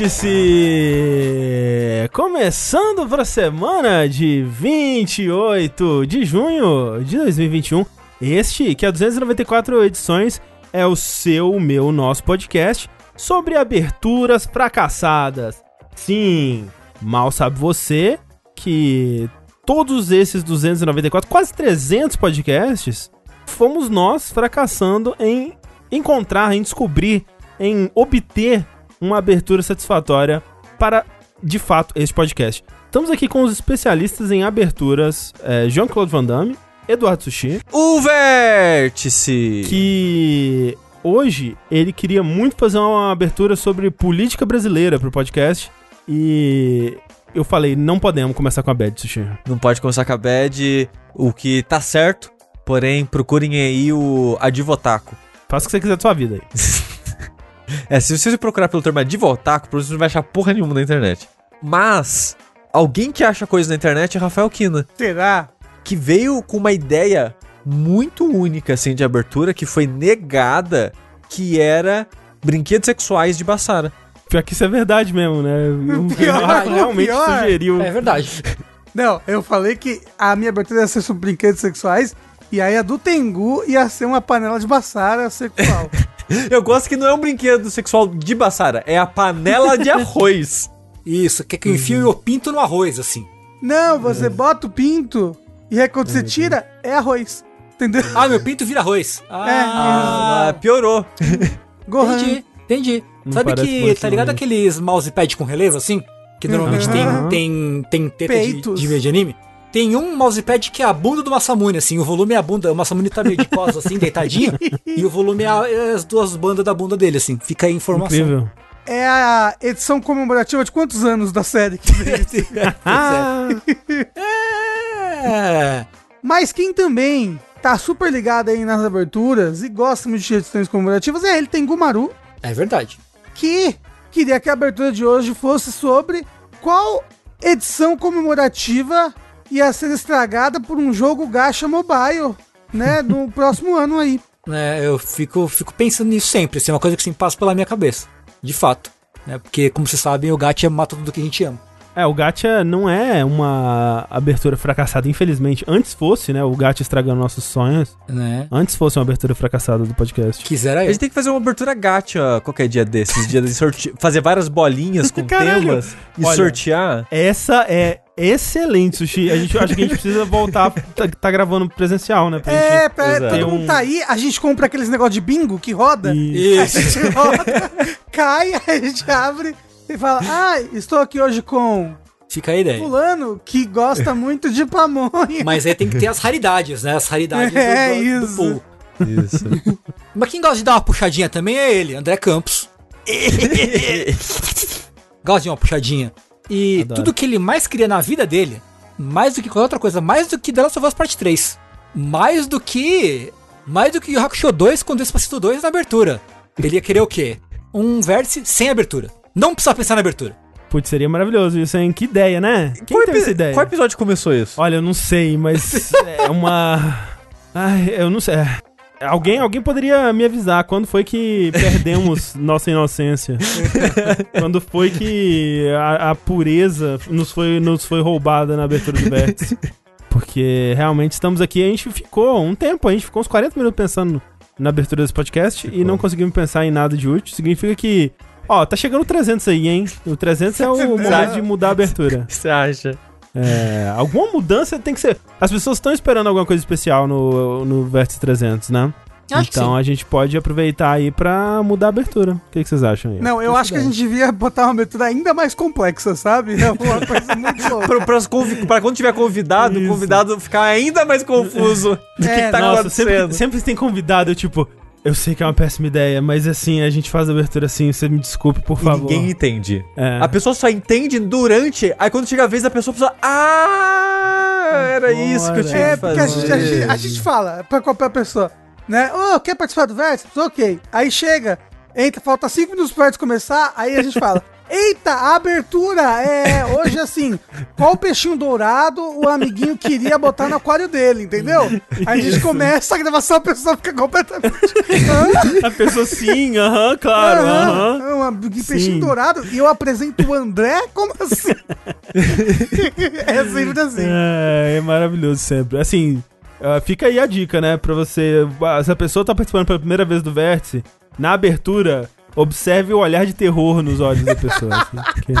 Vértice! Começando para a semana de 28 de junho de 2021. Este, que é 294 edições, é o seu, meu, nosso podcast sobre aberturas fracassadas. Sim, mal sabe você que todos esses 294, quase 300 podcasts, fomos nós fracassando em encontrar, em descobrir, em obter uma abertura satisfatória para, de fato, este podcast. Estamos aqui com os especialistas em aberturas, é, Jean-Claude Van Damme, Eduardo Sushi. O Vértice! Que hoje ele queria muito fazer uma abertura sobre política brasileira pro podcast. E eu falei, não podemos começar com a Bad, Sushi. Não pode começar com a Bad, o que tá certo, porém procurem aí o Advotaco. Faça o que você quiser da sua vida aí. é, se você procurar pelo termo Advotaco, você não vai achar porra nenhuma na internet. Mas, alguém que acha coisa na internet é Rafael Kina. Será? Que veio com uma ideia muito única, assim, de abertura, que foi negada, que era brinquedos sexuais de Bassara. Pior que isso é verdade mesmo, né? O pior, realmente pior. sugeriu. É verdade. Não, eu falei que a minha abertura ia ser sobre brinquedos sexuais, e aí a do Tengu ia ser uma panela de Bassara sexual. eu gosto que não é um brinquedo sexual de Bassara, é a panela de arroz. Isso, que é que eu enfio uhum. o pinto no arroz, assim. Não, você uhum. bota o pinto e aí quando uhum. você tira, é arroz. Entendeu? Ah, meu pinto vira arroz. É, ah, é, piorou. Gohan. Entendi, entendi. Não Sabe que, tá ligado aqueles mousepad com relevo, assim? Que normalmente uhum. tem, tem, tem teta de, de, de anime? Tem um mousepad que é a bunda do Masamune, assim. O volume é a bunda. O Masamune tá meio de costas, assim, deitadinho. e o volume é, a, é, as duas bandas da bunda dele, assim. Fica aí a informação. Incrível. É a edição comemorativa de quantos anos da série que veio? ah. é. Mas quem também tá super ligado aí nas aberturas e gosta muito de edições comemorativas é ele, tem Gumaru. É verdade. Que queria que a abertura de hoje fosse sobre qual edição comemorativa ia ser estragada por um jogo gacha mobile, né, no próximo ano aí. É, eu fico, fico pensando nisso sempre, assim, é uma coisa que sempre passa pela minha cabeça, de fato. Né, porque, como vocês sabem, o gacha mata tudo que a gente ama. É, o Gacha não é uma abertura fracassada, infelizmente. Antes fosse, né? O Gacha estragando nossos sonhos. Né? Antes fosse uma abertura fracassada do podcast. Quisera eu. A gente tem que fazer uma abertura Gacha qualquer dia desses. dia de sorte... Fazer várias bolinhas com temas e Olha, sortear. Essa é excelente, Sushi. A gente acho que a gente precisa voltar, tá, tá gravando presencial, né? Pra é, gente, pra todo mundo tá aí, a gente compra aqueles negócios de bingo que roda. Isso. A gente roda, cai, a gente abre e fala: Ah, estou aqui hoje com. Fica a ideia. Fulano que gosta muito de pamonha. Mas aí tem que ter as raridades, né? As raridades é, do, do, isso. Do isso. Mas quem gosta de dar uma puxadinha também é ele, André Campos. gosta de uma puxadinha. E Adoro. tudo que ele mais queria na vida dele, mais do que qualquer outra coisa, mais do que The Last of Us Part 3, mais do que. Mais do que o Hakusho 2 com Despacito 2 na abertura. Ele ia querer o quê? Um vértice sem abertura. Não precisa pensar na abertura. Putz, seria maravilhoso isso, hein? Que ideia, né? Quem qual teve essa ideia? Qual episódio começou isso? Olha, eu não sei, mas é uma... Ai, eu não sei. Alguém, alguém poderia me avisar quando foi que perdemos nossa inocência? quando foi que a, a, pureza nos foi, nos foi roubada na abertura do Vértice? Porque realmente estamos aqui, a gente ficou um tempo, a gente ficou uns 40 minutos pensando na abertura desse podcast ficou. e não conseguimos pensar em nada de útil. Significa que Ó, tá chegando o 300 aí, hein? O 300 é o momento de mudar a abertura. Você acha? É, alguma mudança tem que ser. As pessoas estão esperando alguma coisa especial no, no Vértice 300, né? Acho então a gente pode aproveitar aí pra mudar a abertura. O que, que vocês acham aí? Não, eu acho que a gente devia botar uma abertura ainda mais complexa, sabe? É uma coisa muito louca. pra, pra, pra, quando tiver convidado, o convidado ficar ainda mais confuso do é, que tá nossa, acontecendo. Sempre, sempre tem convidado, tipo, eu sei que é uma péssima ideia, mas assim, a gente faz a abertura assim, você me desculpe, por favor. E ninguém entende. É. A pessoa só entende durante, aí quando chega a vez a pessoa precisa. Ah, era Bora. isso que eu tinha é, que fazer. É, porque a gente, a, a gente fala pra qualquer pessoa, né? Ô, oh, quer participar do Vértice? Ok. Aí chega, entra, falta 5 minutos pra começar, aí a gente fala. Eita, a abertura é hoje assim. Qual peixinho dourado o amiguinho queria botar no aquário dele, entendeu? Aí a gente começa a gravação, a pessoa fica completamente. a pessoa sim, aham, claro. Aham. Um peixinho sim. dourado. E eu apresento o André? Como assim? é sempre assim. É, é maravilhoso sempre. Assim, uh, fica aí a dica, né? Pra você. Se a pessoa tá participando pela primeira vez do Vértice, na abertura Observe o olhar de terror nos olhos da pessoa. Assim,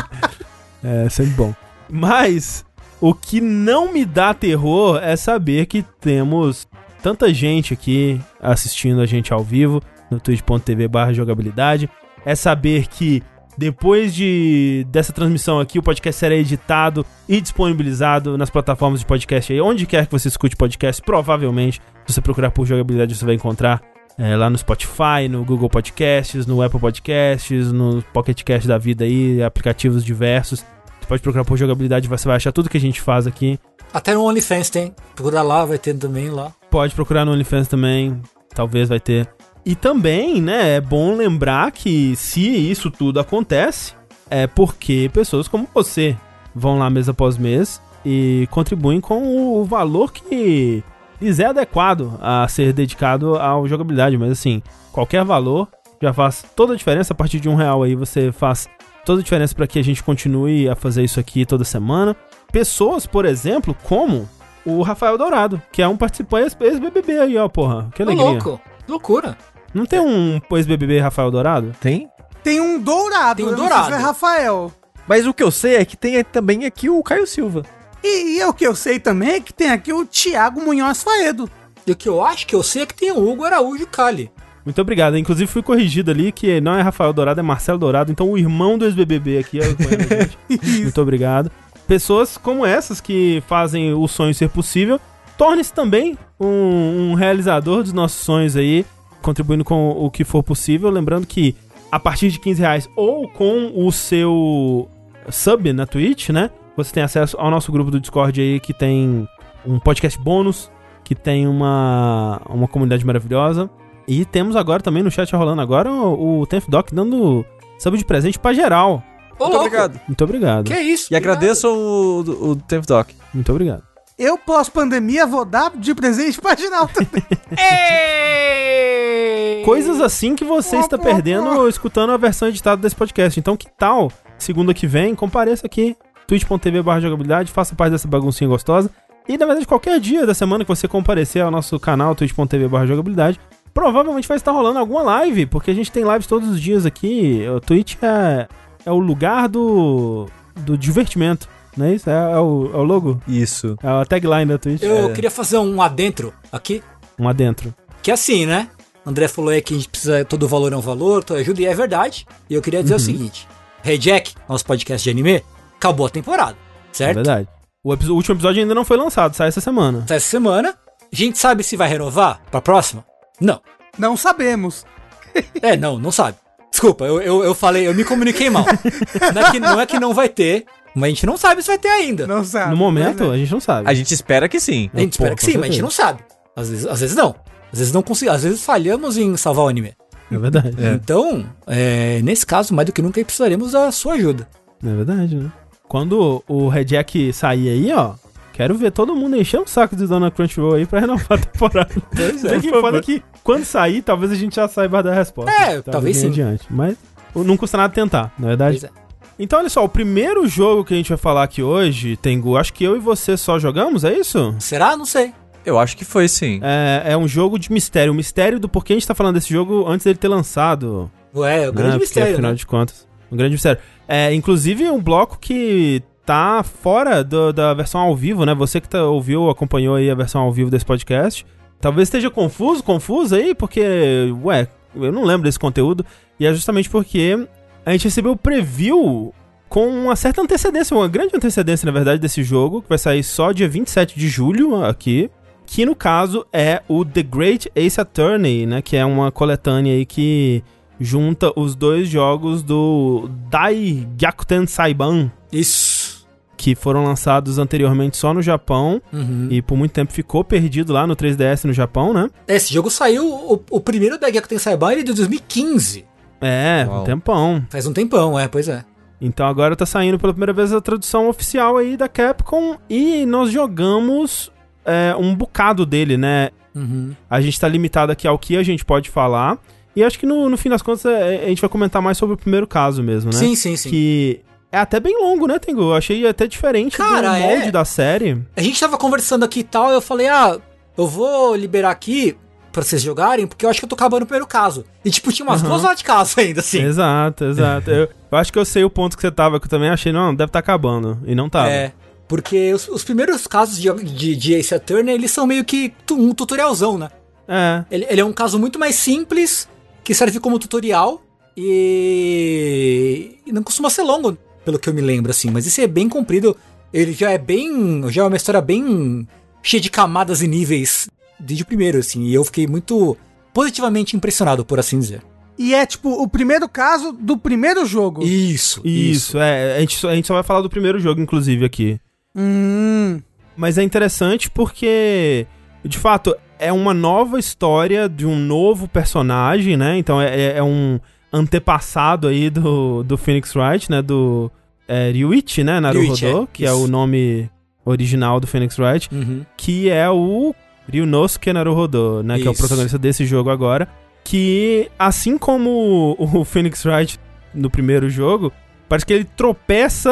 é sempre bom. Mas o que não me dá terror é saber que temos tanta gente aqui assistindo a gente ao vivo no twitch.tv barra jogabilidade. É saber que depois de dessa transmissão aqui, o podcast será editado e disponibilizado nas plataformas de podcast aí, onde quer que você escute podcast, provavelmente, se você procurar por jogabilidade, você vai encontrar é, lá no Spotify, no Google Podcasts, no Apple Podcasts, no Pocket Cast da vida aí, aplicativos diversos. Você pode procurar por jogabilidade, você vai achar tudo que a gente faz aqui. Até no OnlyFans tem. Procura lá, vai ter também lá. Pode procurar no OnlyFans também, talvez vai ter. E também, né, é bom lembrar que se isso tudo acontece, é porque pessoas como você vão lá mês após mês e contribuem com o valor que lhes é adequado a ser dedicado à jogabilidade, mas assim, qualquer valor já faz toda a diferença. A partir de um real aí você faz toda a diferença para que a gente continue a fazer isso aqui toda semana. Pessoas, por exemplo, como o Rafael Dourado, que é um participante ex-BBB aí, ó, porra. Que alegria. louco, loucura. Não tem um ex-BBB Rafael Dourado? Tem? Tem um Dourado. Tem um Dourado. Se é Rafael. Mas o que eu sei é que tem também aqui o Caio Silva. E, e é o que eu sei também é que tem aqui o Thiago Munhoz Faedo. E o que eu acho que eu sei é que tem o Hugo Araújo Cali. Muito obrigado. Inclusive fui corrigido ali que não é Rafael Dourado, é Marcelo Dourado. Então o irmão do ex-BBB aqui é Muito obrigado. Pessoas como essas que fazem o sonho ser possível, torne-se também um, um, realizador dos nossos sonhos aí, contribuindo com o que for possível. Lembrando que a partir de 15 reais ou com o seu sub na Twitch, né? Você tem acesso ao nosso grupo do Discord aí, que tem um podcast bônus, que tem uma, uma comunidade maravilhosa. E temos agora também no chat rolando agora o, o Tenth Doc dando sub de presente pra geral. Ô, Muito obrigado. Muito obrigado. Que isso? E obrigado. agradeço o, o Tenth Doc. Muito obrigado. Eu, pós-pandemia, vou dar de presente pra geral também. Coisas assim que você está perdendo escutando a versão editada desse podcast. Então, que tal, segunda que vem, compareça aqui twitch.tv jogabilidade, faça parte dessa baguncinha gostosa. E na verdade, qualquer dia da semana que você comparecer ao nosso canal, twitch.tv barra jogabilidade, provavelmente vai estar rolando alguma live, porque a gente tem lives todos os dias aqui. O Twitch é, é o lugar do, do divertimento. Não é isso? É, é, o, é o logo? Isso. É a tagline da Twitch. Eu é. queria fazer um adentro aqui. Um adentro. Que é assim, né? André falou aí que a gente precisa. Todo valor é um valor, toda ajuda, e é verdade. E eu queria dizer uhum. o seguinte: Hey Jack, nosso podcast de anime, acabou a temporada, certo? É verdade. O, o, último episódio ainda não foi lançado, sai essa semana. Sai essa semana. A gente sabe se vai renovar pra próxima? Não. Não sabemos. é, não, não sabe. Desculpa, eu, eu, eu falei, eu me comuniquei mal. não, é que, não é que não vai ter, mas a gente não sabe se vai ter ainda. Não sabe. No momento, é. a gente não sabe. A gente espera que sim. A gente Pô, espera que sim, certeza. mas a gente não sabe. Às vezes, às vezes não. Às vezes não conseguimos. Às vezes falhamos em salvar o anime. É verdade. É. Então, é, nesse caso, mais do que nunca, precisaremos da sua ajuda. É verdade, né? Quando o Red Jack sair aí, ó, quero ver todo mundo encher o saco de Dona Crunchyroll aí pra renovar a temporada. Pois é, que foda que quando sair, talvez a gente já saiba da resposta. É, talvez sim. Adiante. Mas não custa nada tentar, na é verdade. Pois é. Então, olha só, o primeiro jogo que a gente vai falar aqui hoje, Tengu, acho que eu e você só jogamos, é isso? Será? Não sei. Eu acho que foi sim. É, é um jogo de mistério. O mistério do porquê a gente tá falando desse jogo antes dele ter lançado. Ué, é um grande né? mistério. Porque, afinal né? de contas, um grande mistério. É, inclusive, um bloco que tá fora do, da versão ao vivo, né? Você que tá, ouviu, acompanhou aí a versão ao vivo desse podcast. Talvez esteja confuso, confuso aí, porque, ué, eu não lembro desse conteúdo. E é justamente porque a gente recebeu o preview com uma certa antecedência, uma grande antecedência, na verdade, desse jogo, que vai sair só dia 27 de julho aqui. Que no caso é o The Great Ace Attorney, né? Que é uma coletânea aí que junta os dois jogos do Dai Gyakuten Saiban. Isso. Que foram lançados anteriormente só no Japão uhum. e por muito tempo ficou perdido lá no 3DS no Japão, né? Esse jogo saiu, o, o primeiro Dai Gyakuten Saiban ele é de 2015. É, Uau. um tempão. Faz um tempão, é, pois é. Então agora tá saindo pela primeira vez a tradução oficial aí da Capcom e nós jogamos é, um bocado dele, né? Uhum. A gente tá limitado aqui ao que a gente pode falar. E acho que no, no fim das contas é, a gente vai comentar mais sobre o primeiro caso mesmo, né? Sim, sim, sim. Que é até bem longo, né, Tengu? Eu achei até diferente Cara, do molde é... da série. A gente tava conversando aqui e tal, eu falei, ah, eu vou liberar aqui pra vocês jogarem, porque eu acho que eu tô acabando o primeiro caso. E, tipo, tinha umas uhum. duas horas de caso ainda, assim. Exato, exato. eu, eu, acho que eu sei o ponto que você tava, que eu também achei, não, deve estar tá acabando. E não tava. É. Porque os, os primeiros casos de, de, de Ace Attorney, eles são meio que um tutorialzão, né? É. Ele, ele é um caso muito mais simples, que serve como tutorial. E... e não costuma ser longo, pelo que eu me lembro, assim. Mas esse é bem comprido. Ele já é bem. Já é uma história bem cheia de camadas e níveis desde o primeiro, assim. E eu fiquei muito positivamente impressionado, por assim dizer. E é tipo o primeiro caso do primeiro jogo. Isso, isso. isso. É, a gente, a gente só vai falar do primeiro jogo, inclusive, aqui. Hum. Mas é interessante porque, de fato, é uma nova história de um novo personagem, né? Então é, é, é um antepassado aí do, do Phoenix Wright, né? Do é, Ryuichi, né? Naruhodo, é, que isso. é o nome original do Phoenix Wright, uhum. que é o Ryunosuke Naruhodo, né? Isso. Que é o protagonista desse jogo agora. Que, assim como o Phoenix Wright no primeiro jogo, parece que ele tropeça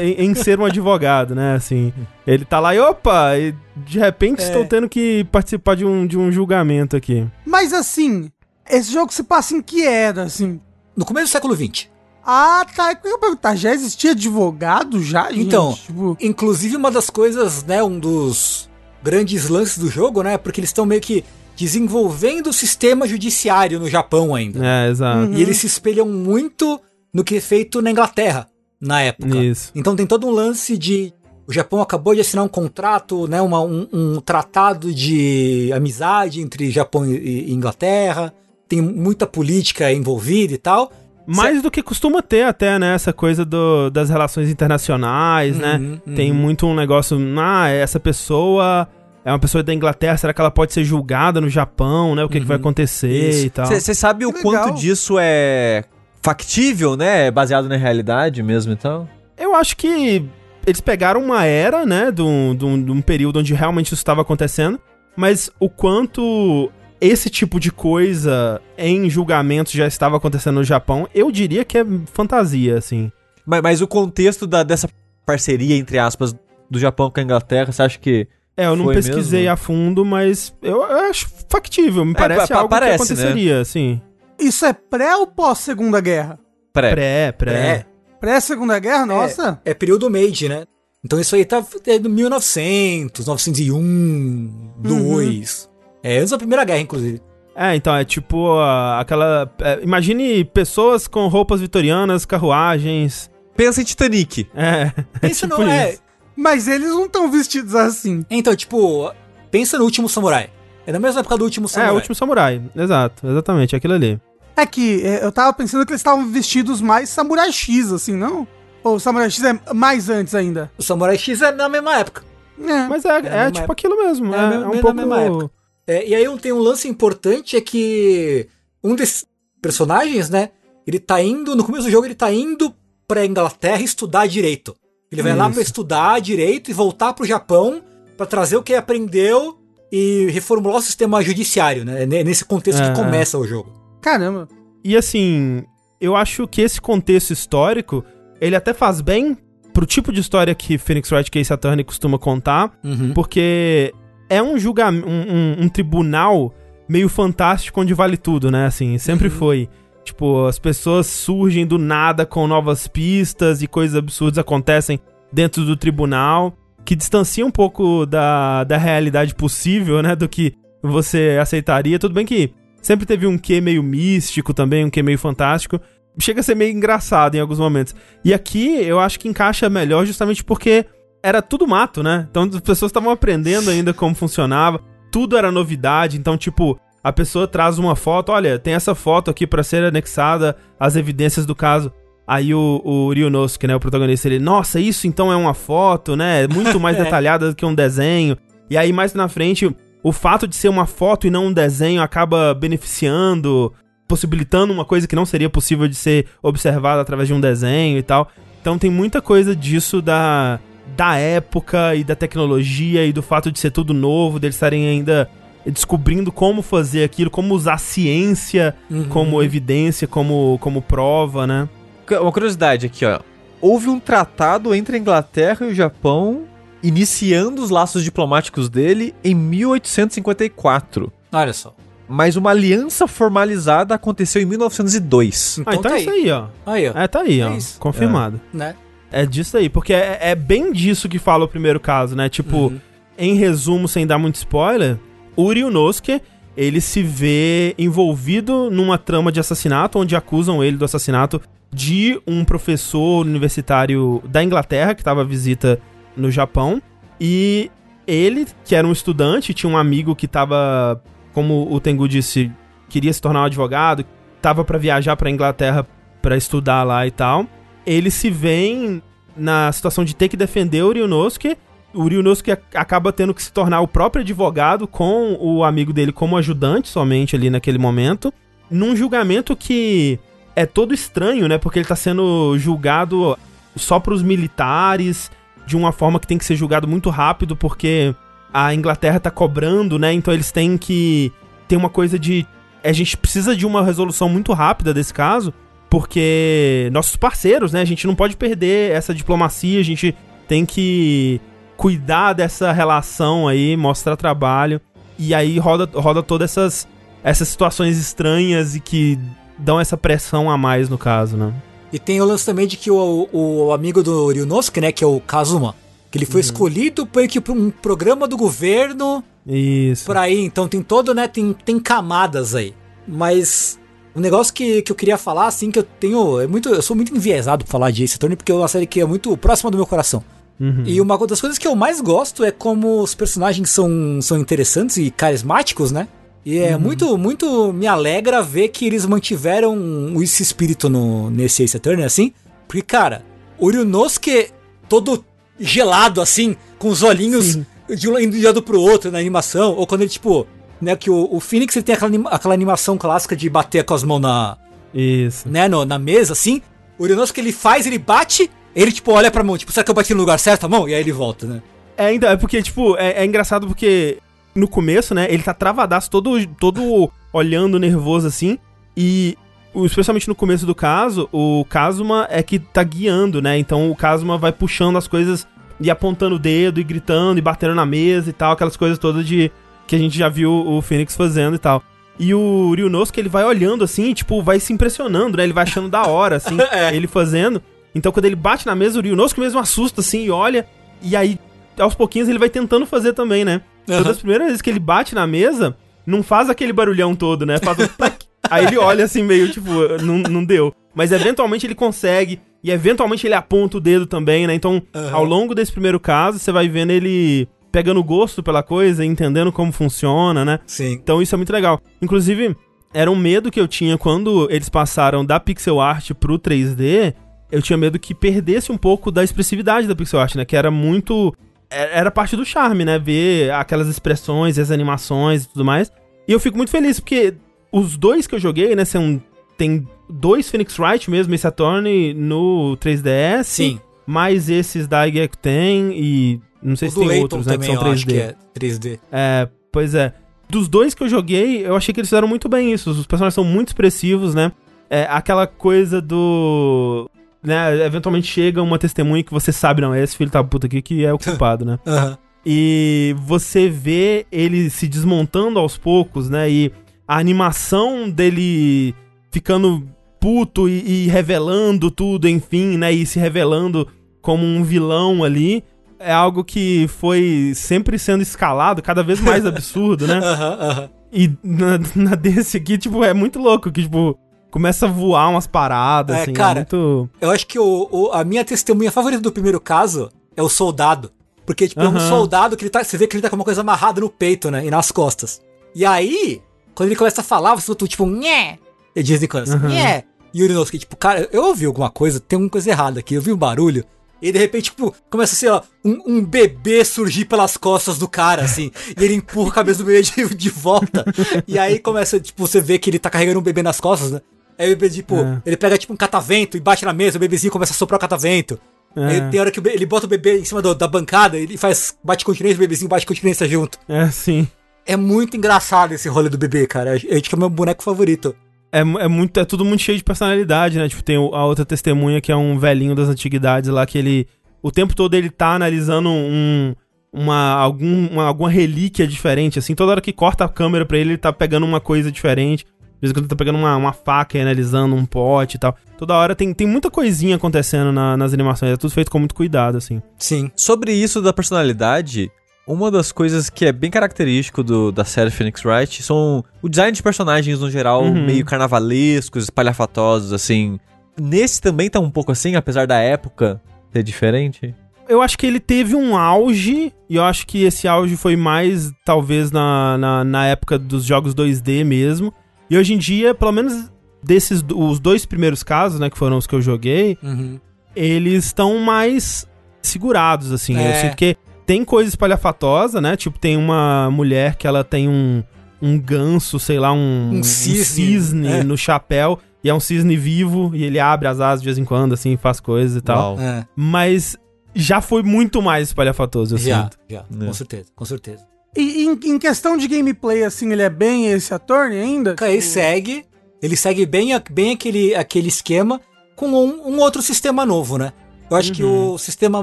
em, em ser um advogado, né? Assim, ele tá lá e opa, e de repente é. estou tendo que participar de um, de um julgamento aqui. Mas assim, esse jogo se passa em que era, assim? No começo do século XX. Ah, tá. Eu perguntar, já existia advogado já, gente? Então, tipo... inclusive uma das coisas, né, um dos grandes lances do jogo, né? Porque eles estão meio que desenvolvendo o sistema judiciário no Japão ainda. É, exato. Uhum. E eles se espelham muito no que é feito na Inglaterra na época. Isso. Então tem todo um lance de o Japão acabou de assinar um contrato, né, uma, um, um tratado de amizade entre Japão e, Inglaterra. Tem muita política envolvida e tal. Mais do que costuma ter até, né? Essa coisa do, das relações internacionais, né? uhum, né? Uhum. Tem muito um negócio, ah, essa pessoa é uma pessoa da Inglaterra, será que ela pode ser julgada no Japão, né? O que, uhum. que vai uhum. acontecer Isso. e tal. Você sabe o quanto disso é factível, né? Baseado na realidade mesmo e tal? Eu acho que eles pegaram uma era, né? De um, de um, período onde realmente isso estava acontecendo, mas o quanto esse tipo de coisa em julgamentos já estava acontecendo no Japão, eu diria que é fantasia, assim. Mas, mas o contexto da, dessa parceria, entre aspas, do Japão com a Inglaterra, você acha que. É, eu não pesquisei mesmo? a fundo, mas eu, eu acho factível. Me é, parece algo parece, que né? aconteceria, né? assim. Isso é pré ou pós Segunda Guerra? Pré. Pré, pré. Pré Segunda Guerra, nossa. É, é período Meiji, né? Então isso aí tá é, 1900, 901, 2. Uhum. É, antes da Primeira Guerra, inclusive. É, então, é tipo uh, aquela. É, imagine pessoas com roupas vitorianas, carruagens. Pensa em Titanic. É. Pensa tipo não é. Mas eles não estão vestidos assim. Então, tipo, pensa no último samurai. É na mesma época do último samurai. É, o último samurai. Exato, exatamente, aquilo ali. É que é, eu tava pensando que eles estavam vestidos mais samurai X, assim, não? Ou o samurai X é mais antes ainda? O samurai X é na mesma época. É. Mas é, é, é tipo época. aquilo mesmo. É, é, é um pouco... mesma época. É, e aí tem um lance importante é que um desses personagens, né? Ele tá indo, no começo do jogo, ele tá indo pra Inglaterra estudar direito. Ele vai Isso. lá pra estudar direito e voltar pro Japão para trazer o que aprendeu e reformular o sistema judiciário, né? Nesse contexto é. que começa o jogo. Caramba. E assim, eu acho que esse contexto histórico, ele até faz bem pro tipo de história que Phoenix Wright Case Attorney costuma contar, uhum. porque é um julgamento, um, um, um, tribunal meio fantástico onde vale tudo, né? Assim, sempre uhum. foi. Tipo, as pessoas surgem do nada com novas pistas e coisas absurdas acontecem dentro do tribunal, que distancia um pouco da, da realidade possível, né? Do que você aceitaria. Tudo bem que sempre teve um quê meio místico também, um quê meio fantástico. Chega a ser meio engraçado em alguns momentos. E aqui eu acho que encaixa melhor justamente porque era tudo mato, né? Então as pessoas estavam aprendendo ainda como funcionava. Tudo era novidade, então tipo, a pessoa traz uma foto, olha, tem essa foto aqui para ser anexada às evidências do caso. Aí o, o Ryunosuke, né, o protagonista, ele, nossa, isso então é uma foto, né? Muito mais detalhada do que um desenho. E aí mais na frente, o fato de ser uma foto e não um desenho acaba beneficiando possibilitando uma coisa que não seria possível de ser observada através de um desenho e tal. Então tem muita coisa disso da, da época e da tecnologia e do fato de ser tudo novo, deles estarem ainda descobrindo como fazer aquilo, como usar ciência uhum. como evidência, como, como prova, né? Uma curiosidade aqui, ó. Houve um tratado entre a Inglaterra e o Japão iniciando os laços diplomáticos dele em 1854. Olha só. Mas uma aliança formalizada aconteceu em 1902. Então ah, então tá é isso aí, ó. Aí, ó. É, tá aí, é ó. Isso. Confirmado. É. Né? É disso aí, porque é, é, bem disso que fala o primeiro caso, né? Tipo, uhum. em resumo, sem dar muito spoiler, o Ryunosuke, ele se vê envolvido numa trama de assassinato, onde acusam ele do assassinato de um professor universitário da Inglaterra, que estava à visita no Japão. E ele, que era um estudante, tinha um amigo que estava, como o Tengu disse, queria se tornar um advogado, estava para viajar para Inglaterra para estudar lá e tal. Ele se vê na situação de ter que defender o Ryunosuke o Ryunosuke acaba tendo que se tornar o próprio advogado com o amigo dele como ajudante somente ali naquele momento, num julgamento que é todo estranho, né? Porque ele tá sendo julgado só pros militares, de uma forma que tem que ser julgado muito rápido, porque a Inglaterra tá cobrando, né? Então eles têm que ter uma coisa de a gente precisa de uma resolução muito rápida desse caso, porque nossos parceiros, né? A gente não pode perder essa diplomacia, a gente tem que cuidar dessa relação aí, mostrar trabalho. E aí roda, roda todas essas, essas situações estranhas e que dão essa pressão a mais no caso, né? E tem o lance também de que o, o amigo do Ryunosuke, né, que é o Kazuma, que ele foi uhum. escolhido por, por um programa do governo. Isso. Por aí, então tem todo, né, tem, tem camadas aí. Mas um negócio que, que eu queria falar, assim, que eu tenho. É muito, eu sou muito enviesado pra falar de Ace Attorney, porque é uma série que é muito próxima do meu coração. Uhum. E uma das coisas que eu mais gosto é como os personagens são, são interessantes e carismáticos, né? E é uhum. muito, muito me alegra ver que eles mantiveram esse espírito no, nesse Ace Attorney, assim. Porque, cara, o Ryunosuke todo gelado, assim, com os olhinhos de um lado pro outro na animação. Ou quando ele, tipo, né, que o, o Phoenix ele tem aquela, aquela animação clássica de bater com as mãos na... Isso. Né, no, na mesa, assim. O Ryunosuke ele faz, ele bate ele, tipo, olha pra mão, tipo, será que eu bati no lugar certo a mão? E aí ele volta, né? É, então, é porque, tipo, é, é engraçado porque no começo, né, ele tá travadaço, todo, todo olhando nervoso assim, e especialmente no começo do caso, o Kazuma é que tá guiando, né? Então o Kazuma vai puxando as coisas e apontando o dedo e gritando e batendo na mesa e tal, aquelas coisas todas de que a gente já viu o Phoenix fazendo e tal. E o Ryunosuke, ele vai olhando assim, tipo, vai se impressionando, né? Ele vai achando da hora, assim, é. ele fazendo. Então quando ele bate na mesa, o Ryunosuke mesmo assusta assim e olha. E aí, aos pouquinhos, ele vai tentando fazer também, né? Uhum. Todas as primeiras vezes que ele bate na mesa, não faz aquele barulhão todo, né? Faz um Aí ele olha assim meio tipo, não, não deu. Mas eventualmente ele consegue. E eventualmente ele aponta o dedo também, né? Então, uhum. ao longo desse primeiro caso, você vai vendo ele pegando gosto pela coisa, entendendo como funciona, né? Sim. Então isso é muito legal. Inclusive, era um medo que eu tinha quando eles passaram da pixel art pro 3D, eu tinha medo que perdesse um pouco da expressividade da pixel art, né? Que era muito. É, era parte do charme, né? Ver aquelas expressões, as animações e tudo mais. E eu fico muito feliz, porque os dois que eu joguei, né? São, tem dois Phoenix Wright mesmo, esse Attorney no 3DS. Sim. Mais esses da IGEC tem e. Não sei o se tem Layton outros, né? Que são 3D. Que é 3D. É, pois é. Dos dois que eu joguei, eu achei que eles fizeram muito bem isso. Os personagens são muito expressivos, né? É, aquela coisa do né, eventualmente chega uma testemunha que você sabe, não, é esse filho da puta aqui que é o culpado, né? uhum. E você vê ele se desmontando aos poucos, né? E a animação dele ficando puto e, e revelando tudo, enfim, né? E se revelando como um vilão ali é algo que foi sempre sendo escalado, cada vez mais absurdo, né? Uhum, uhum. E na, na, desse aqui, tipo, é muito louco que, tipo, começa a voar umas paradas, é, assim, é cara, é muito... Eu acho que o, o, a minha testemunha favorita do primeiro caso é o soldado. Porque, tipo, uhum. é um soldado que ele tá. Você vê que ele tá com uma coisa amarrada no peito, né? E nas costas. E aí, quando ele começa a falar, você tu, tipo, nhé. Ele diz Nicolas, uhum. nhé. E o Urinovski, tipo, cara, eu ouvi alguma coisa, tem alguma coisa errada aqui, eu vi um barulho. E de repente, tipo, começa, sei lá, um, um bebê surgir pelas costas do cara, assim. e ele empurra a cabeça do bebê de, de volta. e aí começa, tipo, você vê que ele tá carregando um bebê nas costas, né? Aí o bebê, tipo, é. ele pega, tipo, um catavento e bate na mesa, o bebezinho começa a soprar o catavento. É. Aí tem hora que ele bota o bebê em cima do, da bancada, ele faz, bate continência, o bebezinho bate continência junto. É, sim. É muito engraçado esse rolê do bebê, cara. A gente que é meu boneco favorito. É, é, muito, é tudo muito cheio de personalidade, né? Tipo, tem a outra testemunha que é um velhinho das antiguidades lá, que ele. O tempo todo ele tá analisando um, uma, algum, uma, alguma relíquia diferente, assim. Toda hora que corta a câmera pra ele, ele tá pegando uma coisa diferente. Às vezes quando tá pegando uma, uma faca e analisando um pote e tal. Toda hora tem, tem muita coisinha acontecendo na, nas animações. É tudo feito com muito cuidado, assim. Sim. Sobre isso da personalidade, uma das coisas que é bem característico do, da série Phoenix Wright são o design de personagens no geral, uhum. meio carnavalescos, espalhafatosos, assim. Nesse também tá um pouco assim, apesar da época ser diferente. Eu acho que ele teve um auge, e eu acho que esse auge foi mais, talvez, na, na, na época dos jogos 2D mesmo. E hoje em dia, pelo menos desses os dois primeiros casos, né, que foram os que eu joguei, uhum. eles estão mais segurados, assim. É. Eu sinto que tem coisa espalhafatosa, né? Tipo, tem uma mulher que ela tem um, um ganso, sei lá, um, um cisne, um cisne é. no chapéu. E é um cisne vivo, e ele abre as asas de vez em quando, assim, faz coisas e tal. É. Mas já foi muito mais espalhafatoso, eu já, sinto. Já, é. com certeza, com certeza. E em, em, questão de gameplay, assim, ele é bem esse ator ainda? Ele segue, ele segue bem, bem aquele, aquele esquema com um, um outro sistema novo, né? Eu acho uhum. que o sistema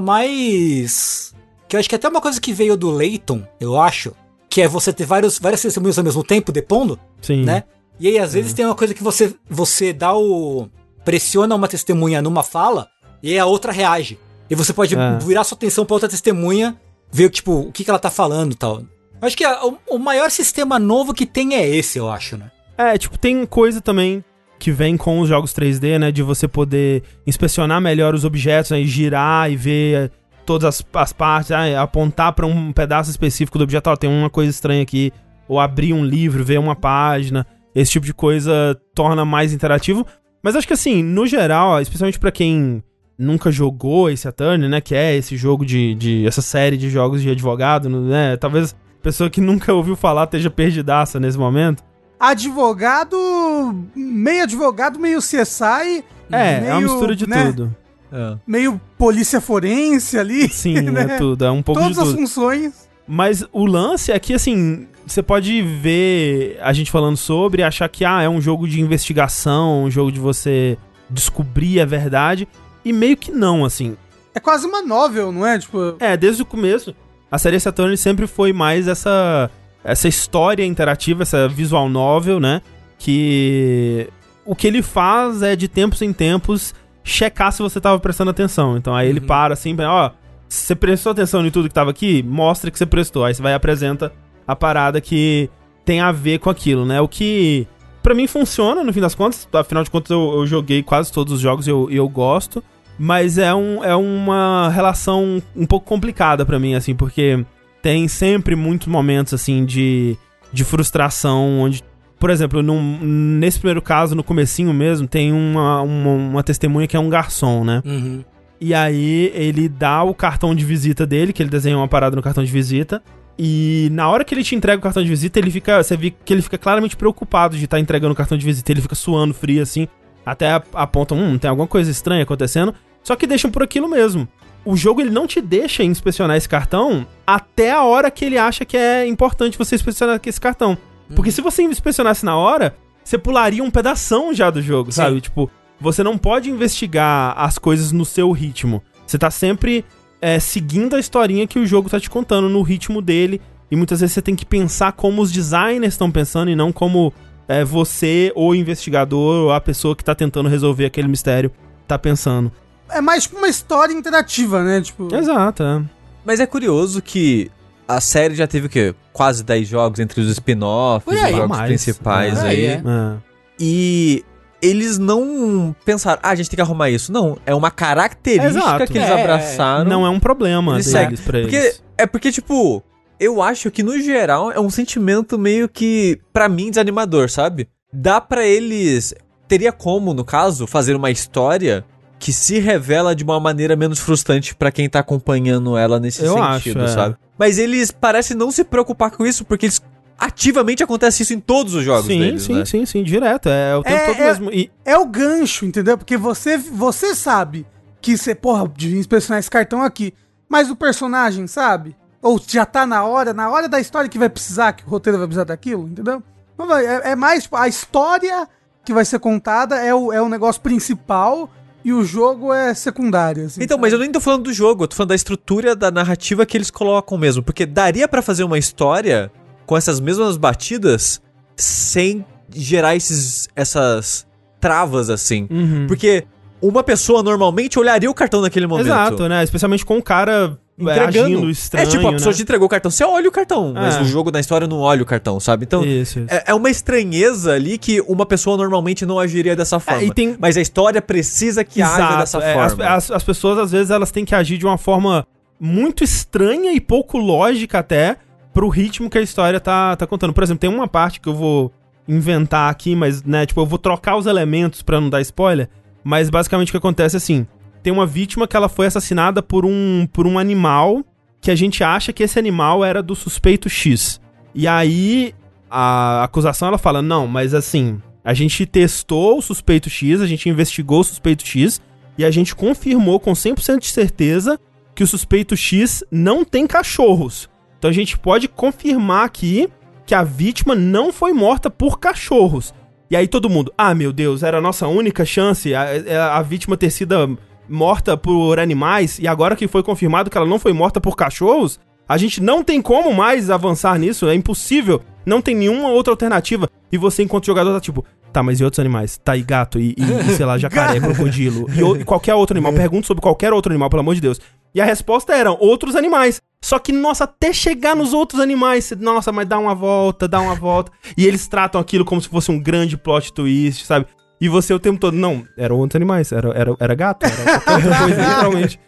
mais que eu acho que é até uma coisa que veio do Leighton, eu acho, que é você ter vários, várias testemunhas ao mesmo tempo depondo, Sim. né? E aí, às vezes, é. tem uma coisa que você, você dá o. pressiona uma testemunha numa fala e aí a outra reage. E você pode é. virar sua atenção pra outra testemunha, ver, tipo, o que, que ela tá falando e tal. Acho que a, o, o maior sistema novo que tem é esse, eu acho, né? É, tipo, tem coisa também que vem com os jogos 3D, né? De você poder inspecionar melhor os objetos, né, e girar e ver todas as, as partes, ah, apontar para um pedaço específico do objeto, ó, tem uma coisa estranha aqui, ou abrir um livro, ver uma página, esse tipo de coisa torna mais interativo. Mas acho que assim, no geral, especialmente para quem nunca jogou esse Attorney, né, que é esse jogo de, de essa série de jogos de advogado, né, talvez pessoa que nunca ouviu falar esteja perdidaça nesse momento. Advogado, meio advogado, meio CSI. É, meio, é uma mistura de né? tudo. É. Meio polícia forense ali. Sim, né? é tudo. É um pouco Todas de tudo. as funções. Mas o lance é que, assim, você pode ver a gente falando sobre e achar que ah, é um jogo de investigação, um jogo de você descobrir a verdade. E meio que não, assim. É quase uma novel, não é? Tipo... É, desde o começo. A série Saturn sempre foi mais essa, essa história interativa, essa visual novel, né? Que o que ele faz é de tempos em tempos checar se você tava prestando atenção. Então aí uhum. ele para assim, ó, você prestou atenção em tudo que tava aqui? Mostra que você prestou. Aí você vai e apresenta a parada que tem a ver com aquilo, né? O que para mim funciona no fim das contas. Afinal de contas eu, eu joguei quase todos os jogos e eu, eu gosto. Mas é, um, é uma relação um pouco complicada para mim, assim, porque tem sempre muitos momentos, assim, de, de frustração, onde por exemplo, num, nesse primeiro caso, no comecinho mesmo, tem uma, uma, uma testemunha que é um garçom, né? Uhum. E aí ele dá o cartão de visita dele, que ele desenha uma parada no cartão de visita. E na hora que ele te entrega o cartão de visita, ele fica. Você vê que ele fica claramente preocupado de estar tá entregando o cartão de visita. Ele fica suando frio assim. Até apontam, hum, tem alguma coisa estranha acontecendo. Só que deixam por aquilo mesmo. O jogo ele não te deixa inspecionar esse cartão até a hora que ele acha que é importante você inspecionar esse cartão. Porque se você inspecionasse na hora, você pularia um pedaço já do jogo, Sim. sabe? Tipo, você não pode investigar as coisas no seu ritmo. Você tá sempre é, seguindo a historinha que o jogo tá te contando no ritmo dele. E muitas vezes você tem que pensar como os designers estão pensando e não como é, você, o investigador, ou a pessoa que tá tentando resolver aquele mistério, tá pensando. É mais tipo uma história interativa, né? Tipo... Exato, é. Mas é curioso que a série já teve o quê? Quase 10 jogos entre os spin-offs, os jogos mais. principais é, aí. É. E eles não pensaram, ah, a gente tem que arrumar isso. Não, é uma característica Exato. que eles é, abraçaram. Não é um problema eles deles pra porque, eles. É porque, tipo, eu acho que no geral é um sentimento meio que, para mim, desanimador, sabe? Dá para eles. Teria como, no caso, fazer uma história que se revela de uma maneira menos frustrante para quem tá acompanhando ela nesse Eu sentido, acho, é. sabe? Mas eles parecem não se preocupar com isso, porque eles ativamente acontece isso em todos os jogos sim, deles, sim, né? sim, sim, direto. É o tempo É, todo é- mesmo. E, É o gancho, entendeu? Porque você, você sabe que você, porra, devia inspecionar esse cartão aqui. Mas o personagem, sabe? Ou já tá na hora, na hora da história que vai precisar, que o roteiro vai precisar daquilo, entendeu? Não vai- É, é mais, tipo, a história que vai ser contada é o, é o negócio principal e o jogo é secundário. assim, Então, sabe? mas eu nem tô falando do jogo, eu tô falando da estrutura da narrativa que eles colocam mesmo. Porque daria pra fazer uma história com essas mesmas batidas sem gerar esses, essas travas assim. Uhum. Porque uma pessoa normalmente olharia o cartão naquele momento. Exato, né? Especialmente com o cara Entregando. agindo estranho, é tipo, a pessoa né? te entregou o cartão, você olha o cartão, mas É. o jogo na história não olha o cartão, sabe? Então, Isso, isso. é, é uma estranheza ali que uma pessoa normalmente não agiria dessa forma. É, e tem- Mas a história precisa que haja dessa é, as, forma. as, as pessoas, às vezes, elas têm que agir de uma forma muito estranha e pouco lógica até pro ritmo que a história tá, tá contando. Por exemplo, tem uma parte que eu vou inventar aqui, mas, né, tipo, eu vou trocar os elementos pra não dar spoiler, mas basicamente o que acontece é assim, tem uma vítima que ela foi assassinada por um, por um animal que a gente acha que esse animal era do suspeito X. E aí a acusação ela fala: "Não, mas assim, a gente testou o suspeito X, a gente investigou o suspeito X e a gente confirmou com 100% de certeza que o suspeito X não tem cachorros. Então a gente pode confirmar aqui que a vítima não foi morta por cachorros. E aí todo mundo, ah, meu Deus, era a nossa única chance a, a- a vítima ter sido morta por animais e agora que foi confirmado que ela não foi morta por cachorros, a gente não tem como mais avançar nisso, é impossível, não tem nenhuma outra alternativa. E você, enquanto jogador, tá tipo, tá, mas e outros animais? Tá, e gato, e, e- sei lá, jacaré, crocodilo, e, e qualquer outro animal. Pergunta sobre qualquer outro animal, pelo amor de Deus. E a resposta era outros animais. Só que, nossa, até chegar nos outros animais, nossa, mas dá uma volta, dá uma volta. E eles tratam aquilo como se fosse um grande plot twist, sabe? E você o tempo todo, não, eram outros animais, era, era, era gato, era outra coisa, literalmente.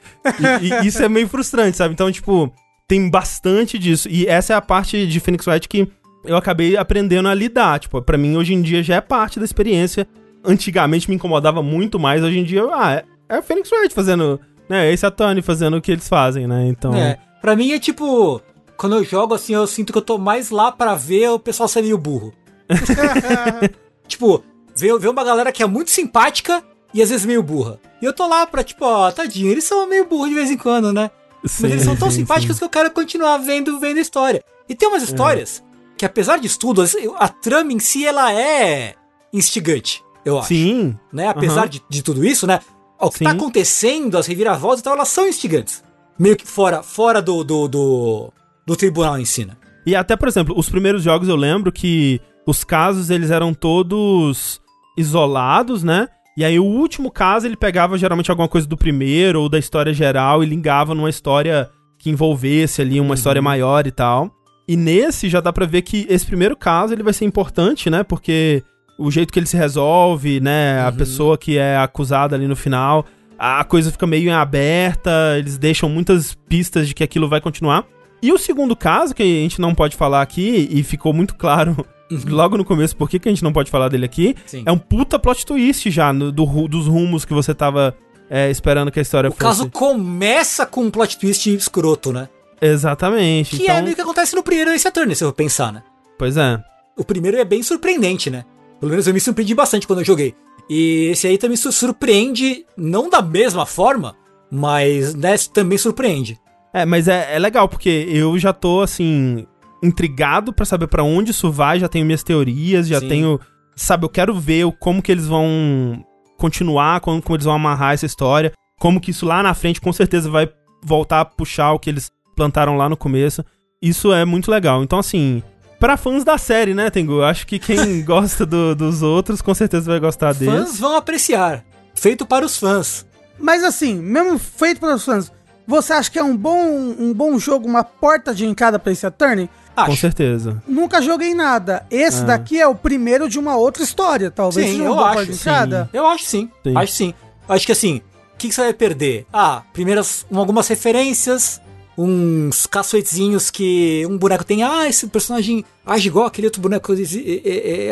E, e isso é meio frustrante, sabe? Então, tipo, tem bastante disso. E essa é a parte de Phoenix Wright que eu acabei aprendendo a lidar. Tipo, pra mim, hoje em dia, já é parte da experiência. Antigamente me incomodava muito mais, hoje em dia, ah, é, é o Phoenix Wright fazendo, né? Esse é a Tony fazendo o que eles fazem, né? Então. É, pra mim é tipo, quando eu jogo assim, eu sinto que eu tô mais lá pra ver o pessoal ser meio burro. tipo, ver, ver uma galera que é muito simpática e às vezes meio burra. E eu tô lá pra, tipo, ó, tadinho, eles são meio burros de vez em quando, né? Mas eles são tão simpáticos que eu quero continuar vendo, vendo a história. E tem umas histórias que, apesar de tudo, a trama em si, ela é instigante, eu acho. Sim. Né? Apesar de, de tudo isso, né? O que Sim. tá acontecendo, as reviravoltas e tal, elas são instigantes. Meio que fora, fora do, do, do, do tribunal em si, né? E até, por exemplo, os primeiros jogos eu lembro que os casos eles eram todos isolados, né? E aí o último caso ele pegava geralmente alguma coisa do primeiro ou da história geral e ligava numa história que envolvesse ali uma história maior e tal. E nesse já dá pra ver que esse primeiro caso ele vai ser importante, né? Porque o jeito que ele se resolve, né? A pessoa que é acusada ali no final, a coisa fica meio em aberta, eles deixam muitas pistas de que aquilo vai continuar. E o segundo caso, que a gente não pode falar aqui, e ficou muito claro logo no começo por que a gente não pode falar dele aqui, Sim. é um puta plot twist já no- do dos rumos que você tava é, esperando que a história O fosse. caso começa com um plot twist escroto, né? Exatamente. Que então, é meio que acontece no primeiro Ace Attorney, se eu pensar, né? Pois é. O primeiro é bem surpreendente, né? Pelo menos eu me surpreendi bastante quando eu joguei. E esse aí também su- surpreende, não da mesma forma, mas né, também surpreende. É, mas é, é legal, porque eu já tô, assim, intrigado pra saber pra onde isso vai, já tenho minhas teorias, já Sim. tenho. Sabe, eu quero ver como que eles vão continuar, como, como eles vão amarrar essa história, como que isso lá na frente com certeza vai voltar a puxar o que eles plantaram lá no começo. Isso é muito legal. Então, assim, pra fãs da série, né, Tengu? Eu acho que quem gosta do- dos outros com certeza vai gostar Fãs desse. vão apreciar. Feito para os fãs. Mas assim, mesmo feito pelos fãs, você acha que é um bom, um bom jogo, uma porta de entrada pra esse Attorney? Com Acho. certeza. Nunca joguei nada. Esse É. daqui é o primeiro de uma outra história, talvez. Sim, eu acho, porta de sim. entrada. Eu acho sim. Sim. Acho sim. Acho que assim, o que, que você vai perder? Ah, primeiras, algumas referências, uns caçoetezinhos que um boneco tem, ah, esse personagem age igual aquele outro boneco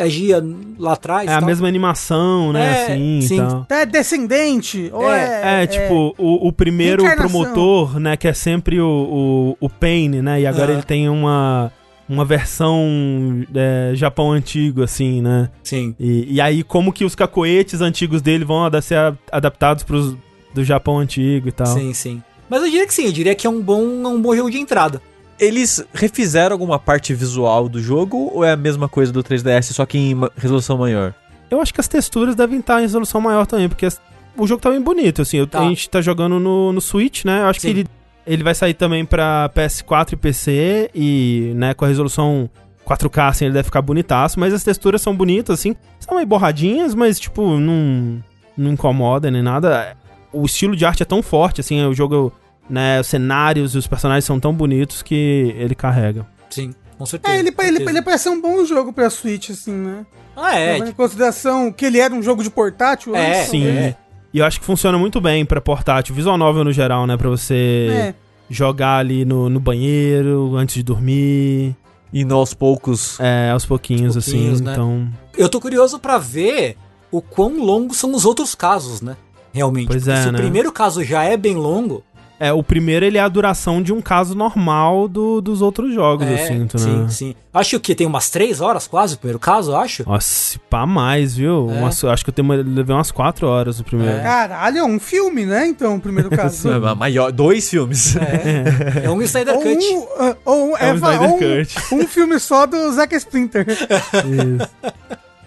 agia lá atrás. É a mesma animação, né? É, assim, sim. Então. É descendente. Ou é, é, é tipo, o, o primeiro promotor, né? Que é sempre o, o, o Pain, né? E agora ele tem uma uma versão é, Japão antigo, assim, né? Sim. E, e aí, como que os cacoetes antigos dele vão ser adaptados pros do Japão antigo e tal. Sim, sim. Mas eu diria que sim, eu diria que é um bom, um bom jogo de entrada. Eles refizeram alguma parte visual do jogo ou é a mesma coisa do 3DS, só que em resolução maior? Eu acho que as texturas devem estar em resolução maior também, porque o jogo tá bem bonito, assim. Eu, tá. A gente tá jogando no, no Switch, né? Eu acho Sim. que ele, ele vai sair também pra PS4 e PC e, né, com a resolução 4K, assim, ele deve ficar bonitaço, mas as texturas são bonitas, assim. São meio borradinhas, mas, tipo, não, não incomoda nem nada o estilo de arte é tão forte, assim, o jogo, né, os cenários e os personagens são tão bonitos que ele carrega. Sim, com certeza. É, ele, ele, ele parece um bom jogo pra Switch, assim, né? Ah, é. Em consideração que ele era um jogo de portátil. É, antes, sim. É. E eu acho que funciona muito bem pra portátil, visual novel no geral, né, pra você é. jogar ali no, no banheiro, antes de dormir. Indo aos poucos. É, aos pouquinhos, aos pouquinhos assim, né? então... Eu tô curioso para ver o quão longos são os outros casos, né? realmente. Pois é, se né? o primeiro caso já é bem longo. É, o primeiro ele é a duração de um caso normal do, dos outros jogos, é, eu sinto, né? Sim, sim. Acho que tem umas três horas quase o primeiro caso, acho. Nossa, pá mais, viu? É. Umas, acho que eu tenho, levei umas quatro horas o primeiro. É. Caralho, é um filme, né? Então, o primeiro caso. é, maior, dois filmes. É, é um Snyder Cut. Um, uh, ou, é, um, Snyder um, Cut. um filme só do Zack Splinter. Isso.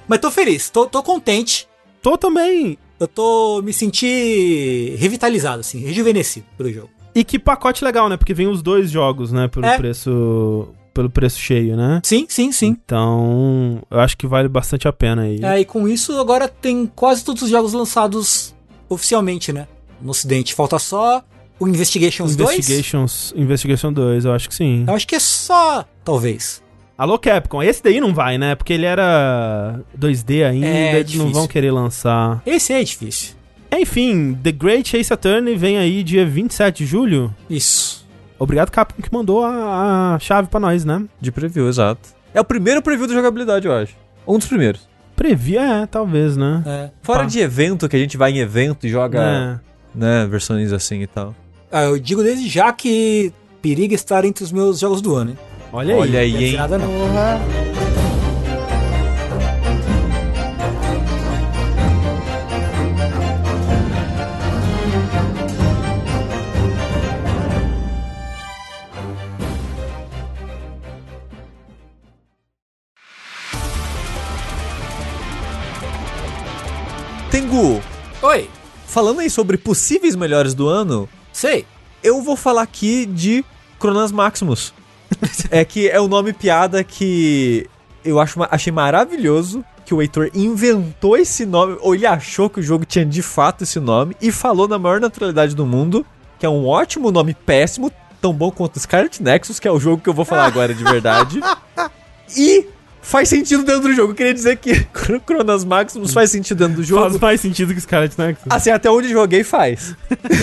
Mas tô feliz, tô, tô contente. Tô também eu tô me senti revitalizado, assim, rejuvenescido pelo jogo. E que pacote legal, né? Porque vem os dois jogos, né? Pelo é. preço. Pelo preço cheio, né? Sim, sim, sim. Então, eu acho que vale bastante a pena aí. É, e com isso agora tem quase todos os jogos lançados oficialmente, né? No ocidente. Falta só o Investigations, Investigations 2. Investigation 2, eu acho que sim. Eu acho que é só, talvez. Alô, Capcom, esse daí não vai, né? Porque ele era 2D ainda, é, eles não vão querer lançar. Esse é difícil. Enfim, The Great Ace Attorney vem aí dia 27 de julho. Isso. Obrigado, Capcom, que mandou a, a chave pra nós, né? De preview, exato. É o primeiro preview da jogabilidade, eu acho. Um dos primeiros. Preview, é, talvez, né? É. Fora Pá. de evento, que a gente vai em evento e joga, é. né, versões assim e tal. Ah, eu digo desde já que periga estar entre os meus jogos do ano, hein? Olha aí. Olha aí, hein? Nada não. Tengu. Oi. Falando aí sobre possíveis melhores do ano. Sei. Eu vou falar aqui de Cronas Maximus é que é o um nome piada que eu acho, achei maravilhoso que o Heitor inventou esse nome, ou ele achou que o jogo tinha de fato esse nome, e falou na maior naturalidade do mundo, que é um ótimo nome péssimo, tão bom quanto Scarlet Nexus, que é o jogo que eu vou falar agora de verdade. e faz sentido dentro do jogo. Eu queria dizer que Cronas Maximus faz sentido dentro do jogo. Faz mais sentido que Scarlet Nexus. Assim, até onde joguei faz.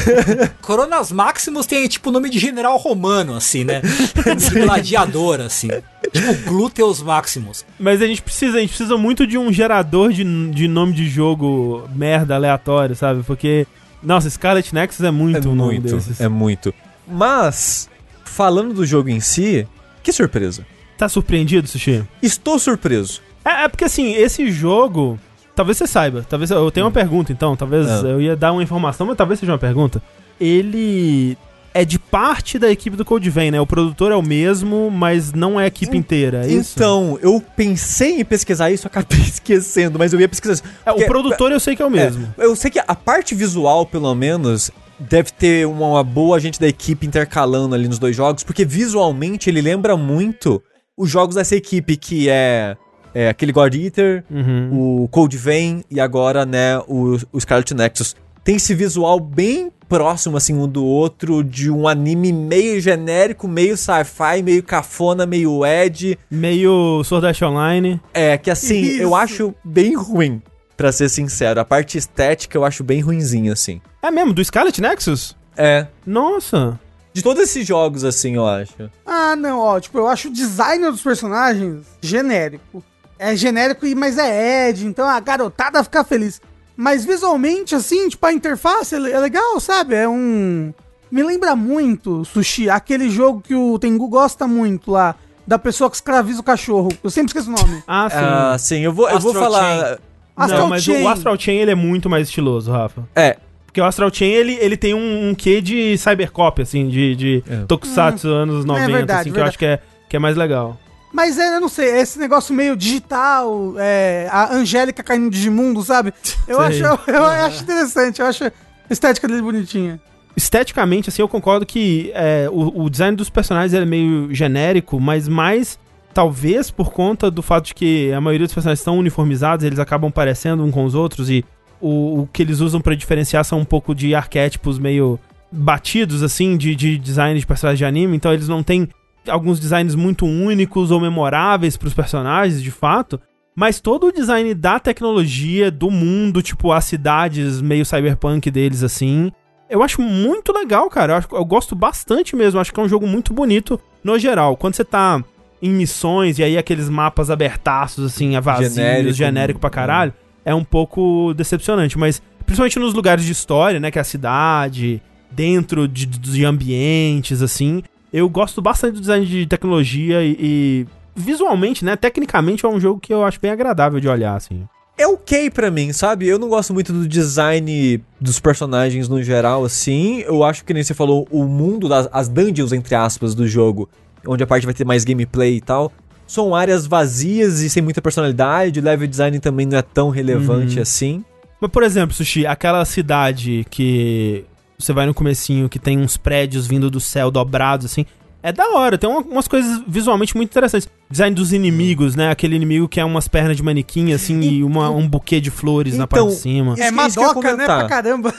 Cronas Maximus tem tipo nome de general romano, assim, né? de gladiador, assim. Tipo Gluteus Maximus. Mas a gente precisa, a gente precisa muito de um gerador de, de nome de jogo merda, aleatório, sabe? Porque, nossa, Scarlet Nexus é muito é um muito, desses. É muito. Mas, falando do jogo em si, que surpresa. Tá surpreendido, Sushi? Estou surpreso. É, é, porque assim, esse jogo. Talvez você saiba. Talvez eu tenha uma pergunta, então. Talvez é. eu ia dar uma informação, mas talvez seja uma pergunta. Ele é de parte da equipe do Code Vein, né? O produtor é o mesmo, mas não é a equipe inteira, é isso? Então, eu pensei em pesquisar isso, acabei esquecendo, mas eu ia pesquisar isso. É, o produtor eu sei que é o mesmo. É, eu sei que a parte visual, pelo menos, deve ter uma boa gente da equipe intercalando ali nos dois jogos, porque visualmente ele lembra muito os jogos dessa equipe, que é, é aquele God Eater, uhum. o Cold Vein e agora, né, o, o Scarlet Nexus. Tem esse visual bem próximo, assim, um do outro, de um anime meio genérico, meio sci-fi, meio cafona, meio ed. Meio Sword Art Online. É, que assim, Isso. eu acho bem ruim, pra ser sincero. A parte estética eu acho bem ruinzinha, assim. É mesmo? Do Scarlet Nexus? É. Nossa. De todos esses jogos, assim, eu acho. Ah, não, ó, tipo, eu acho o design dos personagens genérico. É genérico, mas é Ed, então a garotada fica feliz. Mas visualmente, assim, tipo, a interface é legal, sabe? É um. Me lembra muito, Sushi, aquele jogo que o Tengu gosta muito lá, da pessoa que escraviza o cachorro. Eu sempre esqueço o nome. ah, sim. Ah, sim, eu vou, eu vou falar. Astral Não, mas Chain. o Astral Chain ele é muito mais estiloso, Rafa. É. Porque o Astral Chain ele, ele tem um, um quê de cybercop, assim, de, de é. tokusatsu hum, anos 90, é verdade, assim, verdade. que eu acho que é, que é mais legal. Mas é, eu não sei, esse negócio meio digital, é, a Angélica caindo no Digimundo, sabe? Eu, acho, eu, eu acho interessante, eu acho a estética dele bonitinha. Esteticamente, assim, eu concordo que é, o, o, design dos personagens é meio genérico, mas mais talvez por conta do fato de que a maioria dos personagens estão uniformizados, eles acabam parecendo um com os outros e o, o que eles usam para diferenciar são um pouco de arquétipos meio batidos, assim, de, de design de personagens de anime, então eles não têm alguns designs muito únicos ou memoráveis para os personagens, de fato, mas todo o design da tecnologia, do mundo, tipo as cidades meio cyberpunk deles assim, eu acho muito legal, cara. Eu, acho, eu gosto bastante mesmo. Acho que é um jogo muito bonito no geral. Quando você tá em missões e aí aqueles mapas abertaços, assim, vazios, genérico, genérico pra caralho, é um pouco decepcionante. Mas principalmente nos lugares de história, né? Que é a cidade, dentro de, de ambientes, assim. Eu gosto bastante do design de tecnologia e, e, visualmente, né? Tecnicamente é um jogo que eu acho bem agradável de olhar, assim. É ok para mim, sabe? Eu não gosto muito do design dos personagens no geral, assim. Eu acho que nem você falou, o mundo das as dungeons, entre aspas, do jogo, onde a parte vai ter mais gameplay e tal, são áreas vazias e sem muita personalidade. O level design também não é tão relevante uhum. assim. Mas, por exemplo, Sushi, aquela cidade que você vai no comecinho que tem uns prédios vindo do céu dobrados, assim. É da hora, tem uma, umas coisas visualmente muito interessantes. Design dos inimigos, né? Aquele inimigo que é umas pernas de manequim, assim, e, e uma, um buquê de flores então, na parte de cima. É madoca, né? Pra caramba.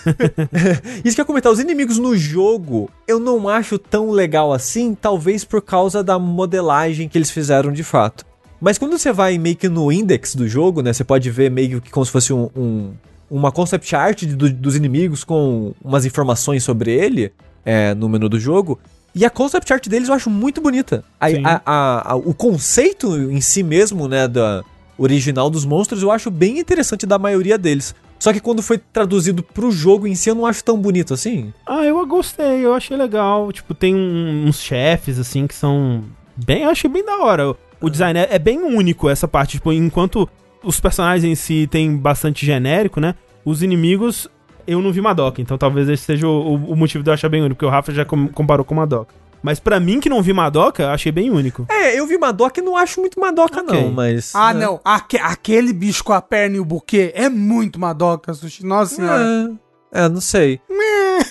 isso que eu ia comentar, os inimigos no jogo, eu não acho tão legal assim, talvez por causa da modelagem que eles fizeram de fato. Mas quando você vai meio que no index do jogo, né? Você pode ver meio que como se fosse um, um uma concept art do, dos inimigos com umas informações sobre ele é, no menu do jogo. E a concept art deles eu acho muito bonita. A, a, a, o conceito em si mesmo, né, da original dos monstros, eu acho bem interessante da maioria deles. Só que quando foi traduzido pro jogo em si, eu não acho tão bonito assim. Ah, eu gostei, eu achei legal. Tipo, tem um, uns chefes, assim, que são bem. Eu achei bem da hora. O design é, é bem único, essa parte. Tipo, enquanto os personagens em si tem bastante genérico, né? Os inimigos, eu não vi Madoka, então talvez esse seja o, o motivo de eu achar bem único, porque o Rafa já com, comparou com Madoka. Mas para mim, que não vi Madoka, achei bem único. É, eu vi Madoka e não acho muito Madoka, okay. não, mas. Ah, né? não. Aque, aquele bicho com a perna e o buquê é muito Madoka, Sushi. Nossa senhora. É, é não sei.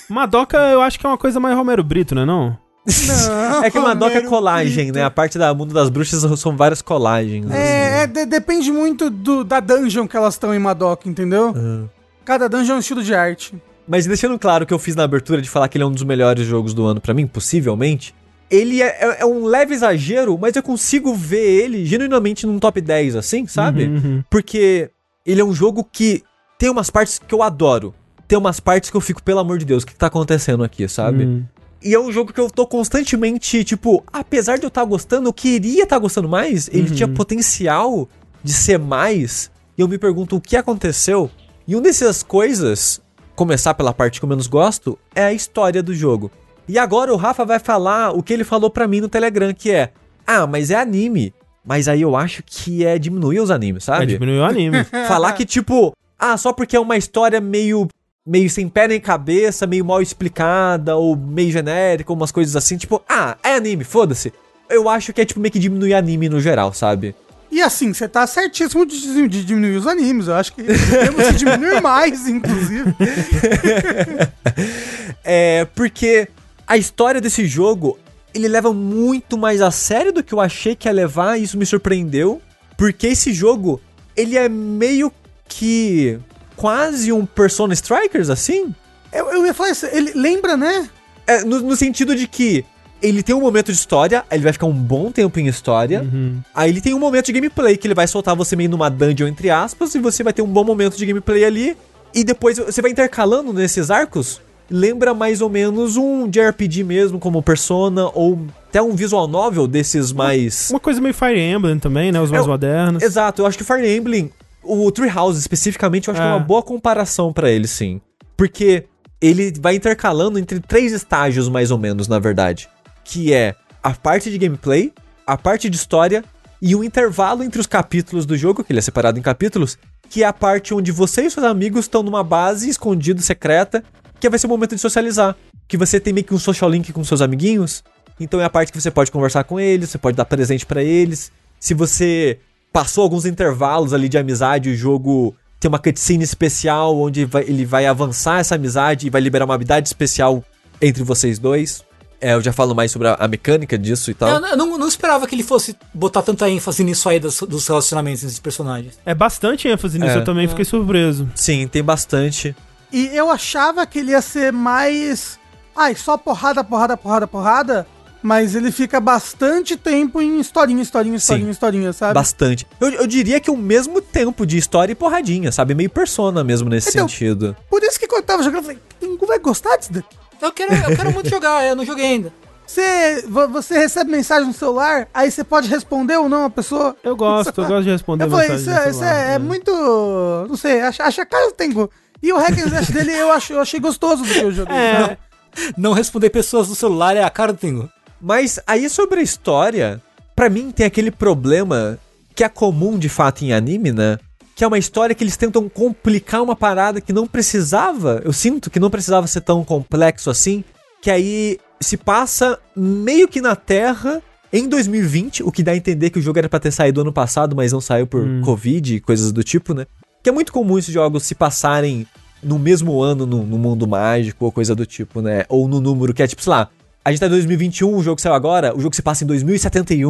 Madoka, eu acho que é uma coisa mais Romero Brito, né? Não? Não, é que Madoka é colagem, né? A parte da mundo das bruxas são várias colagens. É, assim. é de, depende muito do, da dungeon que elas estão em Madoka, entendeu? Uhum. Cada dungeon é um estilo de arte. Mas deixando claro que eu fiz na abertura de falar que ele é um dos melhores jogos do ano para mim, possivelmente. Ele é, é, é, um leve exagero, mas eu consigo ver ele genuinamente num top 10, assim, sabe? Uhum, uhum. Porque ele é um jogo que tem umas partes que eu adoro. Tem umas partes que eu fico, pelo amor de Deus, o que tá acontecendo aqui, sabe? Uhum. E é um jogo que eu tô constantemente, tipo, apesar de eu estar tá gostando, eu queria estar tá gostando mais. Ele tinha uhum. potencial de ser mais. E eu me pergunto o que aconteceu e uma dessas coisas, começar pela parte que eu menos gosto, é a história do jogo. E agora o Rafa vai falar o que ele falou para mim no Telegram, que é: "Ah, mas é anime". Mas aí eu acho que é diminuir os animes, sabe? É diminuir o anime. falar que tipo, ah, só porque é uma história meio meio sem pé nem cabeça, meio mal explicada ou meio genérica, umas coisas assim, tipo, ah, é anime, foda-se. Eu acho que é tipo meio que diminuir anime no geral, sabe? E assim, você tá certíssimo de, de, diminuir os animes. Eu acho que temos que diminuir mais, inclusive. é, porque a história desse jogo, ele leva muito mais a sério do que eu achei que ia levar, e isso me surpreendeu. Porque esse jogo, ele é meio que quase um Persona Strikers, assim? Eu, eu ia falar isso, ele lembra, né? É, no, no sentido de que ele tem um momento de história, ele vai ficar um bom tempo em história. Uhum. Aí ele tem um momento de gameplay, que ele vai soltar você meio numa dungeon, entre aspas, e você vai ter um bom momento de gameplay ali. E depois você vai intercalando nesses arcos lembra mais ou menos um JRPG mesmo, como Persona, ou até um visual novel desses mais. Uma coisa meio Fire Emblem também, né? Os mais é, modernos. Exato, eu acho que Fire Emblem, o Treehouse especificamente, eu acho é. que é uma é. boa comparação para ele, sim. Porque ele vai intercalando entre três estágios, mais ou menos, na verdade. Que é a parte de gameplay, a parte de história e um intervalo entre os capítulos do jogo, que ele é separado em capítulos, que é a parte onde você e seus amigos estão numa base escondida, secreta, que vai ser o momento de socializar. Que você tem meio que um social link com seus amiguinhos. Então é a parte que você pode conversar com eles, você pode dar presente para eles. Se você passou alguns intervalos ali de amizade, o jogo tem uma cutscene especial onde vai, ele vai avançar essa amizade e vai liberar uma habilidade especial entre vocês dois. É, eu já falo mais sobre a, a mecânica disso e tal. Eu, eu não, não, esperava que ele fosse botar tanta ênfase nisso aí dos, dos relacionamentos entre os personagens. É bastante ênfase nisso, é. eu também é. fiquei surpreso. Sim, tem bastante. E eu achava que ele ia ser mais. Ai, só porrada, porrada, porrada, porrada. Mas ele fica bastante tempo em historinha, historinha, historinha, Sim, historinha, sabe? Bastante. Eu, eu diria que o mesmo tempo de história e porradinha, sabe? Meio persona mesmo nesse então, sentido. Por isso que quando eu tava jogando, eu falei, Pingu vai gostar disso daqui? Eu quero, eu quero muito jogar, eu não joguei ainda. Você, você recebe mensagem no celular, aí você pode responder ou não a pessoa? Eu gosto, eu gosto de responder eu falei, isso, é, isso é, é, muito. Não sei, acha, acha cara do Tengu. E o hack and slash dele eu, acho, eu achei gostoso do que eu joguei. É. Não, não responder pessoas no celular é a cara do Tengu. Mas aí sobre a história, para mim tem aquele problema que é comum de fato em anime, né? Que é uma história que eles tentam complicar uma parada que não precisava. Eu sinto que não precisava ser tão complexo assim. Que aí se passa meio que na Terra em 2020, o que dá a entender que o jogo era pra ter saído ano passado, mas não saiu por hum. Covid e coisas do tipo, né? Que é muito comum esses jogos se passarem no mesmo ano no, no, mundo mágico ou coisa do tipo, né? Ou no número que é tipo, sei lá, a gente tá em 2021, o jogo saiu agora, o jogo se passa em 2071,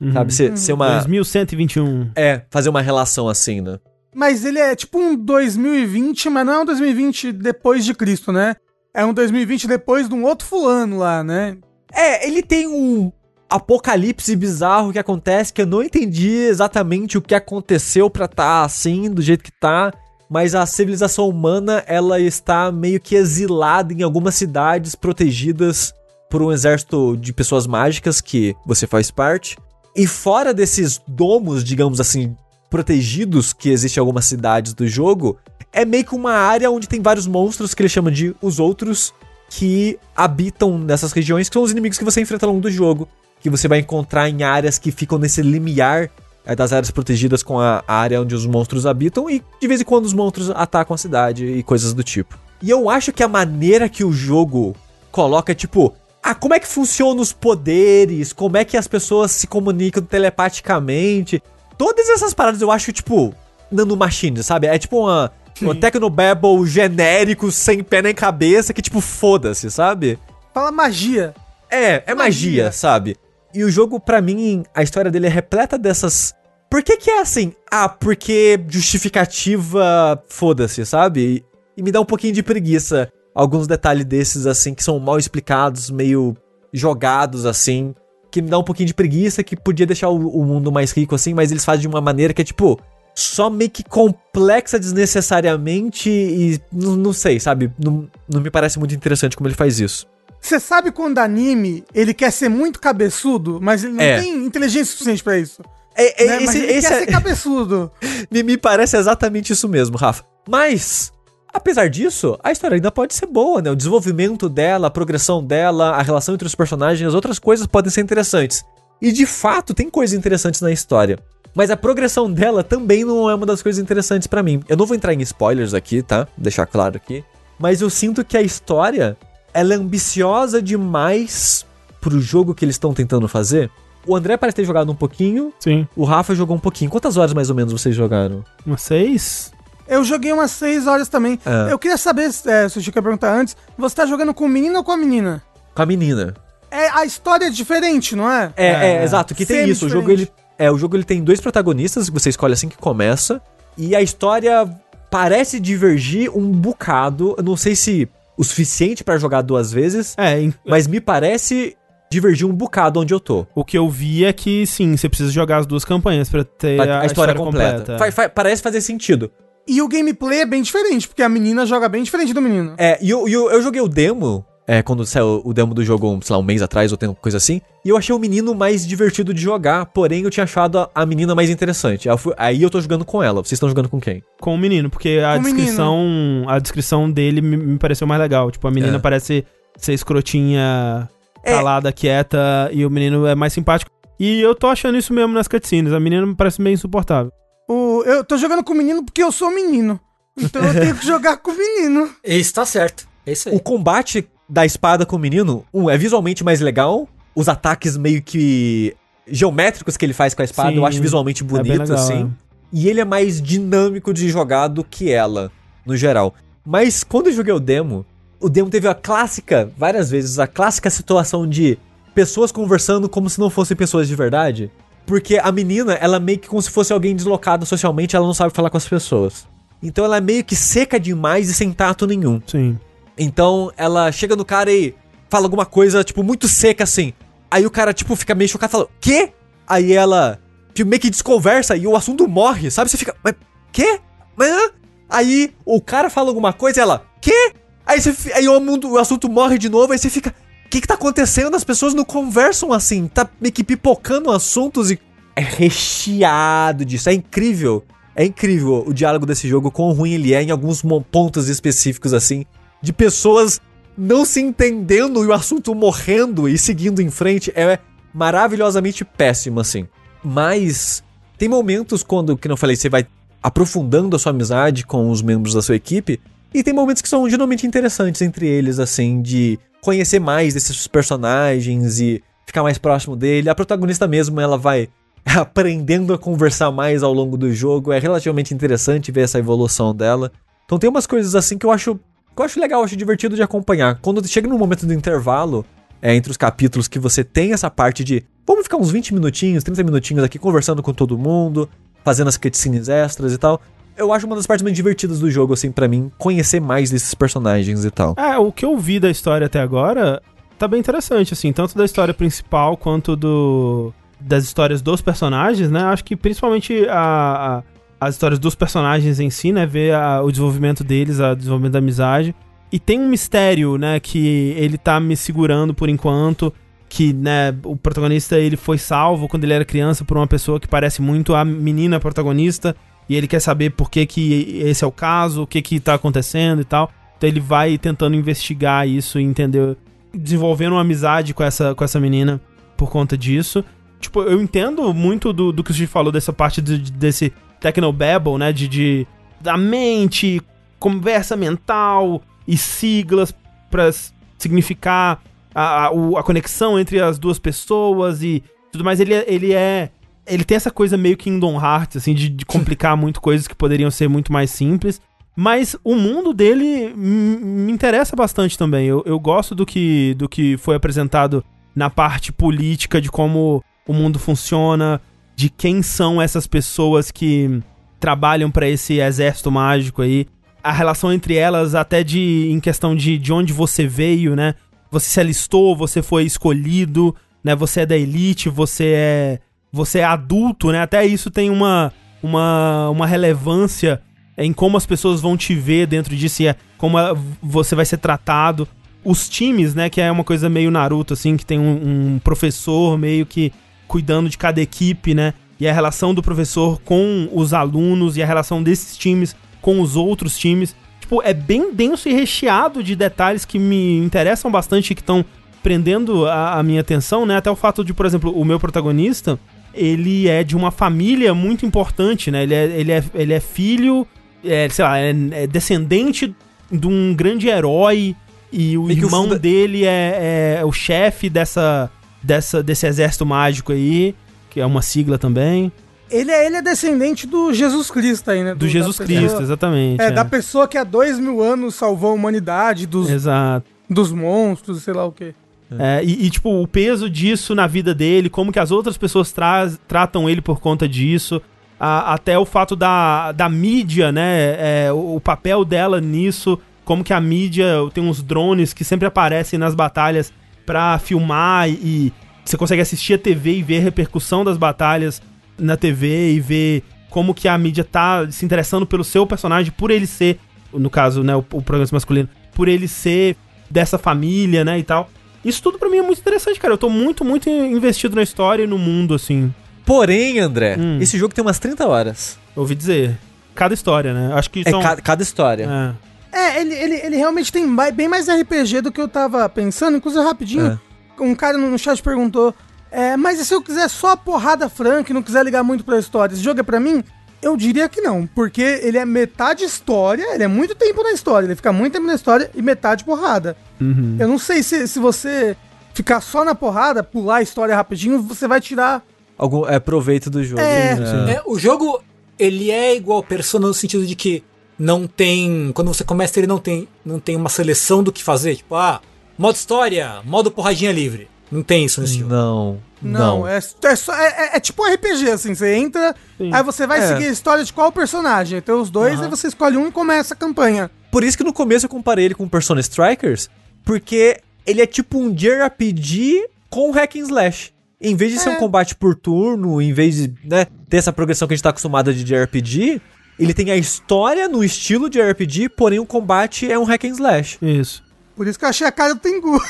uhum. sabe? Ser, uhum. ser uma. 2121. É, fazer uma relação assim, né? Mas ele é tipo um 2020, mas não é um 2020 depois de Cristo, né? É um 2020 depois de um outro fulano lá, né? É, ele tem um apocalipse bizarro que acontece que eu não entendi exatamente o que aconteceu pra tá assim, do jeito que tá. Mas a civilização humana, ela está meio que exilada em algumas cidades protegidas por um exército de pessoas mágicas que você faz parte. E fora desses domos, digamos assim, protegidos que existem em algumas cidades do jogo, é meio que uma área onde tem vários monstros que ele chama de os outros que habitam nessas regiões, que são os inimigos que você enfrenta ao longo do jogo, que você vai encontrar em áreas que ficam nesse limiar é, das áreas protegidas com a área onde os monstros habitam e de vez em quando os monstros atacam a cidade e coisas do tipo. E eu acho que a maneira que o jogo coloca tipo, ah, como é que funcionam os poderes, como é que as pessoas se comunicam telepaticamente, Todas essas paradas eu acho, tipo, nanomachine, sabe? É tipo uma, um Tecnobabble genérico, sem pé nem cabeça, que tipo, foda-se, sabe? Fala magia. É, é magia. magia, sabe? E o jogo, para mim, a história dele é repleta dessas. Por que que é assim? Ah, porque justificativa, foda-se, sabe? E me dá um pouquinho de preguiça alguns detalhes desses, assim, que são mal explicados, meio jogados, assim que me dá um pouquinho de preguiça, que podia deixar o, o mundo mais rico assim, mas eles fazem de uma maneira que é tipo só meio que complexa desnecessariamente e não, não sei, sabe? Não, não me parece muito interessante como ele faz isso. Você sabe quando anime ele quer ser muito cabeçudo, mas ele não é. tem inteligência suficiente para isso. É, é, né? esse, ele esse quer é... ser cabeçudo. me, me parece exatamente isso mesmo, Rafa. Mas Apesar disso, a história ainda pode ser boa, né? O desenvolvimento dela, a progressão dela, a relação entre os personagens, as outras coisas podem ser interessantes. E de fato, tem coisas interessantes na história. Mas a progressão dela também não é uma das coisas interessantes para mim. Eu não vou entrar em spoilers aqui, tá? Deixar claro aqui. Mas eu sinto que a história, ela é ambiciosa demais pro jogo que eles estão tentando fazer. O André parece ter jogado um pouquinho. Sim. O Rafa jogou um pouquinho. Quantas horas mais ou menos vocês jogaram? Umas seis? Eu joguei umas 6 horas também. É. Eu queria saber, é, se eu quer perguntar antes, você tá jogando com o menino ou com a menina? Com a menina. É, a história é diferente, não é? É, é, é exato, que tem isso. O jogo, ele, é, o jogo ele tem dois protagonistas que você escolhe assim que começa. E a história parece divergir um bocado. Eu não sei se o suficiente para jogar duas vezes. É, mas me parece divergir um bocado onde eu tô. O que eu vi é que sim, você precisa jogar as duas campanhas para ter a, a, história, história completa. completa. Fa, fa, parece fazer sentido. E o gameplay é bem diferente, porque a menina joga bem diferente do menino. É, e eu, eu, eu joguei o demo, é, quando saiu o demo do jogo, sei lá, um mês atrás ou tem coisa assim, e eu achei o menino mais divertido de jogar, porém eu tinha achado a, a menina mais interessante. Eu fui, aí eu tô jogando com ela. Vocês estão jogando com quem? Com o menino, porque a com descrição a descrição dele me, me, pareceu mais legal. Tipo, a menina é. parece ser escrotinha, é. calada, é. quieta, e o menino é mais simpático. E eu tô achando isso mesmo nas cutscenes. A menina me parece meio insuportável. O, eu tô jogando com o menino porque eu sou menino. Então eu tenho que jogar com o menino. Isso tá certo. É isso aí. O combate da espada com o menino, um, é visualmente mais legal. Os ataques meio que geométricos que ele faz com a espada, Sim, eu acho visualmente é bonito, é legal, assim. É. E ele é mais dinâmico de jogar do que ela, no geral. Mas quando eu joguei o demo, o demo teve a clássica, várias vezes, a clássica situação de pessoas conversando como se não fossem pessoas de verdade. Porque a menina, ela meio que como se fosse alguém deslocado socialmente, ela não sabe falar com as pessoas. Então ela é meio que seca demais e sem tato nenhum. Sim. Então ela chega no cara e fala alguma coisa, tipo, muito seca assim. Aí o cara, tipo, fica meio chocado e fala, quê? Aí ela tipo, meio que desconversa e o assunto morre, sabe? Você fica, mas quê? Mas, aí o cara fala alguma coisa e ela, quê? Aí, você, aí o, mundo, o assunto morre de novo, aí você fica, que que tá acontecendo? As pessoas não conversam assim, tá meio que pipocando assuntos e é recheado disso, é incrível. É incrível o diálogo desse jogo, quão ruim ele é em alguns pontos específicos assim, de pessoas não se entendendo e o assunto morrendo e seguindo em frente é maravilhosamente péssimo assim. Mas tem momentos quando, que não falei, você vai aprofundando a sua amizade com os membros da sua equipe, e tem momentos que são geralmente interessantes entre eles, assim, de conhecer mais desses personagens e ficar mais próximo dele. A protagonista mesmo, ela vai aprendendo a conversar mais ao longo do jogo. É relativamente interessante ver essa evolução dela. Então tem umas coisas assim que eu acho, que eu acho legal, acho divertido de acompanhar. Quando chega no momento do intervalo, é, entre os capítulos, que você tem essa parte de vamos ficar uns 20 minutinhos, 30 minutinhos aqui conversando com todo mundo, fazendo as cutscenes extras e tal eu acho uma das partes mais divertidas do jogo, assim, para mim, conhecer mais desses personagens e tal. É, o que eu vi da história até agora tá bem interessante, assim, tanto da história principal quanto do das histórias dos personagens, né? Acho que principalmente a, a as histórias dos personagens em si, né? Ver a, o desenvolvimento deles, o desenvolvimento da amizade. E tem um mistério, né? Que ele tá me segurando por enquanto. Que, né, o protagonista ele foi salvo quando ele era criança por uma pessoa que parece muito a menina protagonista e ele quer saber por que, que esse é o caso, o que que tá acontecendo e tal. Então ele vai tentando investigar isso e entender, desenvolvendo uma amizade com essa, com essa menina por conta disso. Tipo, eu entendo muito do, do que o gente falou dessa parte de, desse Technobabble, né? De, de da mente, conversa mental e siglas para significar a, a, a, conexão entre as duas pessoas e tudo mais. Ele, é, ele é ele tem essa coisa meio Kingdom Hearts, assim, de, de complicar muito coisas que poderiam ser muito mais simples. Mas o mundo dele me interessa bastante também. Eu, eu gosto do que, do que foi apresentado na parte política, de como o mundo funciona, de quem são essas pessoas que trabalham para esse exército mágico aí. A relação entre elas, até de em questão de, de onde você veio, né? Você se alistou, você foi escolhido, né? Você é da elite, você é você é adulto, né? Até isso tem uma, uma, uma relevância em como as pessoas vão te ver dentro disso e é, como você vai ser tratado. Os times, né? Que é uma coisa meio Naruto, assim, que tem um, um professor meio que cuidando de cada equipe, né? E a relação do professor com os alunos e a relação desses times com os outros times. Tipo, é bem denso e recheado de detalhes que me interessam bastante e que estão prendendo a, a, minha atenção, né? Até o fato de, por exemplo, o meu protagonista, ele é de uma família muito importante, né? Ele é, ele é, ele é filho, é, sei lá, é, é descendente de um grande herói e o e irmão o... dele é, é o chefe dessa, dessa, desse exército mágico aí, que é uma sigla também. Ele é, ele é descendente do Jesus Cristo aí, né? Do, do Jesus Cristo, exatamente. É, é, da pessoa que há dois mil anos salvou a humanidade dos, Exato. dos monstros, sei lá o quê. É, e, e, tipo, o peso disso na vida dele, como que as outras pessoas tra tratam ele por conta disso. A, até o fato da, da mídia, né? É, o, o, papel dela nisso. Como que a mídia tem uns drones que sempre aparecem nas batalhas pra filmar e, você consegue assistir a TV e ver a repercussão das batalhas na TV e ver como que a mídia tá se interessando pelo seu personagem, por ele ser, no caso, né, o, o protagonista masculino, por ele ser dessa família, né, e tal. Isso tudo para mim é muito interessante, cara. Eu tô muito, muito investido na história e no mundo, assim. Porém, André, hum. esse jogo tem umas 30 horas. Ouvi dizer. Cada história, né? Acho que é são... cada, cada história. É, é ele, ele, ele realmente tem bem mais RPG do que eu tava pensando. Inclusive, rapidinho, é. um cara no chat perguntou é, mas e se eu quiser só a porrada franca e não quiser ligar muito pra história, esse jogo é pra mim? Eu diria que não, porque ele é metade história, ele é muito tempo na história, ele fica muito tempo na história e metade porrada. Uhum. Eu não sei se, se você ficar só na porrada, pular a história rapidinho, você vai tirar algum é, proveito do jogo. É, né? é, o jogo ele é igual Persona no sentido de que não tem, quando você começa ele não tem, não tem uma seleção do que fazer, tipo, ah, modo história, modo porradinha livre. Não tem isso nesse jogo. Não. Não, não. É, é, só, é, é, é, tipo um RPG, assim. Você entra, Sim. aí você vai é. seguir a história de qual personagem. Tem os dois, uhum. aí você escolhe um e começa a campanha. Por isso que no começo eu comparei ele com Persona Strikers, porque ele é tipo um JRPG com hack and slash. Em vez de ser um é. combate por turno, em vez de né, ter essa progressão que a gente tá acostumado de JRPG, ele tem a história no estilo de RPG, porém o combate é um hack and slash. Isso. Por isso que eu achei a cara do Tengu.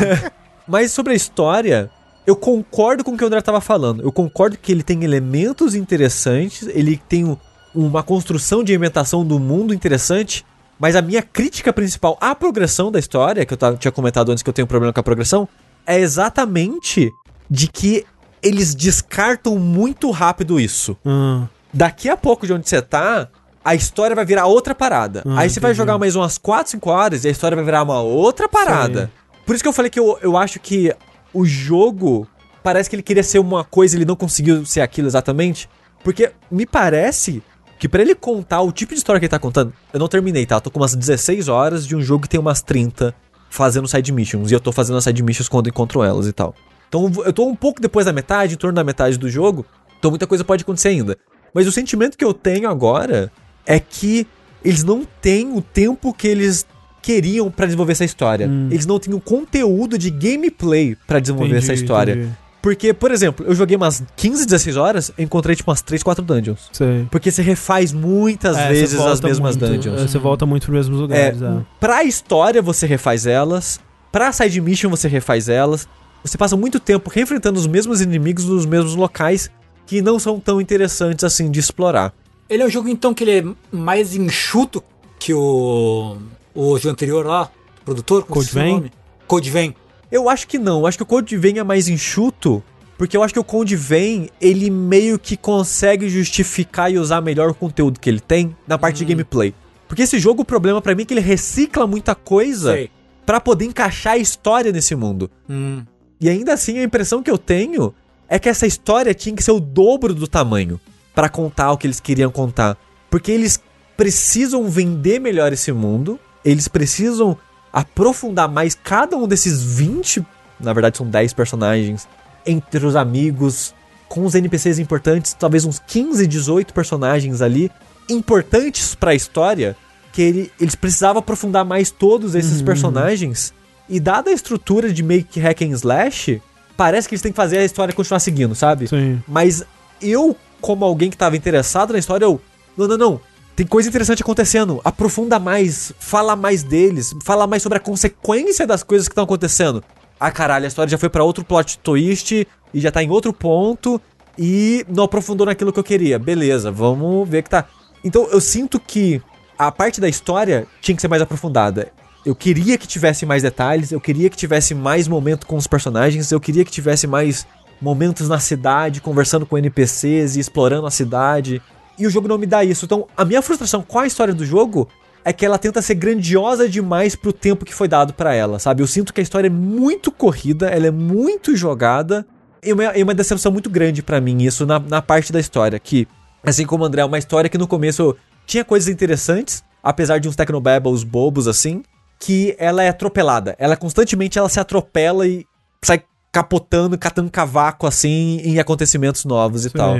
Mas sobre a história, eu concordo com o que o André estava falando. Eu concordo que ele tem elementos interessantes, ele tem uma construção de ambientação do mundo interessante, mas a minha crítica principal à progressão da história, que eu tinha comentado antes que eu tenho um problema com a progressão, é exatamente de que eles descartam muito rápido isso. Hum. Daqui a pouco de onde você tá, a história vai virar outra parada. Hum, Aí você entendi. vai jogar mais umas 4, 5 horas e a história vai virar uma outra parada. Sim. Por isso que eu falei que eu, eu acho que o jogo parece que ele queria ser uma coisa e ele não conseguiu ser aquilo exatamente. Porque me parece que para ele contar o tipo de história que ele tá contando, eu não terminei, tá? Eu tô com umas 16 horas de um jogo que tem umas 30 fazendo side missions. E eu tô fazendo as side missions quando encontro elas e tal. Então eu tô um pouco depois da metade, em torno da metade do jogo. Então muita coisa pode acontecer ainda. Mas o sentimento que eu tenho agora é que eles não têm o tempo que eles queriam para desenvolver essa história. Hum. Eles não tinham conteúdo de gameplay para desenvolver entendi, essa história. Entendi. Porque, por exemplo, eu joguei umas 15, 16 horas, encontrei tipo umas 3, 4 dungeons. Sei. Porque você refaz muitas é, vezes as mesmas muito, dungeons. É, você volta muito pros mesmos lugares. É, é. Pra história você refaz elas, pra side mission você refaz elas. Você passa muito tempo reenfrentando os mesmos inimigos nos mesmos locais que não são tão interessantes assim de explorar. Ele é um jogo então que ele é mais enxuto que o o jogo anterior lá, produtor, Code Vein? Code Vein. Eu acho que não, eu acho que o Code Vein é mais enxuto, porque eu acho que o Code Vein, ele meio que consegue justificar e usar melhor o conteúdo que ele tem na parte hum. de gameplay. Porque esse jogo, o problema para mim é que ele recicla muita coisa para poder encaixar a história nesse mundo. Hum. E ainda assim, a impressão que eu tenho é que essa história tinha que ser o dobro do tamanho para contar o que eles queriam contar. Porque eles precisam vender melhor esse mundo, eles precisam aprofundar mais cada um desses 20, na verdade são 10 personagens, entre os amigos, com os NPCs importantes, talvez uns 15, 18 personagens ali, importantes para a história, que ele, eles precisavam aprofundar mais todos esses uhum. personagens. E dada a estrutura de meio que hack and slash, parece que eles têm que fazer a história continuar seguindo, sabe? Sim. Mas eu, como alguém que estava interessado na história, eu. Não, não, não tem coisa interessante acontecendo. Aprofunda mais, fala mais deles, fala mais sobre a consequência das coisas que estão acontecendo. Ah, caralho, a história já foi para outro plot twist e já tá em outro ponto e não aprofundou naquilo que eu queria. Beleza, vamos ver que tá. Então eu sinto que a parte da história tinha que ser mais aprofundada. Eu queria que tivesse mais detalhes, eu queria que tivesse mais momento com os personagens, eu queria que tivesse mais momentos na cidade, conversando com NPCs e explorando a cidade e o jogo não me dá isso. Então, a minha frustração com a história do jogo é que ela tenta ser grandiosa demais pro tempo que foi dado para ela, sabe? Eu sinto que a história é muito corrida, ela é muito jogada, e uma, e uma decepção muito grande para mim isso na, na parte da história, que, assim como o André, é uma história que no começo tinha coisas interessantes, apesar de uns technobabbles bobos assim, que ela é atropelada. Ela constantemente ela se atropela e sai capotando, catando cavaco assim em acontecimentos novos e Sim. tal.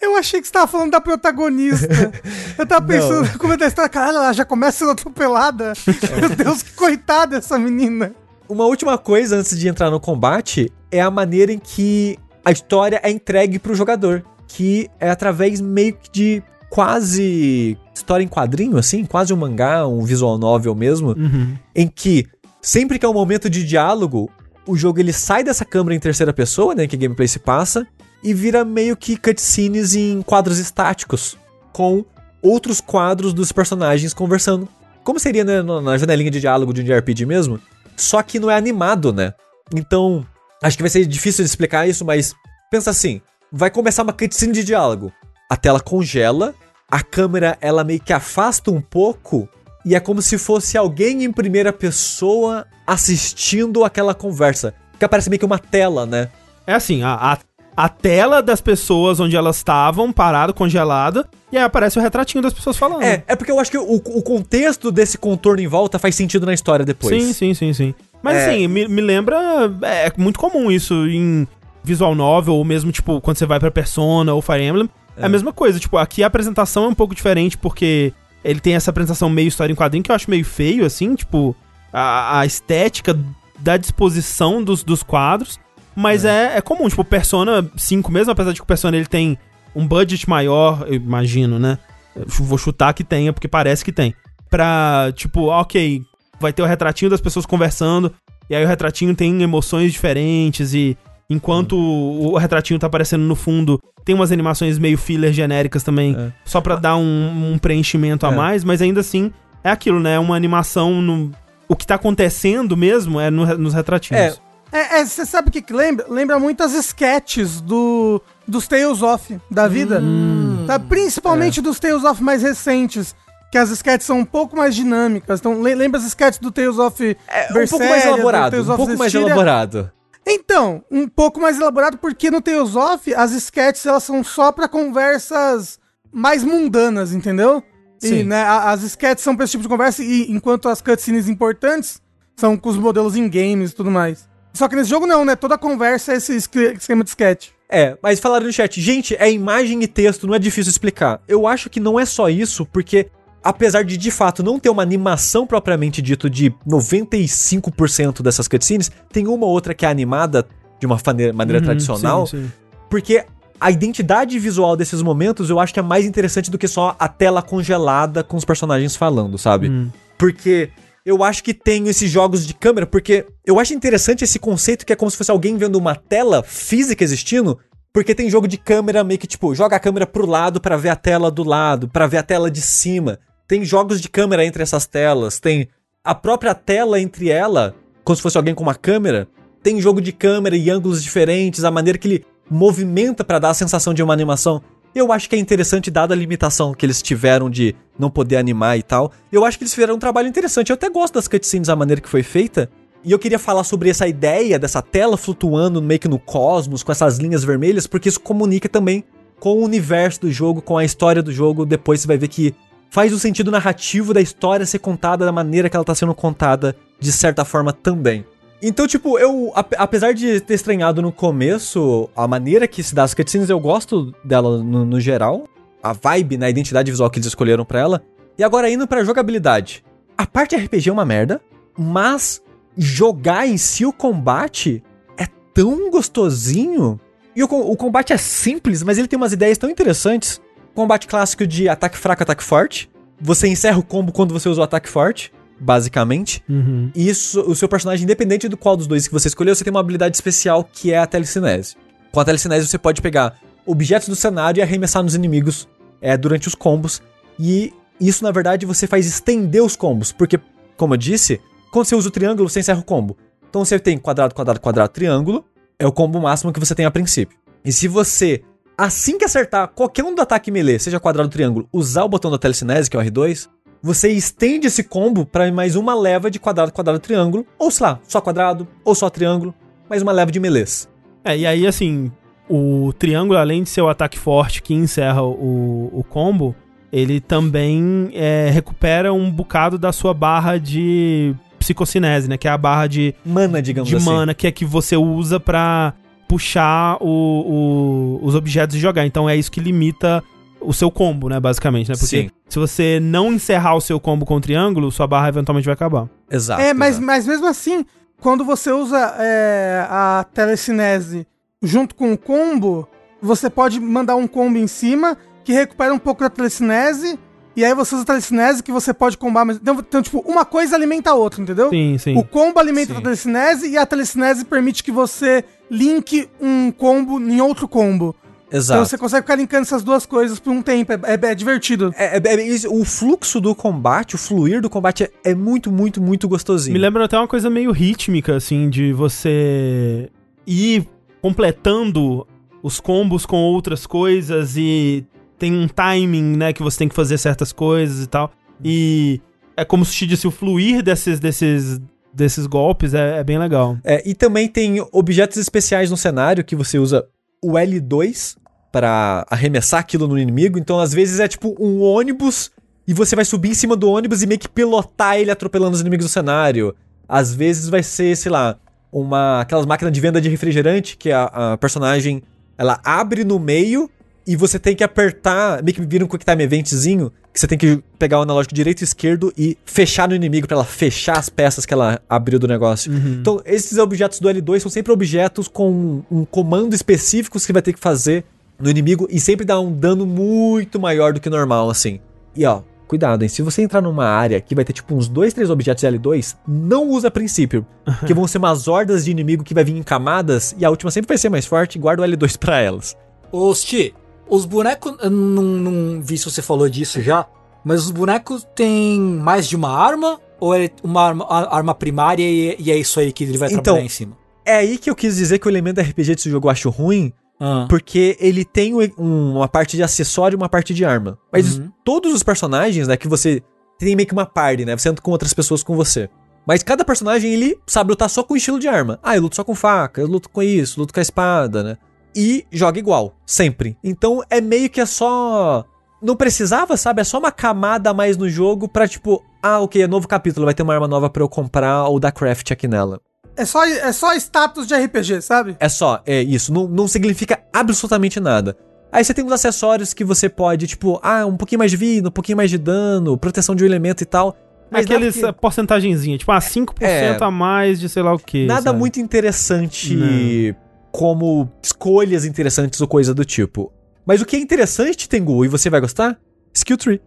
Eu achei que você tava falando da protagonista. Eu tava pensando, como é da história, caralho, ela já começa sendo atropelada. Meu Deus, que coitada essa menina. Uma última coisa antes de entrar no combate é a maneira em que a história é entregue pro jogador. que é através meio que de quase história em quadrinho, assim, quase um mangá, um visual novel mesmo, uhum. em que sempre que é um momento de diálogo, o jogo ele sai dessa câmera em terceira pessoa, né, que a gameplay se passa, e vira meio que cutscenes em quadros estáticos, com outros quadros dos personagens conversando. Como seria né, na janelinha de diálogo de um JRPG mesmo, só que não é animado, né? Então, acho que vai ser difícil de explicar isso, mas pensa assim, vai começar uma cutscene de diálogo. A tela congela, a câmera ela meio que afasta um pouco e é como se fosse alguém em primeira pessoa assistindo aquela conversa. Que aparece meio que uma tela, né? É assim, a, a, a tela das pessoas onde elas estavam, parado, congelada, e aí aparece o retratinho das pessoas falando. É, é porque eu acho que o, o contexto desse contorno em volta faz sentido na história depois. Sim, sim, sim, sim. Mas é... assim, me, me lembra. É muito comum isso em visual novel, ou mesmo, tipo, quando você vai pra Persona ou Fire Emblem. É. é a mesma coisa, tipo, aqui a apresentação é um pouco diferente, porque ele tem essa apresentação meio história em quadrinho que eu acho meio feio, assim, tipo, a, a estética da disposição dos, dos quadros. Mas é. é, é comum, tipo, Persona 5 mesmo, apesar de que o Persona ele tem um budget maior, eu imagino, né? Eu vou chutar que tenha, porque parece que tem. Pra, tipo, ok, vai ter o retratinho das pessoas conversando, e aí o retratinho tem emoções diferentes, e enquanto hum. o retratinho tá aparecendo no fundo, tem umas animações meio filler genéricas também, é. só pra dar um, um preenchimento é. a mais, mas ainda assim é aquilo, né? É uma animação no. O que tá acontecendo mesmo é no, nos retratinhos. É, você é, é, sabe o que, que lembra? Lembra muitas sketches do, dos Tales of da vida. Hum, tá? Principalmente é. dos Tales of mais recentes. Que as sketches são um pouco mais dinâmicas. Então, lembra as sketches do Tales of é, Um pouco mais elaborado. Um pouco mais elaborado. Então, um pouco mais elaborado, porque no Tales of, as sketches elas são só para conversas mais mundanas, entendeu? Sim. E, né, as sketches são pra esse tipo de conversa, e enquanto as cutscenes importantes são com os modelos em games e tudo mais. Só que nesse jogo não, né? Toda conversa é esse esquema de sketch. É, mas falaram no chat, gente, é imagem e texto, não é difícil explicar. Eu acho que não é só isso, porque apesar de de fato não ter uma animação propriamente dito de 95% dessas cutscenes, tem uma ou outra que é animada de uma maneira, maneira uhum, tradicional, sim, sim. porque a identidade visual desses momentos eu acho que é mais interessante do que só a tela congelada com os personagens falando, sabe? Uhum. Porque eu acho que tem esses jogos de câmera, porque eu acho interessante esse conceito que é como se fosse alguém vendo uma tela física existindo, porque tem jogo de câmera meio que tipo, joga a câmera pro lado para ver a tela do lado, para ver a tela de cima. Tem jogos de câmera entre essas telas, tem a própria tela entre ela, como se fosse alguém com uma câmera. Tem jogo de câmera e ângulos diferentes, a maneira que ele movimenta para dar a sensação de uma animação. Eu acho que é interessante, dada a limitação que eles tiveram de não poder animar e tal. Eu acho que eles fizeram um trabalho interessante. Eu até gosto das cutscenes, a maneira que foi feita. E eu queria falar sobre essa ideia dessa tela flutuando meio que no cosmos, com essas linhas vermelhas, porque isso comunica também com o universo do jogo, com a história do jogo. Depois você vai ver que faz o sentido narrativo da história ser contada da maneira que ela está sendo contada, de certa forma também. Então, tipo, eu, apesar de ter estranhado no começo a maneira que se dá as cutscenes, eu gosto dela no, no geral. A vibe, né, a identidade visual que eles escolheram para ela. E agora indo pra jogabilidade. A parte RPG é uma merda, mas jogar em si o combate é tão gostosinho. E o, o combate é simples, mas ele tem umas ideias tão interessantes. Combate clássico de ataque fraco, ataque forte. Você encerra o combo quando você usa o ataque forte basicamente. Uhum. Isso, o seu personagem, independente do qual dos dois que você escolheu, você tem uma habilidade especial que é a telecinese. Com a telecinese você pode pegar objetos do cenário e arremessar nos inimigos é, durante os combos. E isso, na verdade, você faz estender os combos. Porque, como eu disse, quando você usa o triângulo, você encerra o combo. Então você tem quadrado, quadrado, quadrado, triângulo. É o combo máximo que você tem a princípio. E se você, assim que acertar qualquer um do ataque melee, seja quadrado ou triângulo, usar o botão da telecinese, que é o R2, você estende esse combo para mais uma leva de quadrado, quadrado, triângulo, ou sei lá, só quadrado, ou só triângulo, mais uma leva de melês. É, e aí assim, o triângulo, além de ser o ataque forte que encerra o, o combo, ele também é, recupera um bocado da sua barra de psicocinese, né? Que é a barra de mana, digamos de assim. mana, que é que você usa pra puxar o, o, os objetos e jogar. Então é isso que limita o seu combo, né, basicamente, né? Porque Sim. se você não encerrar o seu combo com o triângulo, sua barra eventualmente vai acabar. Exato. É, mas, exato. mas mesmo assim, quando você usa é, a telecinese junto com o combo, você pode mandar um combo em cima que recupera um pouco da telecinese. E aí você usa a telecinese que você pode combar. Mas... Então, então, tipo, uma coisa alimenta a outra, entendeu? Sim, sim. O combo alimenta sim. a telecinese e a telecinese permite que você link um combo em outro combo. Exato. Então você consegue ficar linkando essas duas coisas por um tempo. É, é, é divertido. É, é, é o fluxo do combate, o fluir do combate é, é, muito, muito, muito gostosinho. Me lembra até uma coisa meio rítmica, assim, de você ir completando os combos com outras coisas e tem um timing, né, que você tem que fazer certas coisas e tal. E é como se te disse, o fluir desses, desses, desses golpes é, é bem legal. É, e também tem objetos especiais no cenário que você usa o L2 para arremessar aquilo no inimigo. Então, às vezes, é tipo um ônibus e você vai subir em cima do ônibus e meio que pilotar ele atropelando os inimigos do cenário. Às vezes vai ser, sei lá, uma aquelas máquinas de venda de refrigerante que a, a personagem ela abre no meio e você tem que apertar, meio que vira um quick time eventzinho, que você tem que pegar o analógico direito e esquerdo e fechar no inimigo para ela fechar as peças que ela abriu do negócio. Uhum. Então, esses objetos do L2 são sempre objetos com um comando específico que você vai ter que fazer no inimigo e sempre dá um dano muito maior do que normal, assim. E ó, cuidado, hein? Se você entrar numa área que vai ter tipo uns dois, três objetos L2, não usa a princípio. que vão ser umas hordas de inimigo que vai vir em camadas e a última sempre vai ser mais forte, guarda o L2 para elas. Osti, os bonecos, eu não, não vi se você falou disso já, mas os bonecos têm mais de uma arma? Ou é uma arma, arma primária e, e, é isso aí que ele vai então, trabalhar em cima? É aí que eu quis dizer que o elemento RPG desse jogo eu acho ruim, ah. porque ele tem um, uma parte de acessório e uma parte de arma. Mas uhum. todos os personagens, né, que você tem meio que uma party, né? Você anda com outras pessoas com você. Mas cada personagem, ele sabe lutar só com estilo de arma. Ah, eu luto só com faca, eu luto com isso, luto com a espada, né? E joga igual, sempre. Então é meio que é só. Não precisava, sabe? É só uma camada a mais no jogo pra tipo, ah, ok, é novo capítulo, vai ter uma arma nova pra eu comprar ou dar craft aqui nela. É só, é só status de RPG, sabe? É só, é isso. Não, não significa absolutamente nada. Aí você tem uns acessórios que você pode, tipo, ah, um pouquinho mais de vida, um pouquinho mais de dano, proteção de um elemento e tal. Mas Aqueles que... porcentagemzinha, tipo, ah, 5% é, a mais de sei lá o que. Nada sabe? muito interessante não como escolhas interessantes ou coisa do tipo. Mas o que é interessante, Tengu, e você vai gostar? Skill Tree.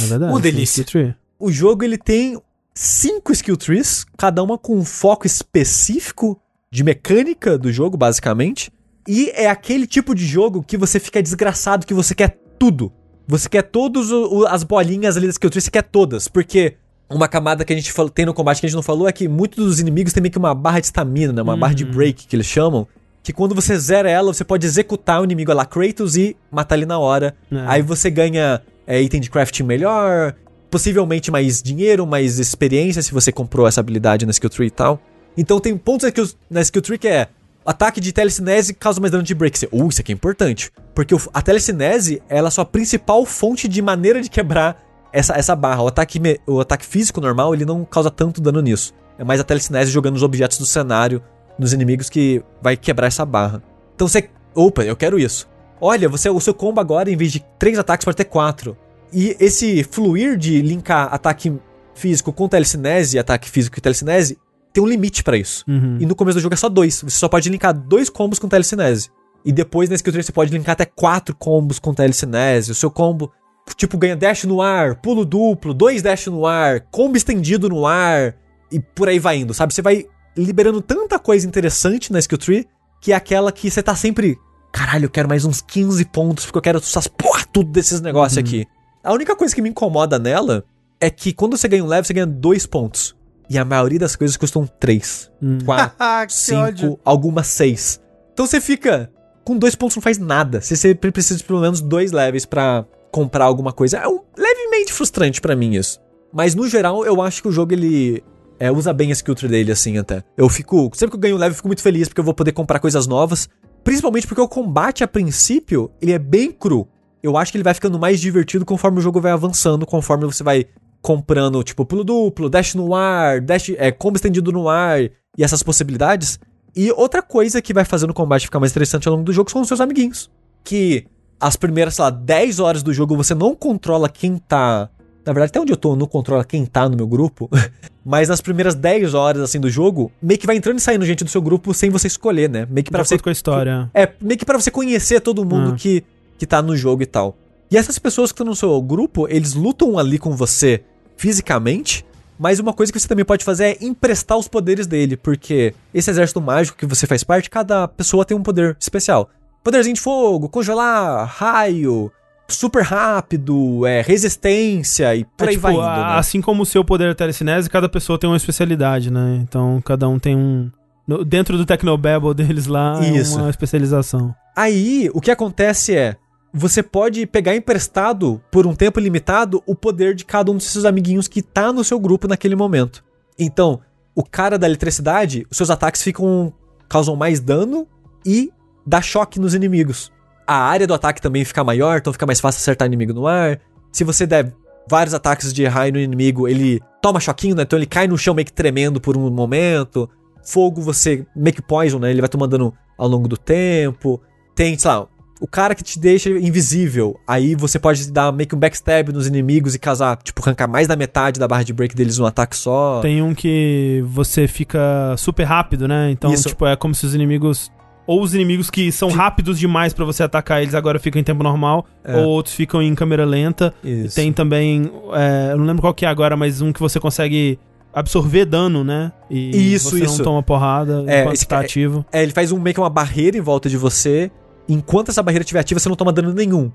É verdade. O delícia. Tree. O jogo ele tem cinco skill trees, cada uma com um foco específico de mecânica do jogo, basicamente. E é aquele tipo de jogo que você fica desgraçado, que você quer tudo. Você quer todas as bolinhas ali das skill trees, você quer todas. Porque uma camada que a gente tem no combate que a gente não falou é que muitos dos inimigos têm meio que uma barra de stamina, né? Uma uhum. barra de uhum. break, que eles chamam que quando você zera ela, você pode executar o inimigo lá, Kratos, e matar ele na hora. É. Aí você ganha é, item de crafting melhor, possivelmente mais dinheiro, mais experiência, se você comprou essa habilidade na skill tree e tal. Então tem pontos na skill tree que é ataque de telecinese causa mais dano de break. Você, uh, isso aqui é importante. Porque a telecinese, ela é a sua principal fonte de maneira de quebrar essa, essa barra. O ataque, o ataque físico normal, ele não causa tanto dano nisso. É mais a telecinese jogando os objetos do cenário nos inimigos que vai quebrar essa barra. Então você. Opa, eu quero isso. Olha, você o seu combo agora, em vez de três ataques, pode ter quatro. E esse fluir de linkar ataque físico com telecinese, ataque físico e telecinese, tem um limite para isso. Uhum. E no começo do jogo é só dois. Você só pode linkar dois combos com telecinese. E depois na skill 3 você pode linkar até quatro combos com telecinese. O seu combo, tipo, ganha dash no ar, pulo duplo, dois dash no ar, combo estendido no ar, e por aí vai indo, sabe? Você vai liberando tanta coisa interessante na skill tree que é aquela que você tá sempre. Caralho, eu quero mais uns 15 pontos porque eu quero essas porra tudo desses negócios uhum. aqui. A única coisa que me incomoda nela é que quando você ganha um level, você ganha dois pontos. E a maioria das coisas custam 3, 4, 5, algumas 6. Então você fica. Com dois pontos não faz nada. Você sempre precisa de pelo menos dois levels para comprar alguma coisa. É um, levemente frustrante para mim isso. Mas no geral, eu acho que o jogo ele é, usa bem a skill tree dele, assim, até. Eu fico. Sempre que eu ganho level, eu fico muito feliz porque eu vou poder comprar coisas novas. Principalmente porque o combate, a princípio, ele é bem cru. Eu acho que ele vai ficando mais divertido conforme o jogo vai avançando, conforme você vai comprando, tipo, pulo duplo, dash no ar, dash, é, combo estendido no ar e essas possibilidades. E outra coisa que vai fazendo o combate ficar mais interessante ao longo do jogo são os seus amiguinhos. Que as primeiras, sei lá, 10 horas do jogo você não controla quem tá Na verdade, até onde eu tô, não controla quem tá no meu grupo. Mas nas primeiras 10 horas, assim, do jogo, meio que vai entrando e saindo gente do seu grupo sem você escolher, né? Meio que pra você. com a história. É, meio que pra você conhecer todo mundo ah. que, que tá no jogo e tal. E essas pessoas que estão no seu grupo, eles lutam ali com você fisicamente, mas uma coisa que você também pode fazer é emprestar os poderes dele, porque esse exército mágico que você faz parte, cada pessoa tem um poder especial. Poderzinho de fogo, congelar, raio, super rápido, é, resistência e por é, aí tipo, vai indo, né? Assim como o seu poder é telecinese, cada pessoa tem uma especialidade, né? Então cada um tem um. No, dentro do Tecnobabble deles lá, é Isso. É uma especialização. Aí, o que acontece é. Você pode pegar emprestado, por um tempo limitado, o poder de cada um dos seus amiguinhos que tá no seu grupo naquele momento. Então, o cara da eletricidade, os seus ataques ficam. causam mais dano e dá choque nos inimigos a área do ataque também fica maior, então fica mais fácil acertar inimigo no ar. Se você der vários ataques de raio no inimigo, ele toma choquinho, né? Então ele cai no chão meio que tremendo por um momento. Fogo, você meio que poison, né? Ele vai tomando dano ao longo do tempo. Tem, sei lá, o cara que te deixa invisível. Aí você pode dar meio que um backstab nos inimigos e causar, tipo, arrancar mais da metade da barra de break deles num ataque só. Tem um que você fica super rápido, né? Então, Isso. tipo, é como se os inimigos ou os inimigos que são rápidos demais para você atacar, eles agora ficam em tempo normal, é. ou outros ficam em câmera lenta. Isso. Tem também, é, eu não lembro qual que é agora, mas um que você consegue absorver dano, né? E isso, você isso. não toma porrada é, enquanto está ativo. É, ele faz um meio que uma barreira em volta de você. Enquanto essa barreira estiver ativa, você não toma dano nenhum.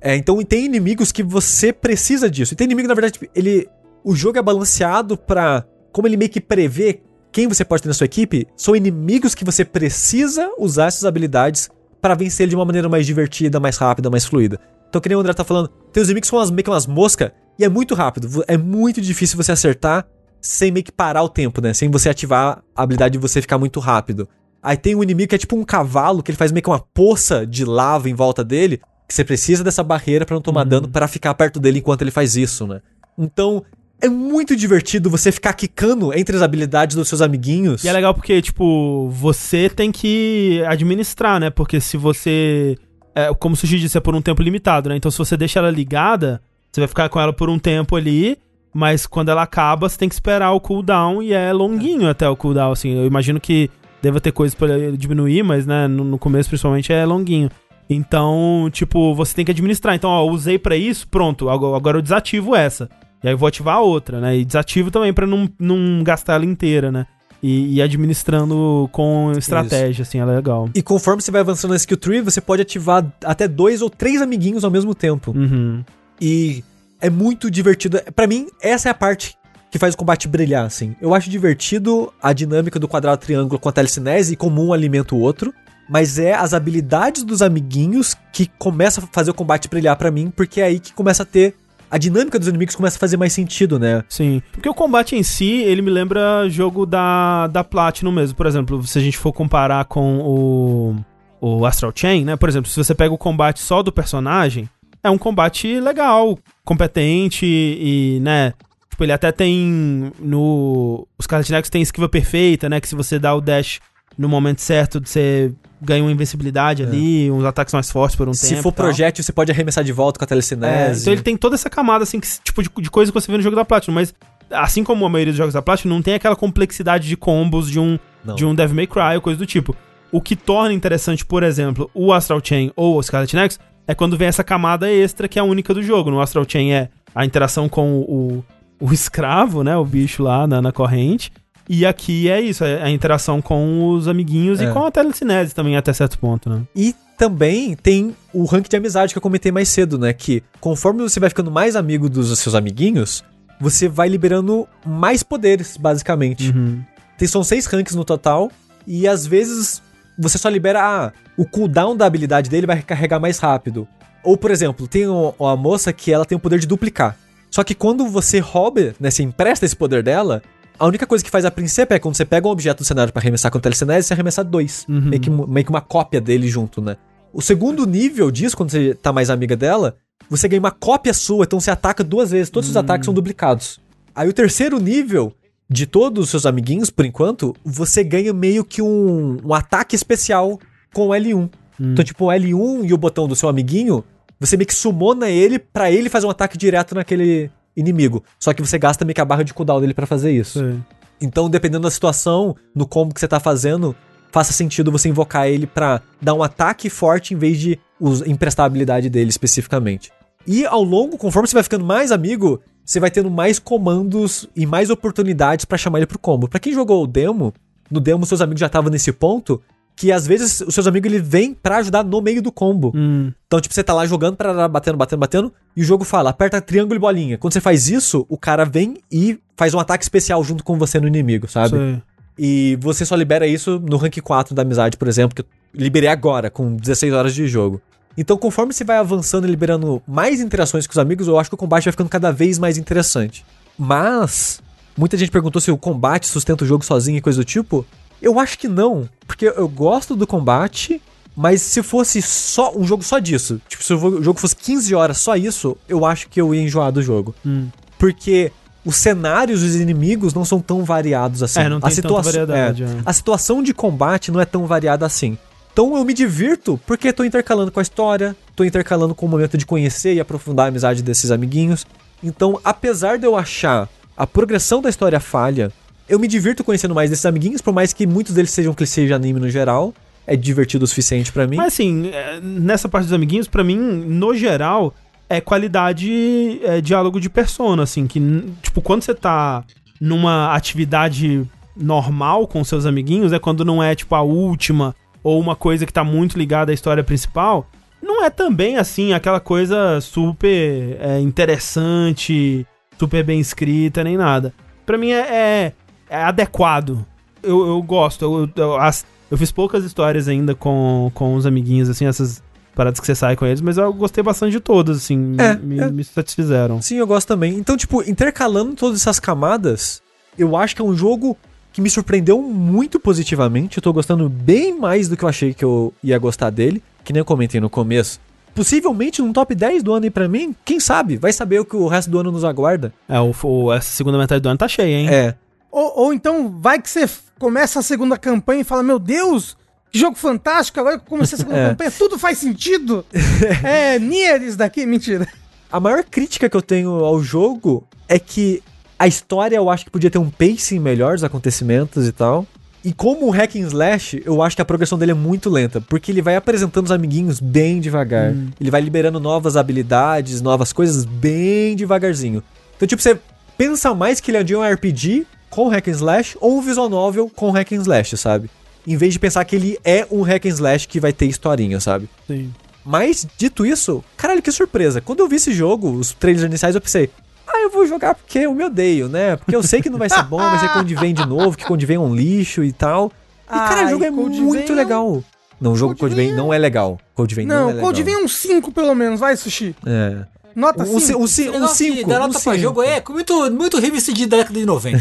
É. é, então tem inimigos que você precisa disso. E tem inimigo, na verdade, ele. O jogo é balanceado pra. Como ele meio que prevê quem você pode ter na sua equipe são inimigos que você precisa usar essas habilidades para vencer de uma maneira mais divertida, mais rápida, mais fluida. Então, que nem o André tá falando, tem os inimigos que são umas, meio que umas moscas, e é muito rápido. É muito difícil você acertar sem meio que parar o tempo, né? Sem você ativar a habilidade de você ficar muito rápido. Aí tem um inimigo que é tipo um cavalo, que ele faz meio que uma poça de lava em volta dele, que você precisa dessa barreira para não tomar uhum. dano para ficar perto dele enquanto ele faz isso, né? Então, é muito divertido você ficar quicando entre as habilidades dos seus amiguinhos. E é legal porque, tipo, você tem que administrar, né? Porque se você. É, como o Sushi disse, é por um tempo limitado, né? Então se você deixa ela ligada, você vai ficar com ela por um tempo ali. Mas quando ela acaba, você tem que esperar o cooldown e é longuinho até o cooldown, assim. Eu imagino que deva ter coisas para diminuir, mas, né, no, no começo principalmente é longuinho. Então, tipo, você tem que administrar. Então, ó, usei para isso, pronto, agora eu desativo essa. E aí eu vou ativar a outra, né? E desativo também para não, não gastar ela inteira, né? E, e, administrando com estratégia, Isso. assim, é legal. E conforme você vai avançando na skill tree, você pode ativar até dois ou três amiguinhos ao mesmo tempo. Uhum. E é muito divertido. para mim, essa é a parte que faz o combate brilhar, assim. Eu acho divertido a dinâmica do quadrado triângulo com a telecinese e como um alimenta o outro. Mas é as habilidades dos amiguinhos que começa a fazer o combate brilhar para mim, porque é aí que começa a ter a dinâmica dos inimigos começa a fazer mais sentido, né? Sim. Porque o combate em si, ele me lembra jogo da, da Platinum mesmo. Por exemplo, se a gente for comparar com o, o Astral Chain, né? Por exemplo, se você pega o combate só do personagem, é um combate legal, competente e, né? Tipo, ele até tem no... Os Scarlet tem esquiva perfeita, né? Que se você dá o dash no momento certo, você ganha uma invencibilidade é. ali, uns ataques mais fortes por um Se tempo. Se for projétil, você pode arremessar de volta com a telecinese. É, então ele tem toda essa camada, assim, que, tipo, de, de coisa que você vê no jogo da Platinum, mas assim como a maioria dos jogos da Platinum, não tem aquela complexidade de combos de um, de um Devil May Cry ou coisa do tipo. O que torna interessante, por exemplo, o Astral Chain ou o Scarlet Nexus é quando vem essa camada extra que é a única do jogo. No Astral Chain é a interação com o, o escravo, né, o bicho lá na, na corrente, e aqui é isso, é a interação com os amiguinhos é. e com a telecinese também, até certo ponto, né? E também tem o rank de amizade que eu comentei mais cedo, né? Que conforme você vai ficando mais amigo dos seus amiguinhos, você vai liberando mais poderes, basicamente. Uhum. Tem, são seis ranks no total, e às vezes você só libera. Ah, o cooldown da habilidade dele vai recarregar mais rápido. Ou, por exemplo, tem uma moça que ela tem o poder de duplicar. Só que quando você rouba, né, você empresta esse poder dela, a única coisa que faz a princípio é quando você pega um objeto do cenário para arremessar com o telecinese, você arremessa dois. Uhum. Meio, que, meio que uma cópia dele junto, né? O segundo nível disso, quando você tá mais amiga dela, você ganha uma cópia sua, então você ataca duas vezes. Todos os ataques são duplicados. Aí o terceiro nível, de todos os seus amiguinhos, por enquanto, você ganha meio que um, um ataque especial com o L1. Uhum. Então, tipo, o L1 e o botão do seu amiguinho, você meio que sumona ele para ele fazer um ataque direto naquele inimigo. Só que você gasta meio que a barra de cooldown dele para fazer isso. Sim. Então, dependendo da situação, no combo que você tá fazendo, faça sentido você invocar ele para dar um ataque forte em vez de emprestar a habilidade dele especificamente. E ao longo, conforme você vai ficando mais amigo, você vai tendo mais comandos e mais oportunidades para chamar ele pro combo. Para quem jogou o demo, no demo seus amigos já estavam nesse ponto que às vezes os seus amigos ele vem para ajudar no meio do combo. Hum. Então, tipo, você tá lá jogando para batendo, batendo, batendo, e o jogo fala: aperta triângulo e bolinha. Quando você faz isso, o cara vem e faz um ataque especial junto com você no inimigo, sabe? Sim. E você só libera isso no rank 4 da amizade, por exemplo, que eu liberei agora, com 16 horas de jogo. Então, conforme você vai avançando e liberando mais interações com os amigos, eu acho que o combate vai ficando cada vez mais interessante. Mas, muita gente perguntou se o combate sustenta o jogo sozinho e coisa do tipo. Eu acho que não, porque eu gosto do combate, mas se fosse só um jogo só disso, tipo, se o jogo fosse 15 horas só isso, eu acho que eu ia enjoar do jogo. Hum. Porque os cenários dos inimigos não são tão variados assim. É, não tem a tanta variedade. É, é. A situação de combate não é tão variada assim. Então eu me divirto porque tô intercalando com a história, tô intercalando com o momento de conhecer e aprofundar a amizade desses amiguinhos. Então, apesar de eu achar a progressão da história falha, eu me divirto conhecendo mais desses amiguinhos, por mais que muitos deles sejam clichês de anime no geral. É divertido o suficiente para mim. Mas assim, é, nessa parte dos amiguinhos, para mim, no geral, é qualidade é, diálogo de persona, assim, que, tipo, quando você tá numa atividade normal com seus amiguinhos, é quando não é, tipo, a última ou uma coisa que tá muito ligada à história principal, não é também, assim, aquela coisa super é, interessante, super bem escrita, nem nada. Pra mim é, é é adequado. Eu, eu gosto. Eu, eu, as, eu fiz poucas histórias ainda com, com os amiguinhos, assim, essas paradas que você sai com eles, mas eu gostei bastante de todas, assim, é, me, é. me satisfizeram. Sim, eu gosto também. Então, tipo, intercalando todas essas camadas, eu acho que é um jogo que me surpreendeu muito positivamente. Eu tô gostando bem mais do que eu achei que eu ia gostar dele, que nem eu comentei no começo. Possivelmente num top 10 do ano aí pra mim, quem sabe? Vai saber o que o resto do ano nos aguarda. É, o, o essa segunda metade do ano tá cheia, hein? É. Ou, ou então vai que você começa a segunda campanha e fala: Meu Deus, que jogo fantástico, agora que eu comecei a segunda é. campanha, tudo faz sentido. é, Nieres daqui, mentira. A maior crítica que eu tenho ao jogo é que a história eu acho que podia ter um pacing melhor, os acontecimentos e tal. E como o hack and slash, eu acho que a progressão dele é muito lenta, porque ele vai apresentando os amiguinhos bem devagar. Hum. Ele vai liberando novas habilidades, novas coisas bem devagarzinho. Então, tipo, você pensa mais que ele é um RPG com hack and slash ou um visual novel com hack and slash, sabe? Em vez de pensar que ele é um hack and slash que vai ter historinha, sabe? Sim. Mas, dito isso, caralho, que surpresa. Quando eu vi esse jogo, os trailers iniciais, eu pensei, ah, eu vou jogar porque eu me odeio, né? Porque eu sei que não vai ser bom, vai ser Code vem de novo, que Code vem é um lixo e tal. E, cara, o jogo é muito legal. Não, o jogo Code Vein não é legal. Code Vein não, não é legal. Code Vein é um 5 pelo menos, vai, Sushi. É. Nota 5. Um 5. Um 5. Dá nota pra jogo é muito, muito revista de década de 90.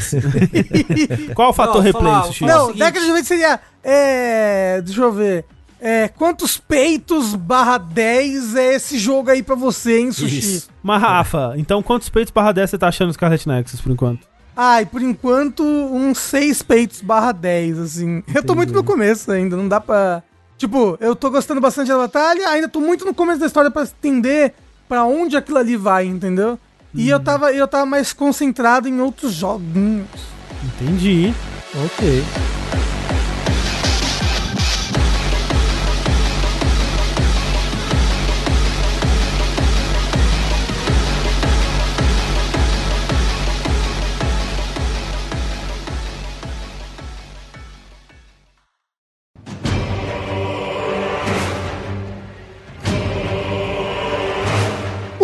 Qual o fator não, replay, falar, Sushi? Não, década de 90 seria. É. Deixa eu ver. É, quantos peitos barra 10 é esse jogo aí pra você, hein, Sushi? Isso. Mas, Rafa, então quantos peitos barra 10 você tá achando Scarlet Nexus por enquanto? Ai, por enquanto, uns 6 peitos barra 10, assim. Entendi. Eu tô muito no começo ainda, não dá pra. Tipo, eu tô gostando bastante da batalha, ainda tô muito no começo da história pra entender para onde aquilo ali vai, entendeu? E eu, uhum. tava, eu tava mais concentrado em outros joguinhos. Entendi. Ok.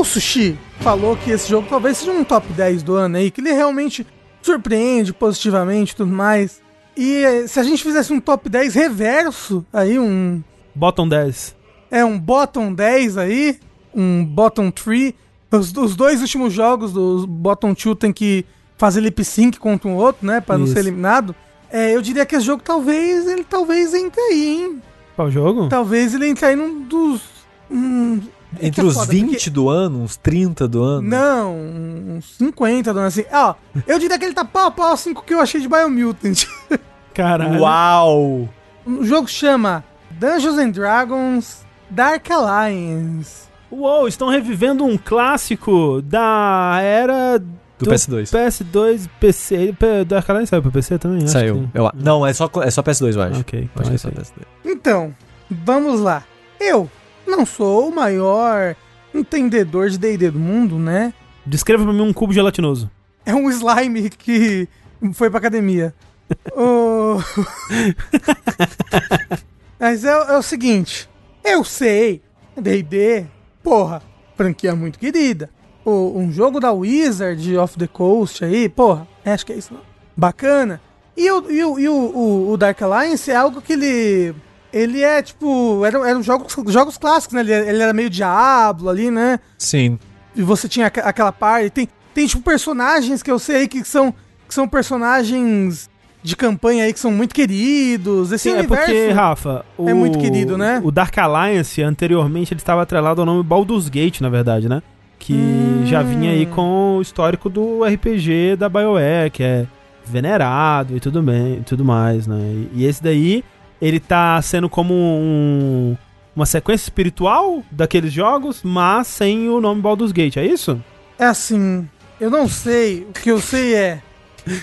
Sushi falou que esse jogo talvez seja um top 10 do ano aí, que ele realmente surpreende positivamente e tudo mais. E eh, se a gente fizesse um top 10 reverso, aí um. Bottom 10. É, um bottom 10 aí, um bottom 3. Os, os dois últimos jogos do bottom 2 tem que fazer lip sync contra um outro, né? Pra Isso. não ser eliminado. É, eu diria que esse jogo talvez, ele talvez entre aí, hein? Qual jogo? Talvez ele entre aí num dos. Um, é Entre é os foda, 20 porque... do ano, uns 30 do ano? Não, uns 50 do ano, assim. Ó, eu diria que ele tá pau a pau assim com o que eu achei de Biomutant. Caralho. Uau! O jogo chama Dungeons and Dragons Dark Alliance. Uou, estão revivendo um clássico da era do, do PS2. PS2, PC. Da Arcaline saiu pra PC também? Saiu. Eu, não, é só, é só PS2, eu acho. Ok, então, é só PS2. Então, vamos lá. Eu não sou o maior entendedor de D&D do mundo, né? Descreva pra mim um cubo gelatinoso. É um slime que foi pra academia. o... Mas é, é, o seguinte, eu sei, D&D, porra, franquia muito querida. O, um jogo da Wizard of the Coast aí, porra, acho que é isso, não? bacana. E, o, e, o, e o, o, Dark Alliance é algo que ele ele é tipo. Eram, eram jogos, jogos clássicos, né? Ele, ele, era meio Diablo ali, né? Sim. E você tinha aquela parte. Tem, tem tipo personagens que eu sei que são, que são personagens de campanha aí que são muito queridos. Esse Sim, é porque, Rafa, o, é muito querido, né? O Dark Alliance, anteriormente, ele estava atrelado ao nome Baldur's Gate, na verdade, né? Que hum. já vinha aí com o histórico do RPG da BioWare, que é venerado e tudo bem, tudo mais, né? E, e esse daí ele tá sendo como um, uma sequência espiritual daqueles jogos, mas sem o nome Baldur's Gate, é isso? É assim, eu não sei, o que eu sei é...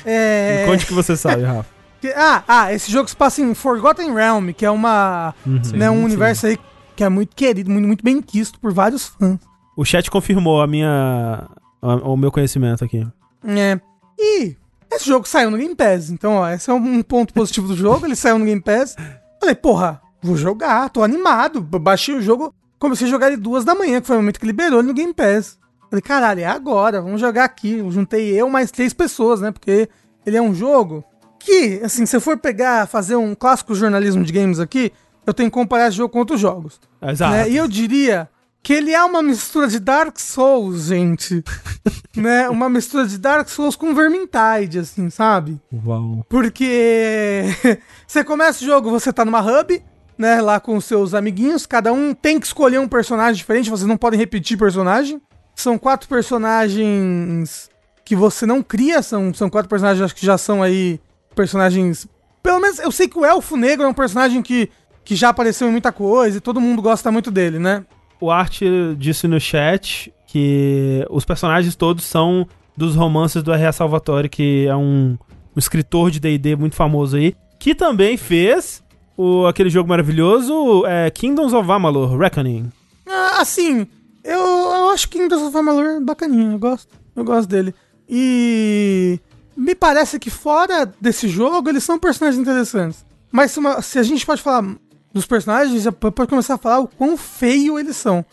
é... Me conte o que você sabe, Rafa. ah, ah, esse jogo se passa em Forgotten Realm, que é uma, uhum, né, um sim. universo aí que é muito querido, muito, muito bem quisto por vários fãs. O chat confirmou a minha, a, o meu conhecimento aqui. É. E esse jogo saiu no Game Pass, então, ó, esse é um ponto positivo do jogo. Ele saiu no Game Pass. Falei, porra, vou jogar, tô animado. Baixei o jogo, comecei a jogar ele duas da manhã, que foi o momento que liberou ele no Game Pass. Falei, caralho, é agora, vamos jogar aqui. Eu juntei eu mais três pessoas, né? Porque ele é um jogo que, assim, se eu for pegar, fazer um clássico jornalismo de games aqui, eu tenho que comparar esse jogo com outros jogos. Exato. Né? E eu diria que ele é uma mistura de Dark Souls, gente. né? Uma mistura de Dark Souls com Vermintide, assim, sabe? Uau. Porque você começa o jogo, você tá numa hub, né, lá com seus amiguinhos, cada um tem que escolher um personagem diferente, vocês não podem repetir personagem. São quatro personagens que você não cria, são, são quatro personagens acho que já são aí personagens... Pelo menos eu sei que o Elfo Negro é um personagem que, que já apareceu em muita coisa e todo mundo gosta muito dele, né? O Art disse no chat que os personagens todos são dos romances do R.A. Salvatore, que é um, um escritor de D&D muito famoso aí, que também fez o, aquele jogo maravilhoso é, Kingdoms of Amalur, Reckoning. Ah, assim, eu, eu acho Kingdoms of Amalur bacaninho, eu gosto, eu gosto dele. E me parece que fora desse jogo eles são personagens interessantes. Mas se, uma, se a gente pode falar dos personagens, pode começar a falar o quão feio eles são.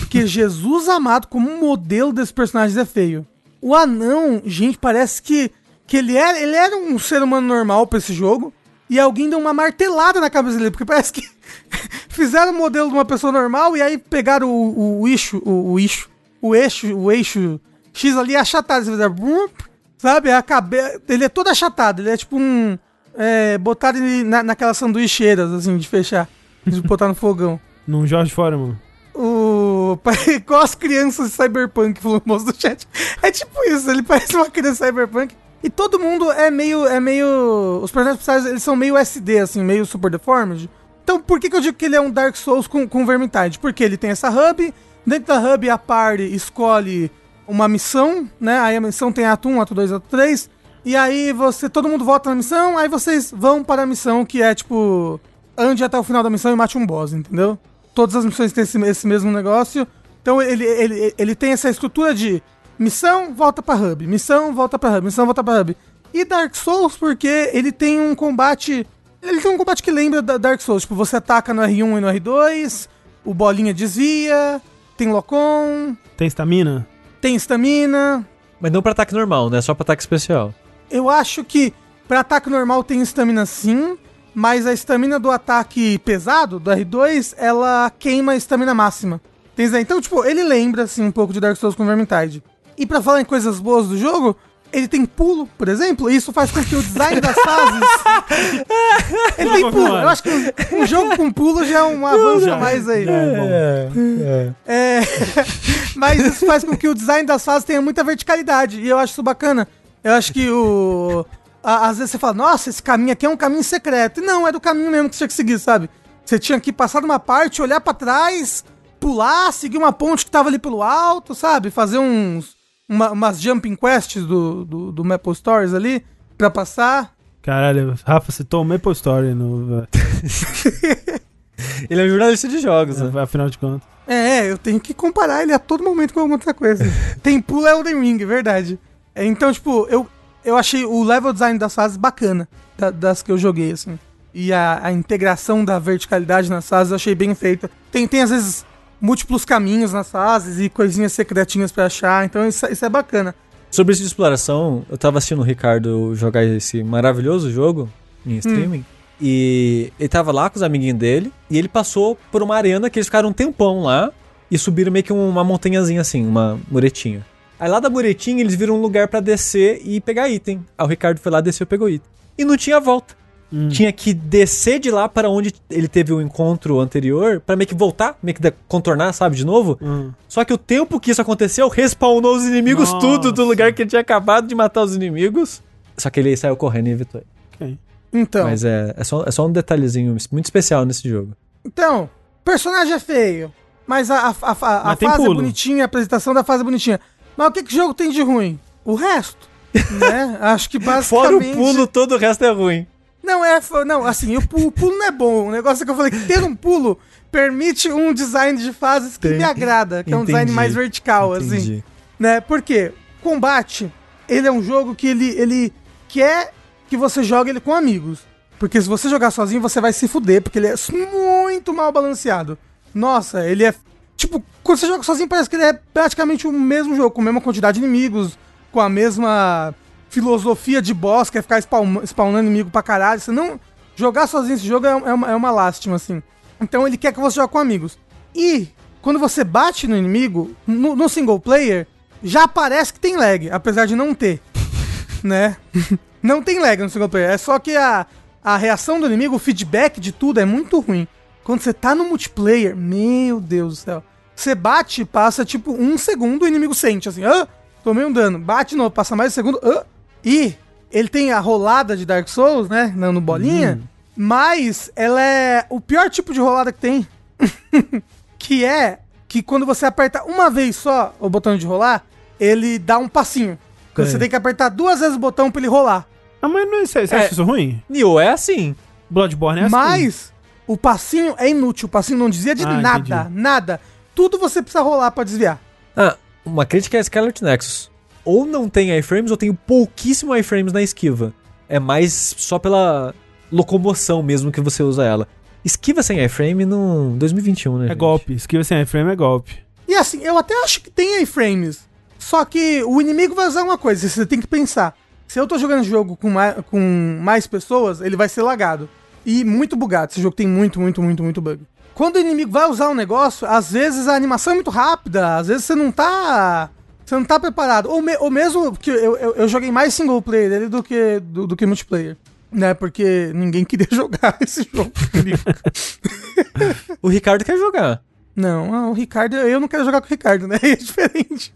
Porque Jesus amado, como modelo desses personagens, é feio. O anão, gente, parece que, que ele, era, ele era um ser humano normal pra esse jogo. E alguém deu uma martelada na cabeça dele, porque parece que fizeram o modelo de uma pessoa normal e aí pegaram o, o, eixo, o, o eixo, o eixo, o eixo X ali achatado. Fizeram, sabe? A cabeça. Ele é todo achatado, ele é tipo um é, botar ele na, naquelas sanduicheiras, assim, de fechar. De botar no fogão. Num Jorge Foreman. O. Igual as crianças de Cyberpunk, falou o moço do chat. É tipo isso, ele parece uma criança Cyberpunk. E todo mundo é meio. É meio. Os personagens principais, eles são meio SD, assim, meio super deformed. Então, por que, que eu digo que ele é um Dark Souls com, com Vermintide? Porque ele tem essa hub. Dentro da hub, a party escolhe uma missão, né? Aí a missão tem ato 1, ato 2, ato 3. E aí você, todo mundo vota na missão, aí vocês vão para a missão que é tipo, ande até o final da missão e mate um boss, entendeu? Todas as missões têm esse, esse mesmo negócio. Então ele, ele, ele tem essa estrutura de missão, volta para hub, missão, volta para hub, missão, volta para hub. E Dark Souls porque ele tem um combate, ele tem um combate que lembra da Dark Souls, tipo, você ataca no R1 e no R2, o bolinha desvia, tem lock-on, tem estamina? Tem estamina. Mas não para ataque normal, né? Só para ataque especial. Eu acho que para ataque normal tem estamina sim, mas a estamina do ataque pesado, do R2, ela queima a estamina máxima. Então, tipo, ele lembra assim um pouco de Dark Souls com Vermintide. E para falar em coisas boas do jogo, ele tem pulo, por exemplo, e isso faz com que o design das fases. ele tem pulo. Eu acho que um, um jogo com pulo já é um avanço a mais aí. É, é. é, mas isso faz com que o design das fases tenha muita verticalidade. E eu acho isso bacana. Eu acho que o. às vezes você fala, nossa, esse caminho aqui é um caminho secreto. E não, é do caminho mesmo que você tinha que seguir, sabe? Você tinha que passar de uma parte, olhar para trás, pular, seguir uma ponte que tava ali pelo alto, sabe? Fazer uns. Uma, umas jumping quests do, do, do Maple Stories ali pra passar. Caralho, Rafa citou o Maple Story no. ele é um jornalista de jogos, é, né? Afinal de contas. É, eu tenho que comparar ele a todo momento com alguma outra coisa. Tem pulo Elden Ring, verdade. É, então, tipo, eu, eu achei o level design das fases bacana, da, das que eu joguei, assim. E a, a, integração da verticalidade nas fases eu achei bem feita. Tem, tem às vezes, múltiplos caminhos nas fases e coisinhas secretinhas para achar, então isso, isso é bacana. Sobre isso de exploração, eu tava assistindo o Ricardo jogar esse maravilhoso jogo em hum. streaming. Hum. E ele tava lá com os amiguinhos dele. E ele passou por uma arena que eles ficaram um tempão lá. E subiram meio que uma montanhazinha assim, uma muretinha. Aí lá da muretinha eles viram um lugar para descer e pegar item. Aí o Ricardo foi lá, desceu e pegou item. E não tinha volta. Hum. Tinha que descer de lá para onde ele teve o encontro anterior, para meio que voltar, meio que contornar, sabe, de novo. Hum. Só que o tempo que isso aconteceu, respawnou os inimigos Nossa. tudo do lugar que ele tinha acabado de matar os inimigos. Só que ele saiu correndo e evitou. Okay. Então. Mas é, é, só, é só um detalhezinho muito especial nesse jogo. Então, personagem é feio, mas a, a, a, a, a fase é bonitinha, a apresentação da fase é bonitinha. Mas o que, que o jogo tem de ruim? O resto. né? Acho que basicamente. Fora o pulo, todo o resto é ruim. Não, é. Não, assim, o, o pulo não é bom. O negócio é que eu falei que ter um pulo permite um design de fases que Tem. me agrada, que Entendi. é um design mais vertical, Entendi. assim. Né? Porque combate, ele é um jogo que ele, ele quer que você jogue ele com amigos. Porque se você jogar sozinho, você vai se fuder, porque ele é muito mal balanceado. Nossa, ele é. Tipo, quando você joga sozinho, parece que ele é praticamente o mesmo jogo, com a mesma quantidade de inimigos, com a mesma filosofia de boss, que é ficar spawn, spawnando inimigo pra caralho. Você não. Jogar sozinho esse jogo é, é, uma, é uma lástima, assim. Então ele quer que você jogue com amigos. E quando você bate no inimigo, no, no single player, já parece que tem lag, apesar de não ter. né? não tem lag no single player. É só que a, a reação do inimigo, o feedback de tudo é muito ruim. Quando você tá no multiplayer, meu Deus do céu. Você bate, passa tipo um segundo, o inimigo sente assim, ah, tomei um dano. Bate de novo, passa mais um segundo, ah, e ele tem a rolada de Dark Souls, né? No bolinha. Hum. Mas ela é o pior tipo de rolada que tem. que é que quando você aperta uma vez só o botão de rolar, ele dá um passinho. É. Você tem que apertar duas vezes o botão pra ele rolar. Ah, mas não, você, você é, acha isso ruim? Nioh é assim. Bloodborne é assim. Mas o passinho é inútil. O passinho não dizia de ah, nada. Entendi. Nada. Tudo você precisa rolar pra desviar. Ah, uma crítica é Scarlet Nexus ou não tem iframes ou tem pouquíssimo iframes na esquiva. É mais só pela locomoção mesmo que você usa ela. Esquiva sem iframe no 2021, né? É gente? golpe. Esquiva sem iframe é golpe. E assim, eu até acho que tem iframes. Só que o inimigo vai usar uma coisa, você tem que pensar. Se eu tô jogando jogo com mais, com mais pessoas, ele vai ser lagado. E muito bugado. Esse jogo tem muito, muito, muito, muito bug. Quando o inimigo vai usar um negócio, às vezes a animação é muito rápida, às vezes você não tá você não tá preparado. Ou, me, ou mesmo que eu, eu, eu, joguei mais single player dele do que, do, do que multiplayer. Né, porque ninguém queria jogar esse jogo o Ricardo quer jogar. Não, o Ricardo, eu não quero jogar com o Ricardo, né? É diferente.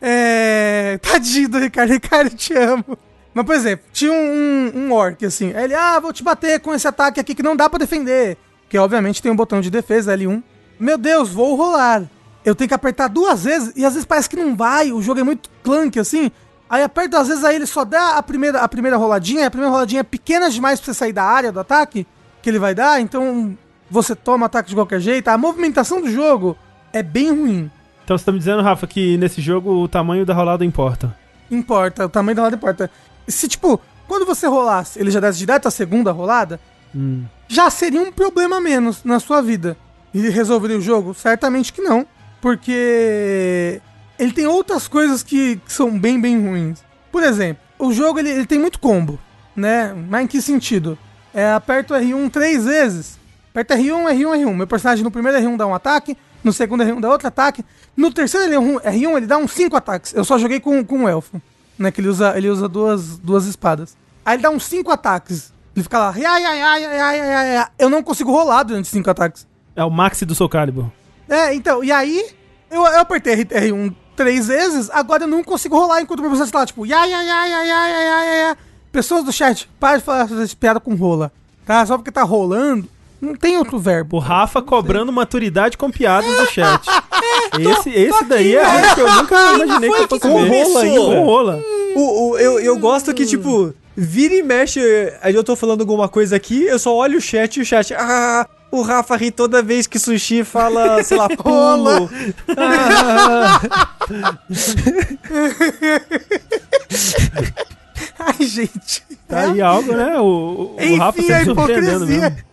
é. Tadinho do Ricardo, Ricardo, te amo. Mas, por exemplo, tinha um, um, um orc assim. Ele, ah, vou te bater com esse ataque aqui que não dá para defender. Que obviamente tem um botão de defesa, L1. Meu Deus, vou rolar eu tenho que apertar duas vezes e às vezes parece que não vai, o jogo é muito clunk assim. Aí aperta às vezes aí ele só dá a primeira, a primeira roladinha, a primeira roladinha é pequena demais pra você sair da área do ataque que ele vai dar, então você toma ataque de qualquer jeito. A movimentação do jogo é bem ruim. Então você tá me dizendo, Rafa, que nesse jogo o tamanho da rolada importa? Importa, o tamanho da rolada importa. Se tipo, quando você rolasse, ele já desse direto a segunda rolada, hum. já seria um problema menos na sua vida. E resolveria o jogo? Certamente que não porque ele tem outras coisas que, que são bem, bem ruins. Por exemplo, o jogo ele, ele, tem muito combo, né? Mas em que sentido? É, aperto R1 três vezes. Aperto R1, R1, R1. Meu personagem no primeiro R1 dá um ataque, no segundo R1 dá outro ataque, no terceiro R1, R1 ele dá uns cinco ataques. Eu só joguei com, com o elfo, né? Que ele usa, ele usa duas, duas espadas. Aí ele dá uns cinco ataques. Ele fica lá, ai, ai, ai, ai, ai, ai, ai. eu não consigo rolar durante cinco ataques. É o maxi do Soul Calibur. É, então, e aí eu, eu apertei R1 três vezes, agora eu não consigo rolar enquanto o meu processo tá lá, tipo, ya, ya, ya, ya, ya, ya, ya, ya. Pessoas do chat, para de falar piadas com rola, tá? Só porque tá rolando, Não tem outro verbo. O Rafa cobrando maturidade com piadas do chat. esse esse daí é algo que eu nunca imaginei que eu fosse Com ver. rola ainda. Com rola. O, o- eu, eu gosto que, tipo, vira e mexe. Aí eu tô falando alguma coisa aqui, eu só olho o chat e o chat. Ah, o Rafa ri toda vez que sushi fala, sei lá, pulo. Ah, Ai, gente. Tá aí algo, né? O, o Enfim, Rafa a sempre surpreendendo hipocrisia. mesmo.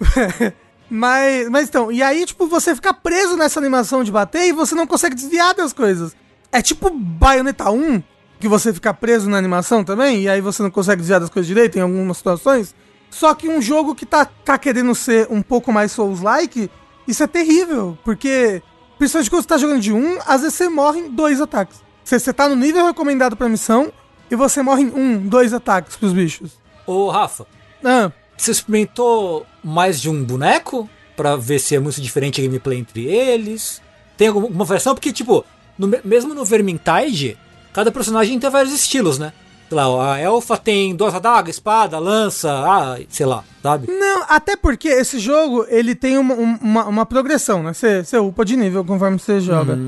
Mas, mas então, e aí, tipo, você fica preso nessa animação de bater e você não consegue desviar das coisas. É tipo Bayonetta 1, que você fica preso na animação também, e aí você não consegue desviar das coisas direito em algumas situações. Só que um jogo que tá, tá querendo ser um pouco mais Souls-like, isso é terrível, porque, principalmente quando você tá jogando de um, às vezes você morre em dois ataques. Você, você tá no nível recomendado pra missão, e você morre em um, dois ataques pros bichos. Ô, Rafa, Ah, você experimentou mais de um boneco? Pra ver se é muito diferente a gameplay entre eles? Tem alguma variação? Porque, tipo, no me- mesmo no Vermintide, cada personagem tem vários estilos, né? Sei lá, a elfa tem duas adagas, espada, lança, ah, sei lá, sabe? Não, até porque esse jogo, ele tem uma, um- uma, uma progressão, né? Você, você upa de nível conforme você joga.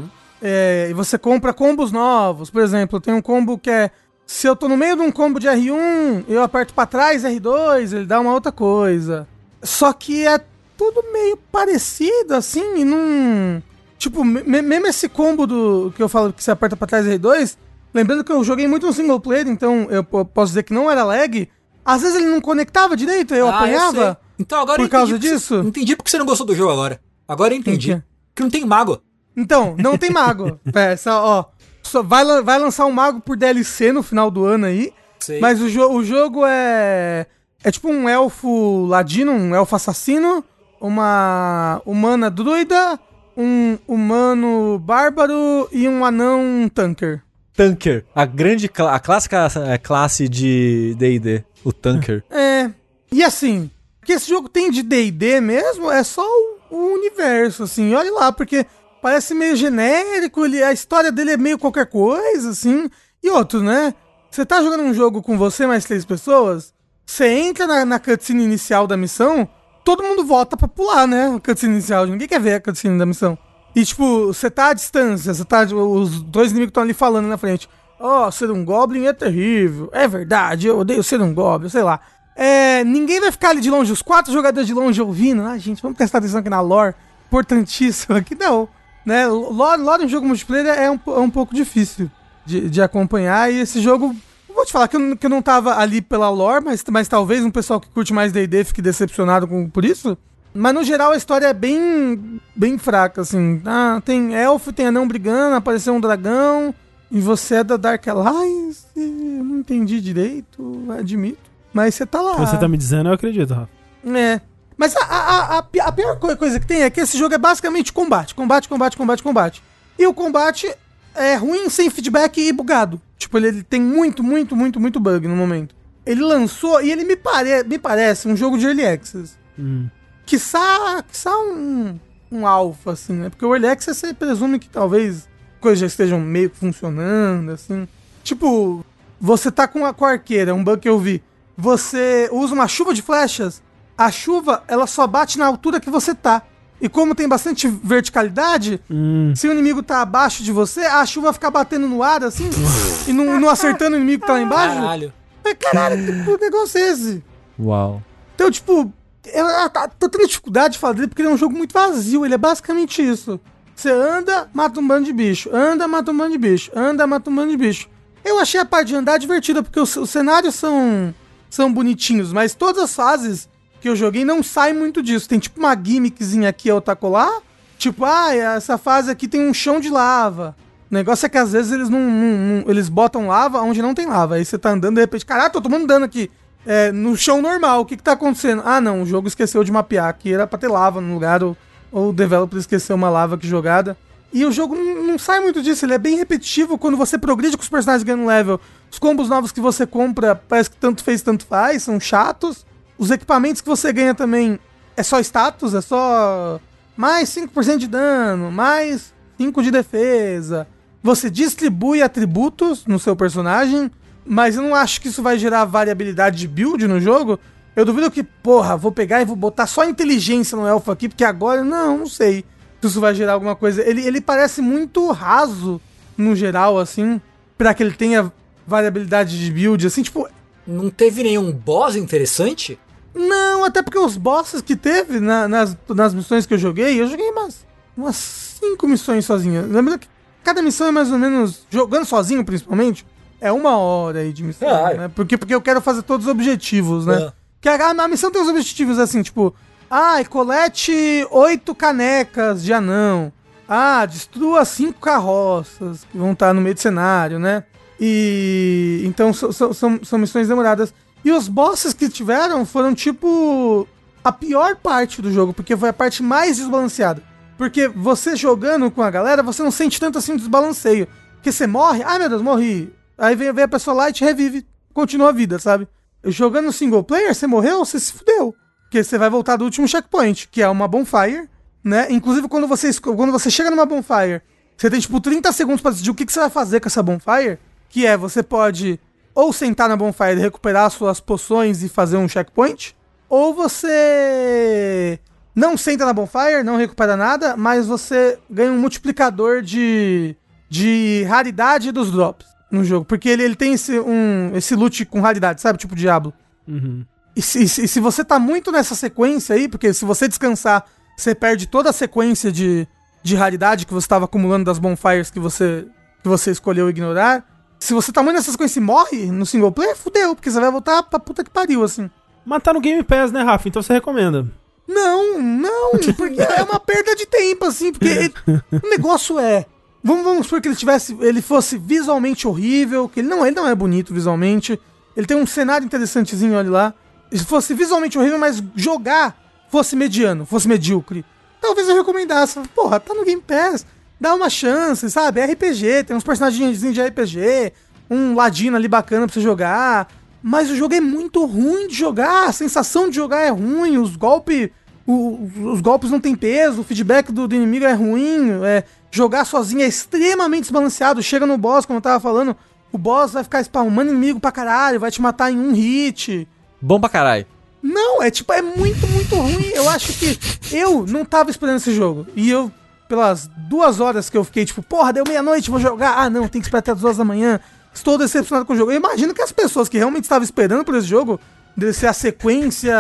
É, e você compra combos novos. Por exemplo, tem um combo que é... Se eu tô no meio de um combo de R1, eu aperto pra trás R2, ele dá uma outra coisa. Só que é tudo meio parecido, assim, e não... Tipo, me- me- mesmo esse combo do que eu falo que você aperta pra trás R2, lembrando que eu joguei muito no single player, então eu po- posso dizer que não era lag. Às vezes ele não conectava direito, eu Ah, apanhava. sei. então agora por eu entendi causa porque você- disso? entendi porque você não gostou do jogo agora. Agora eu entendi. Quê? Que não tem mago. Então, não tem mago. é, só, ó. Só vai, vai lançar um mago por DLC no final do ano aí. Sei. Mas o, jo o jogo é. É tipo um elfo ladino, um elfo assassino, uma humana druida, um humano bárbaro e um anão tanker. Tanker. A grande, a clássica eh, classe de D&D. O Tanker. É. E assim, o que esse jogo tem de DD mesmo é só o, o universo, assim. Olha lá, porque parece meio genérico, ele, a história dele é meio qualquer coisa, assim. E outro, né? Você tá jogando um jogo com você mais três pessoas, você entra na, na cutscene inicial da missão, todo mundo volta pra pular, né? A cutscene inicial. Ninguém quer ver a cutscene da missão. E, tipo, você tá à distância, você tá. Os dois inimigos estão ali falando na frente. Ó, ser um Goblin é terrível. É verdade, eu odeio ser um Goblin, sei lá. É, ninguém vai ficar ali de longe, os quatro jogadores de longe ouvindo. Ah, gente, vamos prestar atenção aqui na lore. Importantíssimo aqui, não. Né? Lore, lore em jogo multiplayer é um, é um pouco difícil de, de acompanhar. E esse jogo. Vou te falar que eu, não- que eu não tava ali pela lore, mas, mas talvez um pessoal que curte mais DD fique decepcionado com, por isso. Mas no geral a história é bem bem fraca, assim. Ah, tem elfo, tem anão brigando, apareceu um dragão, e você é da Dark Alliance. Não entendi direito, admito. Mas você tá lá. Você tá me dizendo, eu acredito, Rafa. É. Mas a, a, a, a pi- a pior coi- coisa que tem é que esse jogo é basicamente combate. Combate, combate, combate, combate. E o combate é ruim, sem feedback e bugado. Tipo, ele, ele tem muito, muito, muito, muito bug no momento. Ele lançou, e ele me, pare, me parece um jogo de Early Access. Hum. Quiçá, quiçá um, um alpha, assim, né? Porque o Early Access você presume que talvez coisas já estejam meio que funcionando, assim. Tipo, você tá com a, com a arqueira, um bug que eu vi. Você usa uma chuva de flechas, a chuva, ela só bate na altura que você tá. E como tem bastante verticalidade, Hum. se o inimigo tá abaixo de você, a chuva fica batendo no ar, assim, e não, não acertando o inimigo que tá lá embaixo. Caralho. Mas, caralho, que negócio é esse? Uau. Então, tipo, eu, eu tô tendo dificuldade de falar dele porque ele é um jogo muito vazio. Ele é basicamente isso. Você anda, mata um bando de bicho. Anda, mata um bando de bicho. Anda, mata um bando de bicho. Eu achei a parte de andar divertida porque os, os cenários são, são bonitinhos, mas todas as fases que eu joguei não saem muito disso. Tem tipo uma gimmickzinha aqui, outra colar. Tipo, ah, essa fase aqui tem um chão de lava. O negócio é que às vezes eles não, não- não- eles botam lava onde não tem lava. Aí você tá andando de repente, caralho, tô tomando dano aqui. É, no chão normal, o que que tá acontecendo? Ah, não, o jogo esqueceu de mapear que era pra ter lava no lugar, ou, ou o developer esqueceu uma lava aqui jogada. E o jogo não, não sai muito disso, ele é bem repetitivo quando você progride com os personagens ganhando level. Os combos novos que você compra, parece que tanto fez, tanto faz, são chatos. Os equipamentos que você ganha também é só status, é só mais 5% de dano, mais 5 de defesa. Você distribui atributos no seu personagem, mas eu não acho que isso vai gerar variabilidade de build no jogo, Eu duvido que, porra, vou pegar e vou botar só inteligência no elfo aqui, porque agora, não, não sei se isso vai gerar alguma coisa. Ele, ele parece muito raso, no geral, assim, para que ele tenha variabilidade de build, assim, tipo... Não teve nenhum boss interessante? Não, até porque os bosses que teve na, nas, nas missões que eu joguei, eu joguei umas, umas cinco missões sozinha. Lembra que cada missão é mais ou menos, jogando sozinho principalmente, é uma hora aí de missão, ah, né? Porque, porque eu quero fazer todos os objetivos, né? É. Que a, a, missão tem os objetivos assim, tipo, ah, colete oito canecas de anão. Ah, destrua cinco carroças que vão estar no meio do cenário, né? E então são, são, missões demoradas. E os bosses que tiveram foram tipo a pior parte do jogo, porque foi a parte mais desbalanceada. Porque você jogando com a galera, você não sente tanto assim desbalanceio. Porque você morre, ai ah, meu Deus, morri. Aí vem, vem a pessoa lá e te revive, continua a vida, sabe? Jogando single player, você morreu, você se fudeu. Porque você vai voltar do último checkpoint, que é uma bonfire, né? Inclusive, quando você, quando você chega numa bonfire, você tem tipo 30 segundos para decidir o que, que você vai fazer com essa bonfire. Que é, você pode ou sentar na bonfire e recuperar suas poções e fazer um checkpoint, ou você não senta na bonfire, não recupera nada, mas você ganha um multiplicador de, de raridade dos drops no jogo. Porque ele, ele tem esse, um, esse loot com raridade, sabe? Tipo Diablo. Uhum. E, se, e se você tá muito nessa sequência aí, porque se você descansar, você perde toda a sequência de, de raridade que você estava acumulando das bonfires que você, que você escolheu ignorar. Se você tá muito nessa sequência e morre no single player, fudeu, porque você vai voltar pra puta que pariu, assim. Mas tá no Game Pass, né, Rafa? Então você recomenda. Não, não, porque é uma perda de tempo, assim, porque ele, o negócio é. Vamos, vamos supor que ele tivesse. Ele fosse visualmente horrível, que ele não, ele não é bonito visualmente. Ele tem um cenário interessantezinho, olha lá. Se fosse visualmente horrível, mas jogar fosse mediano, fosse medíocre. Talvez eu recomendasse. Porra, tá no Game Pass. Dá uma chance, sabe? É RPG, tem uns personagens de RPG, um ladino ali bacana pra você jogar. Mas o jogo é muito ruim de jogar, a sensação de jogar é ruim, os golpes. os golpes não tem peso, o feedback do, do inimigo é ruim, é, jogar sozinho é extremamente desbalanceado. Chega no boss, como eu tava falando, o boss vai ficar spawnando inimigo pra caralho, vai te matar em um hit. Bom pra caralho. Não, é tipo, é muito, muito ruim. Eu acho que eu não tava esperando esse jogo. E eu, pelas duas horas que eu fiquei, tipo, porra, deu meia-noite, vou jogar. Ah, não, tem que esperar até as duas da manhã. Estou decepcionado com o jogo. Eu imagino que as pessoas que realmente estavam esperando por esse jogo, deve ser a sequência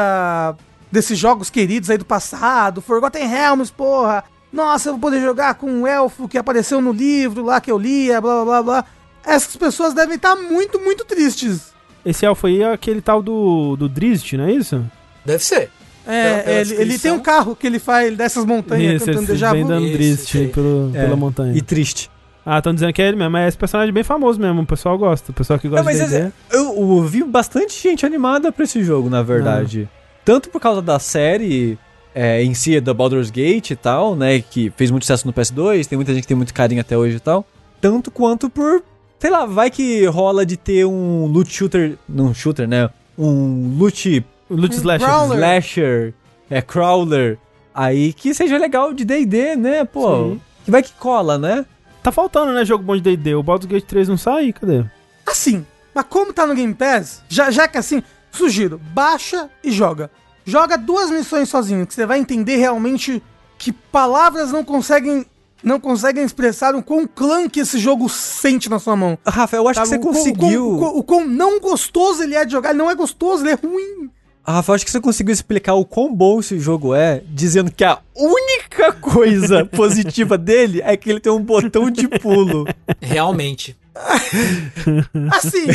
desses jogos queridos aí do passado, Forgotten Realms, porra. Nossa, eu vou poder jogar com um elfo que apareceu no livro lá que eu lia, blá blá blá blá. Essas pessoas devem estar muito, muito tristes. Esse elfo aí é aquele tal do, do Drizzt, não é isso? Deve ser. É, pela, pela ele, ele, tem um carro que ele faz dessas montanhas isso, cantando déjà vu. dando Drizzt pelo, é. pela montanha. E triste. Ah, estão dizendo que é ele mesmo. É esse personagem bem famoso mesmo. O pessoal gosta. O pessoal que gosta é, mas é, eu, eu vi bastante gente animada pra esse jogo, na verdade. Ah. Tanto por causa da série é, em si, da Baldur's Gate e tal, né? Que fez muito sucesso no PS2. Tem muita gente que tem muito carinho até hoje e tal. Tanto quanto por. Sei lá, vai que rola de ter um loot shooter. Não shooter, né? Um loot. Loot slasher. Slasher. É, crawler. Aí que seja legal de DD, né? Pô. Sim. Que vai que cola, né? Tá faltando, né, jogo bom de D&D. O Baldur's Gate 3 não sai, cadê? Assim, mas como tá no Game Pass, já, já que assim, sugiro, baixa e joga. Joga duas missões sozinho, que você vai entender realmente que palavras não conseguem não conseguem expressar o quão clã que esse jogo sente na sua mão. Rafael, eu acho tá? que você o conseguiu. O, o, o, quão não gostoso ele é de jogar. Ele não é gostoso, ele é ruim. Ah, Rafa, acho que você conseguiu explicar o quão bom esse jogo é, dizendo que a única coisa positiva dele é que ele tem um botão de pulo. Realmente. assim.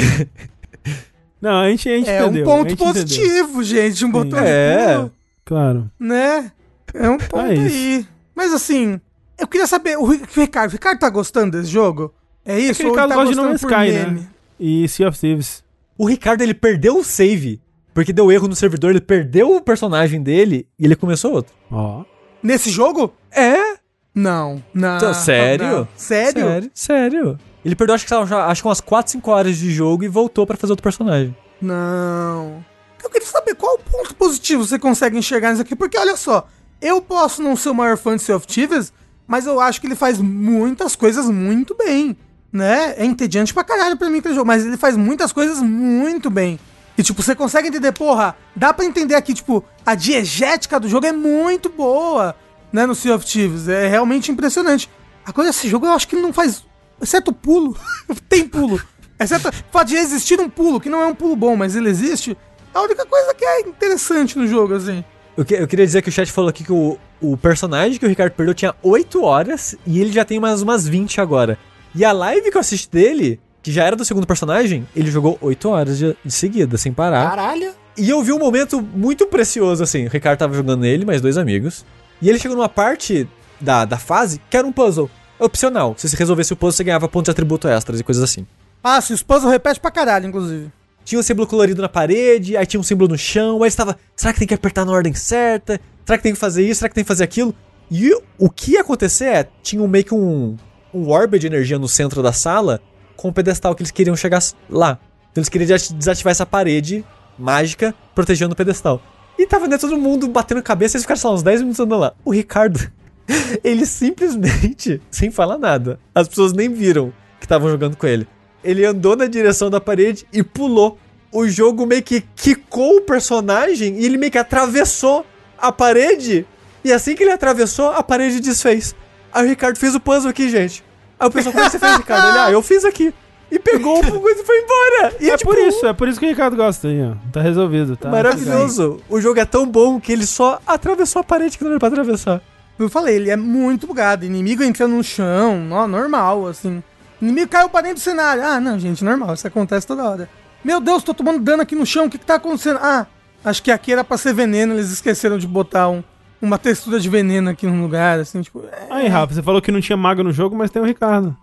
Não, a gente, a gente é entendeu. É um ponto positivo, entendeu. gente, um botão é, de pulo. Claro. Né? É um ponto é aí. Mas assim, eu queria saber, o Ricardo, o Ricardo tá gostando desse jogo? É isso? É que o Ricardo tá gosta de No Sky, né? E Sea of Thieves. O Ricardo, ele perdeu o save porque deu erro no servidor, ele perdeu o personagem dele e ele começou outro. Ó. Oh. Nesse jogo? É. Não, não. Então, sério? Não. Sério? Sério? Sério. Ele perdeu acho que, acho que umas 4, 5 horas de jogo e voltou para fazer outro personagem. Não. Eu queria saber qual ponto positivo você consegue enxergar nisso aqui, porque olha só, eu posso não ser o maior fã de Sea of Thieves, mas eu acho que ele faz muitas coisas muito bem, né? É entediante pra caralho pra mim aquele jogo, mas ele faz muitas coisas muito bem. E, tipo, você consegue entender, porra, dá pra entender aqui, tipo, a diegética do jogo é muito boa, né, no Sea of Thieves. É realmente impressionante. Agora, esse jogo eu acho que não faz. Exceto o pulo. tem pulo. Exceto o fato de existir um pulo, que não é um pulo bom, mas ele existe. É a única coisa que é interessante no jogo, assim. Eu, que, eu queria dizer que o chat falou aqui que o, o personagem que o Ricardo perdeu tinha 8 horas e ele já tem mais umas 20 agora. E a live que eu assisti dele, que já era do segundo personagem, ele jogou 8 horas de, de seguida, sem parar. Caralho! E eu vi um momento muito precioso, assim. O Ricardo tava jogando ele, mais dois amigos. E ele chegou numa parte da, da fase que era um puzzle. Opcional. Se você resolvesse o puzzle, você ganhava pontos de atributo extras e coisas assim. Ah, se os puzzles repete pra caralho, inclusive. Tinha um símbolo colorido na parede, aí tinha um símbolo no chão, aí estava. Será que tem que apertar na ordem certa? Será que tem que fazer isso? Será que tem que fazer aquilo? E o que ia acontecer é, tinha um, meio que um, um orbe de energia no centro da sala com o pedestal que eles queriam chegar lá. Então eles queriam desativar essa parede mágica protegendo o pedestal. E tava né, todo mundo batendo cabeça, eles ficaram só uns 10 minutos andando lá. O Ricardo, ele simplesmente, sem falar nada, as pessoas nem viram que estavam jogando com ele. Ele andou na direção da parede e pulou. O jogo meio que quicou o personagem e ele meio que atravessou a parede. E assim que ele atravessou, a parede desfez. Aí o Ricardo fez o puzzle aqui, gente. Aí o pessoal, como você fez, Ricardo? Ele, ah, eu fiz aqui. E pegou o coisa e foi embora. E, é tipo, por isso, é por isso que o Ricardo gosta ó. Tá resolvido, tá? Maravilhoso. O jogo é tão bom que ele só atravessou a parede que não era pra atravessar. Eu falei, ele é muito bugado. Inimigo entrando no chão, ó, normal, assim. Inimigo caiu pra dentro do cenário. Ah, não, gente, normal, isso acontece toda hora. Meu Deus, tô tomando dano aqui no chão, o que que tá acontecendo? Ah, acho que aqui era pra ser veneno, eles esqueceram de botar um, uma textura de veneno aqui no lugar, assim, tipo... É... Aí, Rafa, você falou que não tinha mago no jogo, mas tem o Ricardo.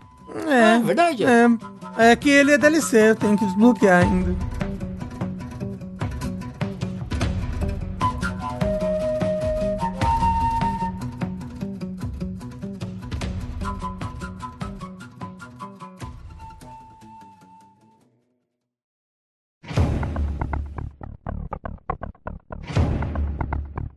É, é verdade. É, é que ele é DLC, eu tenho que desbloquear ainda.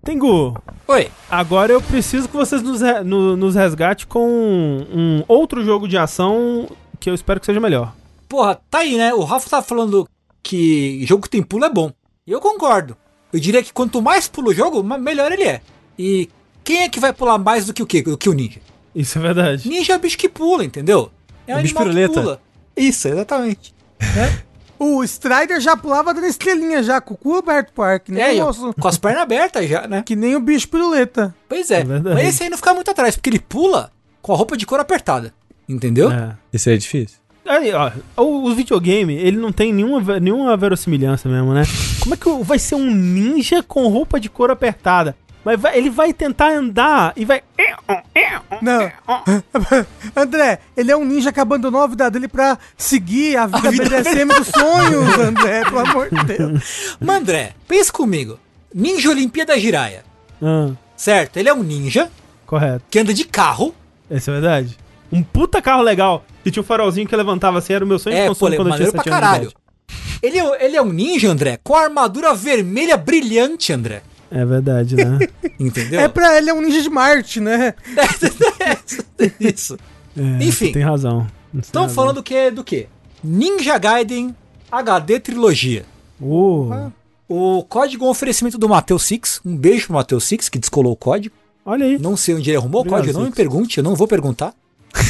Tengu. Oi. Agora eu preciso que vocês nos, re, no, nos resgate com um, outro jogo de ação que eu espero que seja melhor. Porra, tá aí, né? O Rafa tá falando que jogo que tem pulo é bom. E eu concordo. Eu diria que quanto mais pula o jogo, melhor ele é. E quem é que vai pular mais do que o quê? Do que o ninja? Isso é verdade. Ninja é bicho que pula, entendeu? É, é bicho piruleta. Isso, exatamente. é? O Strider já pulava da estrelinha já, com o cu aberto pro ar, que nem é, o nosso. Com as pernas abertas já, né? Que nem o bicho piruleta. Pois é. é mas esse aí não fica muito atrás, porque ele pula com a roupa de cor apertada. Entendeu? É. Esse aí é difícil. Aí, ó, o, o videogame, ele não tem nenhuma, nenhuma verossimilhança mesmo, né? Como é que vai ser um ninja com roupa de cor apertada? Mas vai, ele vai tentar andar e vai. Não. André, ele é um ninja que abandonou a vida dele pra seguir a vida, a vida BDSM dos sonhos, André, pelo amor de Deus. Mas, André, pensa comigo. Ninja Olimpíada Jiraya. Ah. Certo, ele é um ninja. Correto. Que anda de carro. Isso é verdade. Um puta carro legal. Que tinha um farolzinho que levantava assim, era o meu sonho é, de consumo pô, quando eu tinha pra caralho. Ele, é ele é um ninja, André, com a armadura vermelha brilhante, André. É verdade, né? Entendeu? É pra ele é um ninja de Marte, né? É, isso. É, Enfim. Tem razão. Estão falando que, do que? Ninja Gaiden HD Trilogia. Uh. Ah, o código é um oferecimento do Matheus Six. Um beijo pro Matheus Six, que descolou o código. Olha aí. Não sei onde ele arrumou Obrigado, o código, não me pergunte, eu não vou perguntar.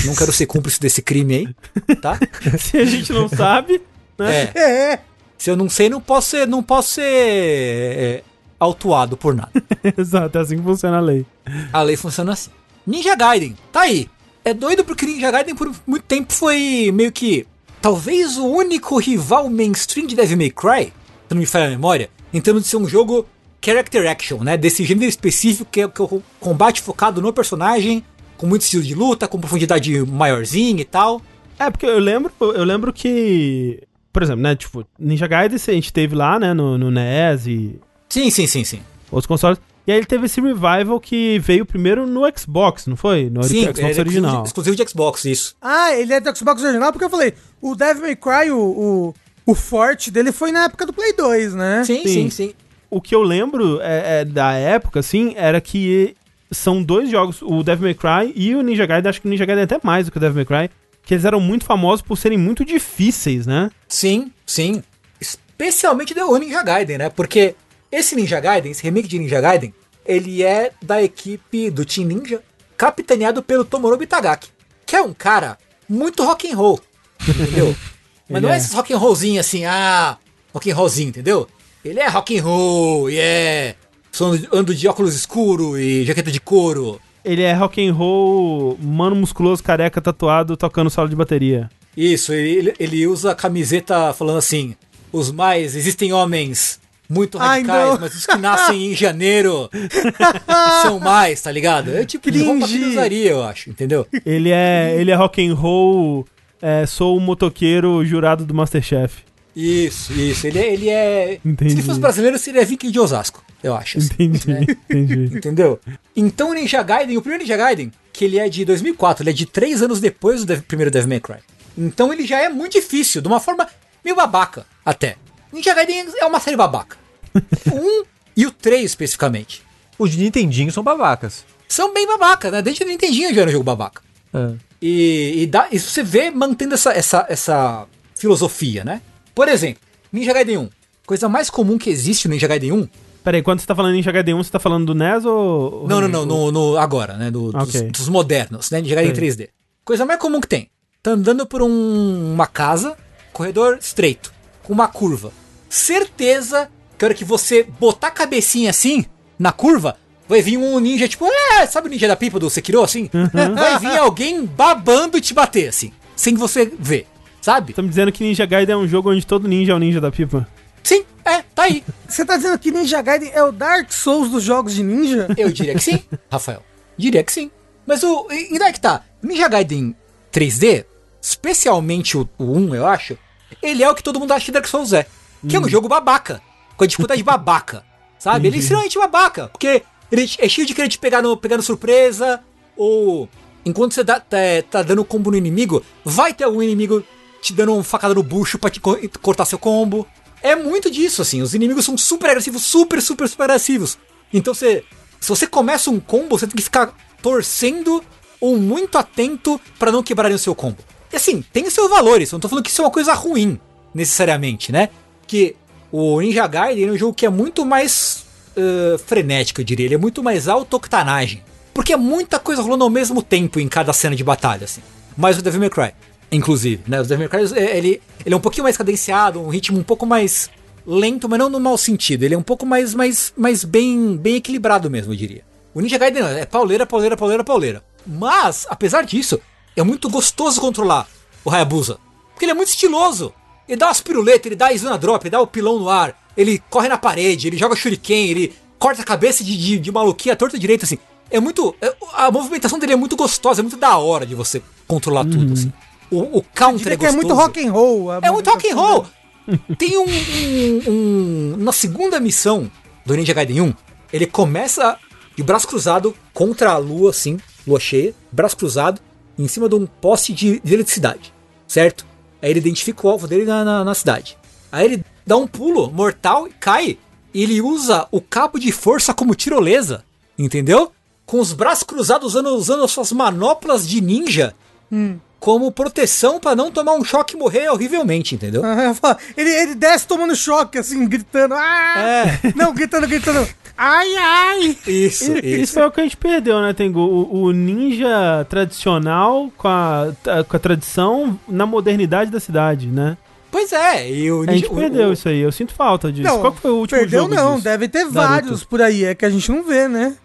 Não quero ser cúmplice desse crime aí, tá? Se a gente não sabe, né? É. é. Se eu não sei, não posso ser, não posso ser é, autuado por nada. Exato, é assim que funciona a lei. A lei funciona assim. Ninja Gaiden, tá aí. É doido porque Ninja Gaiden por muito tempo foi meio que talvez o único rival mainstream de Devil May Cry, se não me falha a memória, em termos de ser um jogo character action, né? Desse gênero específico que é, que é o combate focado no personagem, com muito estilo de luta, com profundidade maiorzinha e tal. É, porque eu lembro, eu lembro que, por exemplo, né, tipo, Ninja Gaiden a gente teve lá, né, no, no NES e Sim, sim, sim, sim. Outros consoles. E aí ele teve esse revival que veio primeiro no Xbox, não foi? No Sim, Xbox é original. Exclusivo de Xbox, isso. Ah, ele é do Xbox original porque eu falei, o Devil May Cry, o, o, o forte dele foi na época do Play 2, né? Sim, sim, sim. sim. O que eu lembro é, é, da época, assim, era que são dois jogos, o Devil May Cry e o Ninja Gaiden, acho que o Ninja Gaiden é até mais do que o Devil May Cry, que eles eram muito famosos por serem muito difíceis, né? Sim, sim especialmente o Ninja Gaiden, né? Porque esse Ninja Gaiden, esse remake de Ninja Gaiden, ele é da equipe do Team Ninja, capitaneado pelo Tomonobu Itagaki, que é um cara muito rock and roll, entendeu? Mas não é, é esse rock and rollzinho assim, ah, rock and rollzinho, entendeu? Ele é rock and roll, e yeah. é ando de óculos escuro e jaqueta de couro. Ele é rock and roll, mano musculoso, careca, tatuado, tocando solo de bateria. Isso, ele, ele usa a camiseta falando assim: os mais existem homens muito radicais, Ai, mas os que nascem em janeiro são mais, tá ligado? É tipo de roupa que usaria, eu acho, entendeu? Ele é, ele é rock and roll, é, sou o motoqueiro jurado do Masterchef. Isso, isso. Ele é. Ele é entendi. Se ele fosse brasileiro, seria Viking de Osasco, eu acho. Assim, entendi, né? entendi. Entendeu? Então o Ninja Gaiden, o primeiro Ninja Gaiden, que ele é de 2004, ele é de três anos depois do primeiro Devil May Cry. Então ele já é muito difícil, de uma forma meio babaca, até. Ninja Gaiden é uma série babaca. um e o 3 especificamente. Os de Nintendinho são babacas. São bem babacas, né? Desde o Nintendinho já era um jogo babaca. É. E, e dá, isso você vê mantendo essa, essa, essa filosofia, né? Por exemplo, Ninja Gaiden 1. Coisa mais comum que existe no Ninja Gaiden 1. Peraí, quando você tá falando Ninja Gaiden 1, você tá falando do NES ou. Não, não, não, no, no agora, né? Do, okay. dos, dos, modernos, né? Ninja Gaiden 3D. Coisa mais comum que tem. Tá andando por um, uma casa, corredor estreito, uma curva. Certeza que a hora que você botar a cabecinha assim, na curva, vai vir um ninja, tipo, é, sabe o ninja da pipa do Sekiro, assim? Uhum. Vai vir alguém babando e te bater, assim, sem você ver, sabe? Tá me dizendo que Ninja Gaiden é um jogo onde todo ninja é o ninja da pipa? Sim, é, tá aí. Você tá dizendo que Ninja Gaiden é o Dark Souls dos jogos de ninja? Eu diria que sim, Rafael. Diria que sim. Mas o. E daí que tá? Ninja Gaiden 3D, especialmente o, o 1, eu acho, ele é o que todo mundo acha que Dark Souls é. Que hum. é um hum. jogo babaca com a dificuldade babaca, sabe? Ele é extremamente babaca, porque ele é cheio de querer te pegar no, pegar no surpresa, ou enquanto você dá, tá, tá dando combo no inimigo, vai ter algum inimigo te dando uma facada no bucho pra te co cortar seu combo. É muito disso, assim. Os inimigos são super agressivos, super, super, super agressivos. Então você. Se você começa um combo, você tem que ficar torcendo ou muito atento para não quebrarem o seu combo. Assim, tem seus valores. Eu não tô falando que isso é uma coisa ruim, necessariamente, né? Que o Ninja Gaiden é um jogo que é muito mais uh, frenético, eu diria. Ele é muito mais autoctanagem. Porque é muita coisa rolando ao mesmo tempo em cada cena de batalha, assim. Mais o Devil May Cry, inclusive, né? O Devil May Cry, ele, ele é um pouquinho mais cadenciado, um ritmo um pouco mais lento, mas não no mau sentido. Ele é um pouco mais, mais, mais bem, bem equilibrado mesmo, eu diria. O Ninja Gaiden é pauleira, pauleira, pauleira, pauleira. Mas, apesar disso, é muito gostoso controlar o Hayabusa. Porque ele é muito estiloso. Ele dá umas piruletas, ele dá Izuna Drop, ele dá o pilão no ar, ele corre na parede, ele joga shuriken, ele corta a cabeça de, de, de maluquinha torta direita, assim. É muito. É, a movimentação dele é muito gostosa, é muito da hora de você controlar uhum. tudo, assim. O, o counter é gostoso. é muito rock and roll. É muito rock and roll. Tem um, um, um, Na segunda missão do Ninja Gaiden 1, ele começa de braço cruzado contra a lua, assim, lua cheia, braço cruzado, em cima de um poste de, de eletricidade, certo? Aí ele identifica o alvo dele na, na, na cidade. Aí ele dá um pulo mortal e cai. E ele usa o cabo de força como tirolesa. Entendeu? Com os braços cruzados, usando, usando as suas manoplas de ninja. Hum. Como proteção para não tomar um choque e morrer horrivelmente, entendeu? ele, ele desce tomando choque, assim, gritando. Ah! É. Não, gritando, gritando. Ai, ai! Isso, isso. Isso é o que a gente perdeu, né, Tengu? O, o ninja tradicional com a, com a tradição na modernidade da cidade, né? Pois é, e o ninja, A gente perdeu o, isso aí, eu sinto falta disso. Não, Qual foi o último perdeu jogo não, disso? deve ter Naruto. vários por aí, é que a gente não vê, né?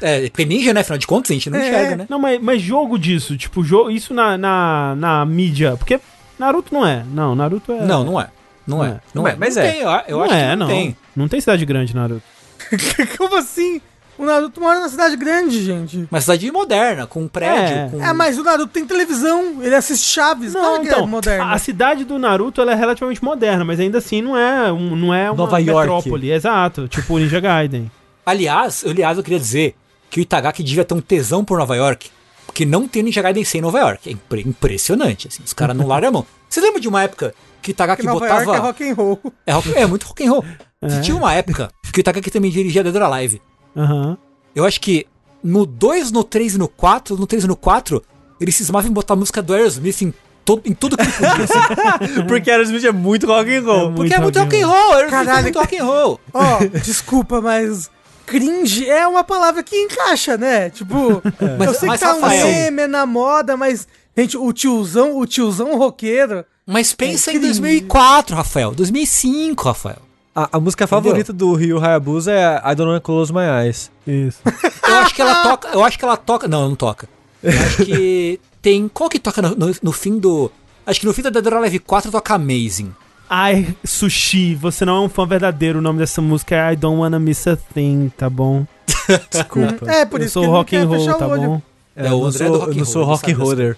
É, é porque ninja, né? Afinal de contas, a gente não é. enxerga, né? Não, mas, mas jogo disso, tipo, jogo, isso na, na, na mídia, porque Naruto não é. Não, Naruto é. Não, não é. Não, não é. é. Não, é, mas não é. Tem, eu, eu não acho é, que não, não tem. Não tem cidade grande, Naruto. Como assim? O Naruto mora na cidade grande, gente. Uma cidade moderna, com um prédio. É, com... é mas o Naruto tem televisão, ele assiste Chaves, não, claro então, é moderno. A cidade do Naruto ela é relativamente moderna, mas ainda assim não é, um, não é uma Nova metrópole. York. Exato, tipo o Ninja Gaiden. Aliás, aliás, eu queria dizer que o Itagaki devia ter um tesão por Nova York, porque não tem Ninja Gaiden sem Nova York. É impre impressionante, assim, os caras não largam a mão. Você lembra de uma época que o Itagaki que botava... York é rock and roll. É, rock... é muito rock and roll. É. Tinha uma época que o Itagaki também dirigia Dead or Alive. Uhum. Eu acho que no 2, no 3 e no 4, no 3 e no 4, ele cismava em botar a música do Aerosmith em to, em tudo que ele podia. Assim. Porque Aerosmith é muito rock and roll. É Porque é muito rock and roll. Aerosmith Caralho. é muito rock and roll. Ó, oh, desculpa, mas cringe é uma palavra que encaixa, né? Tipo, é. mas, eu sei que tá Rafael, um meme na moda, mas, gente, o tiozão, o tiozão roqueiro. Mas pensa é em 2004, Rafael. 2005, Rafael. A, a música favorita Entendeu? do Ryu Hayabusa é I Don't Wanna Close My Eyes. Isso. eu acho que ela toca. Eu acho que ela toca. Não, não toca. Eu acho que tem. Qual que toca no, no, no fim do. Acho que no fim da Dead or Alive 4 toca Amazing. Ai, Sushi, você não é um fã verdadeiro. O nome dessa música é I Don't Wanna Miss a Thing, tá bom? Desculpa. É, por eu isso sou rock and roll, tá bom? É, é o André sou, do rock and roll. Eu sou rock and roller.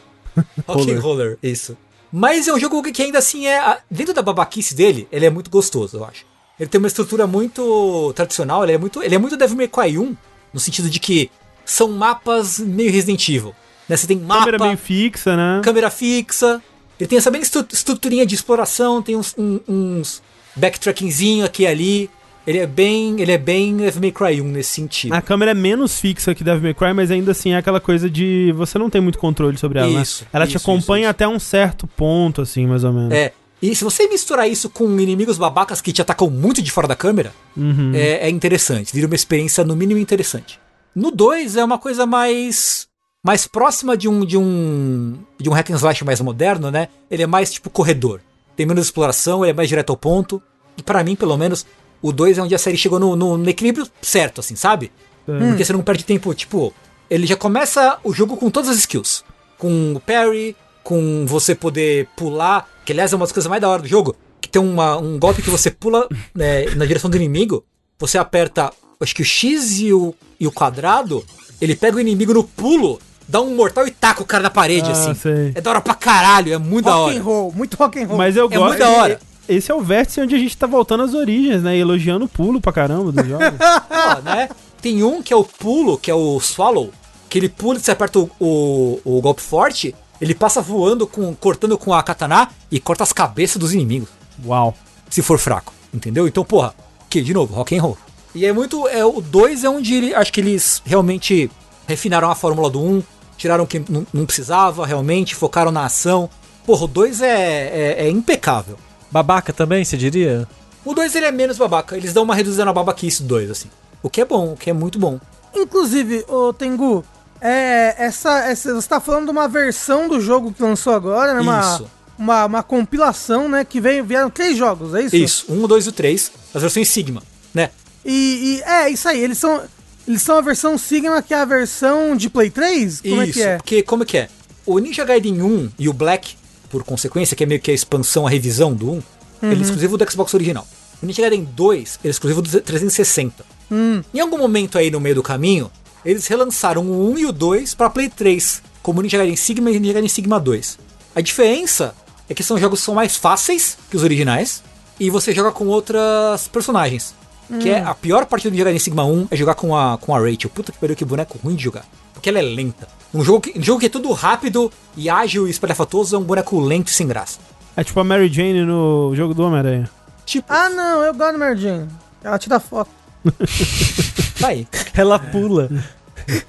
Rock and roller, isso. Mas é um jogo que ainda assim é. Dentro da babaquice dele, ele é muito gostoso, eu acho. Ele tem uma estrutura muito tradicional, ele é muito, ele é muito Devil May Cry 1, no sentido de que são mapas meio Resident Evil. Né? Você tem mapa. Câmera bem fixa, né? Câmera fixa. Ele tem essa bem estruturinha de exploração, tem uns, uns, uns backtrackingzinho aqui e ali. Ele é bem, ele é bem Devil May Cry 1 nesse sentido. A câmera é menos fixa que Devil May Cry, mas ainda assim é aquela coisa de você não tem muito controle sobre ela, né? isso, né? Ela isso, te acompanha isso, até um certo ponto, assim, mais ou menos. É. E se você misturar isso com inimigos babacas que te atacam muito de fora da câmera, uhum. é, é interessante. Vira uma experiência, no mínimo, interessante. No 2 é uma coisa mais mais próxima de um de um de um hack and slash mais moderno, né? Ele é mais tipo corredor. Tem menos exploração, ele é mais direto ao ponto. E para mim, pelo menos, o 2 é onde a série chegou no, no, no equilíbrio certo, assim, sabe? Hum. Porque você não perde tempo, tipo, ele já começa o jogo com todas as skills. Com o parry, com você poder pular, que aliás é uma das coisas mais da hora do jogo, que tem uma, um golpe que você pula né, na direção do inimigo, você aperta, acho que o X e o, e o quadrado, ele pega o inimigo no pulo dá um mortal e taca o cara na parede, ah, assim. Sei. É da hora pra caralho, é muito rock da hora. Rock and roll, muito rock and roll. Mas eu é gosto. muito da hora. Esse é o vértice onde a gente tá voltando às origens, né? Elogiando o pulo pra caramba dos jogos. Pô, né? Tem um que é o pulo, que é o Swallow, que ele pula e você aperta o, o, o, golpe forte, ele passa voando, com, cortando com a katana e corta as cabeças dos inimigos. Uau. Se for fraco, entendeu? Então, porra, que de novo, rock and roll. E é muito. É, o 2 é onde ele, acho que eles realmente refinaram a fórmula do 1, um, tiraram o que não, não, precisava realmente, focaram na ação. Porra, o 2 é, é, é, impecável. Babaca também, você diria? O 2 ele é menos babaca, eles dão uma reduzida na babaquice do 2, assim. O que é bom, o que é muito bom. Inclusive, o Tengu, é, essa, essa, você tá falando de uma versão do jogo que lançou agora, né? Uma, isso. Uma, uma compilação, né? Que veio, vieram três jogos, é isso? Isso, um, dois e três, as versões Sigma, né? E, e, é, isso aí, eles são. Eles são a versão Sigma, que é a versão de Play 3? Como Isso, é que é? Porque como é que é? O Ninja Gaiden 1 e o Black, por consequência, que é meio que a expansão, a revisão do 1, uhum. ele é uhum. exclusivo do Xbox original. O Ninja Gaiden 2 ele é exclusivo do 360. Hum. Em algum momento aí no meio do caminho, eles relançaram o 1 e o 2 para Play 3, como Ninja Gaiden Sigma e Ninja Gaiden Sigma 2. A diferença é que são jogos que são mais fáceis que os originais e você joga com outras personagens. Que é a pior parte do jogar em Sigma 1 é jogar com a, com a Rachel. Puta que pariu, que boneco ruim de jogar. Porque ela é lenta. Um jogo, que, um jogo que é tudo rápido e ágil e espalhafatoso é um boneco lento e sem graça. É tipo a Mary Jane no jogo do Homem-Aranha. Tipo. Ah, não, eu gosto da Mary Jane. Ela tira foto. Tá aí. Ela pula.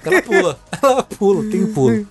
Ela pula. Ela pula, tem um pulo.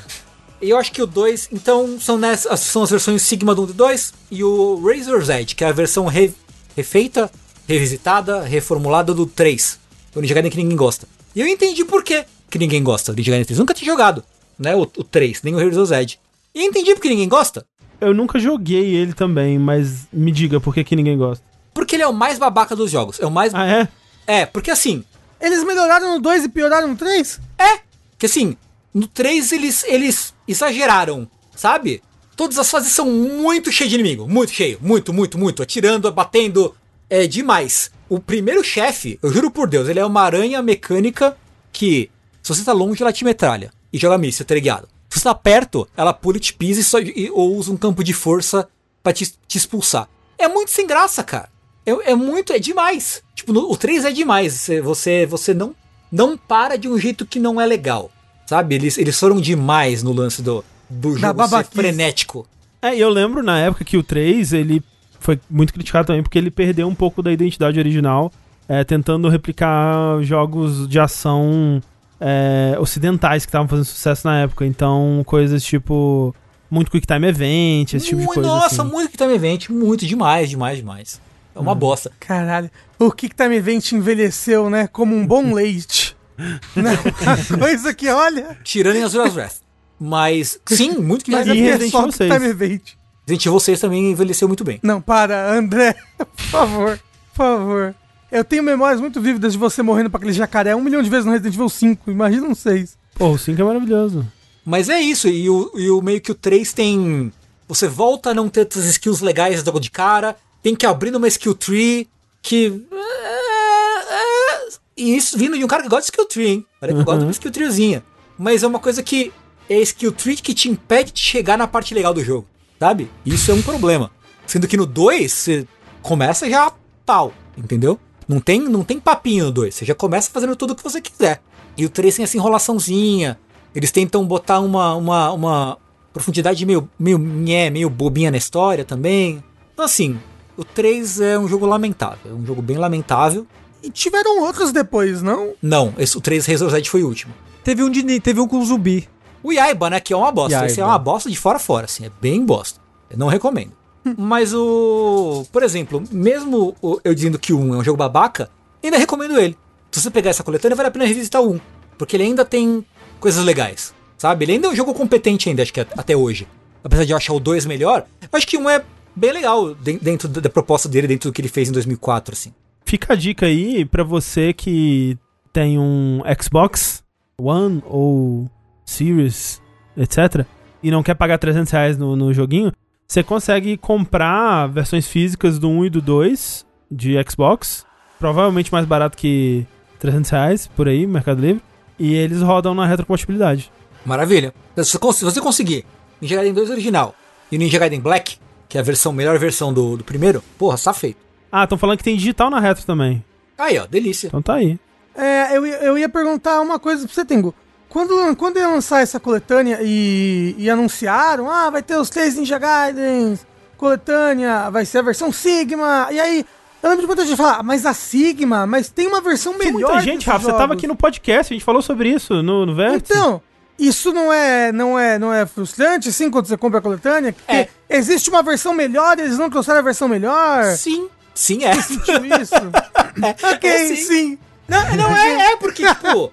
E eu acho que o 2, então, são, nessas, são as versões Sigma do 1 e 2 e o Razor's Edge, que é a versão re, refeita revisitada, reformulada do 3. O Ninja Gaiden que ninguém gosta. E eu entendi por quê que ninguém gosta do Ninja Gaiden 3. Nunca tinha jogado, né? O, o 3, nem o of Zed. E eu entendi por que ninguém gosta. Eu nunca joguei ele também, mas me diga por que, que ninguém gosta. Porque ele é o mais babaca dos jogos. É o mais. Ah, é? É, porque assim. Eles melhoraram no 2 e pioraram no 3? É! Que assim, no 3 eles, eles exageraram, sabe? Todas as fases são muito cheias de inimigo. Muito cheio. Muito, muito, muito. Atirando, batendo, é demais. O primeiro chefe, eu juro por Deus, ele é uma aranha mecânica que, se você tá longe, ela te metralha e joga míssil teleguiado. Se você tá perto, ela pula e te pisa e, só, e ou usa um campo de força para te, te, expulsar. É muito sem graça, cara. É, é muito, é demais. Tipo, no, o 3 é demais. Você, você não, não para de um jeito que não é legal. Sabe? Eles, eles foram demais no lance do, do jogo ser frenético. É, eu lembro na época que o 3, ele foi muito criticado também porque ele perdeu um pouco da identidade original, é, tentando replicar jogos de ação é, ocidentais que estavam fazendo sucesso na época. Então, coisas tipo Muito Quick Time Event, esse tipo de coisa. Nossa, assim. muito Quick Time Event, muito demais, demais, demais. É uma hum. bosta. Caralho. O Quick Time Event envelheceu, né? Como um bom leite. né? coisa que, olha. Tirando em Azura's Wrath. Mas, sim, muito que Mas é Resident Evil 6. Time Event. Resident Evil 6 também envelheceu muito bem. Não, para, André. Por favor. Por favor. Eu tenho memórias muito vívidas de você morrendo pra aquele jacaré um milhão de vezes no Resident Evil 5. Imagina um 6. Pô, o 5 é maravilhoso. Mas é isso, e o, e o meio que o 3 tem. Você volta a não ter essas skills legais logo de cara, tem que abrir uma skill tree que. E isso vindo de um cara que gosta de skill tree, hein? Parece que uhum. gosta de uma skill treezinha. Mas é uma coisa que é skill tree que te impede de chegar na parte legal do jogo, sabe? Isso é um problema. Sendo que no 2, você começa já tal, entendeu? Não tem, não tem papinho no 2, você já começa fazendo tudo o que você quiser. E o 3 tem essa enrolaçãozinha, eles tentam botar uma, uma, uma profundidade meio, meio, meio bobinha na história também. Então, assim, o 3 é um jogo lamentável. É um jogo bem lamentável. E tiveram outros depois, não? Não, esse, o 3 Resurrected foi o último. Teve um, de, teve um com zumbi. O Yaiba, né? Que é uma bosta. Yaiba. Esse é uma bosta de fora a fora, assim. É bem bosta. Eu não recomendo. Mas o. Por exemplo, mesmo eu dizendo que o 1 é um jogo babaca, ainda recomendo ele. Se você pegar essa coletânea, vale a pena revisitar o 1. Porque ele ainda tem coisas legais, sabe? Ele ainda é um jogo competente ainda, acho que até hoje. Apesar de eu achar o 2 melhor, eu acho que um é bem legal dentro da proposta dele, dentro do que ele fez em 2004, assim. Fica a dica aí para você que tem um Xbox One ou Series, etc. E não quer pagar 300 reais no, no joguinho, você consegue comprar versões físicas do 1 e do 2 de Xbox. Provavelmente mais barato que 300 reais por aí, Mercado Livre e eles rodam na retrocompatibilidade. Maravilha. Se você conseguir Ninja Gaiden 2 original e Ninja Gaiden Black, que é a versão, melhor versão do, do primeiro, porra, tá feito. Ah, estão falando que tem digital na retro também. Aí, ó, delícia. Então tá aí. É, eu, eu ia perguntar uma coisa pra você, Tengu. Quando, quando ia lançar essa coletânea e, e anunciaram, ah, vai ter os três Ninja Gaidens, coletânea, vai ser a versão Sigma, e aí eu lembro de muita gente falar, mas a Sigma, mas tem uma versão melhor. Tem muita gente, Rafa, você tava aqui no podcast, a gente falou sobre isso no, no Vértice. Então, isso não é, não é, não é frustrante, assim, quando você compra a coletânea? É. Existe uma versão melhor e eles não trouxeram a versão melhor? Sim, sim é. Você sentiu isso? é. Ok, é, sim. sim. Não, não é, é porque, tipo,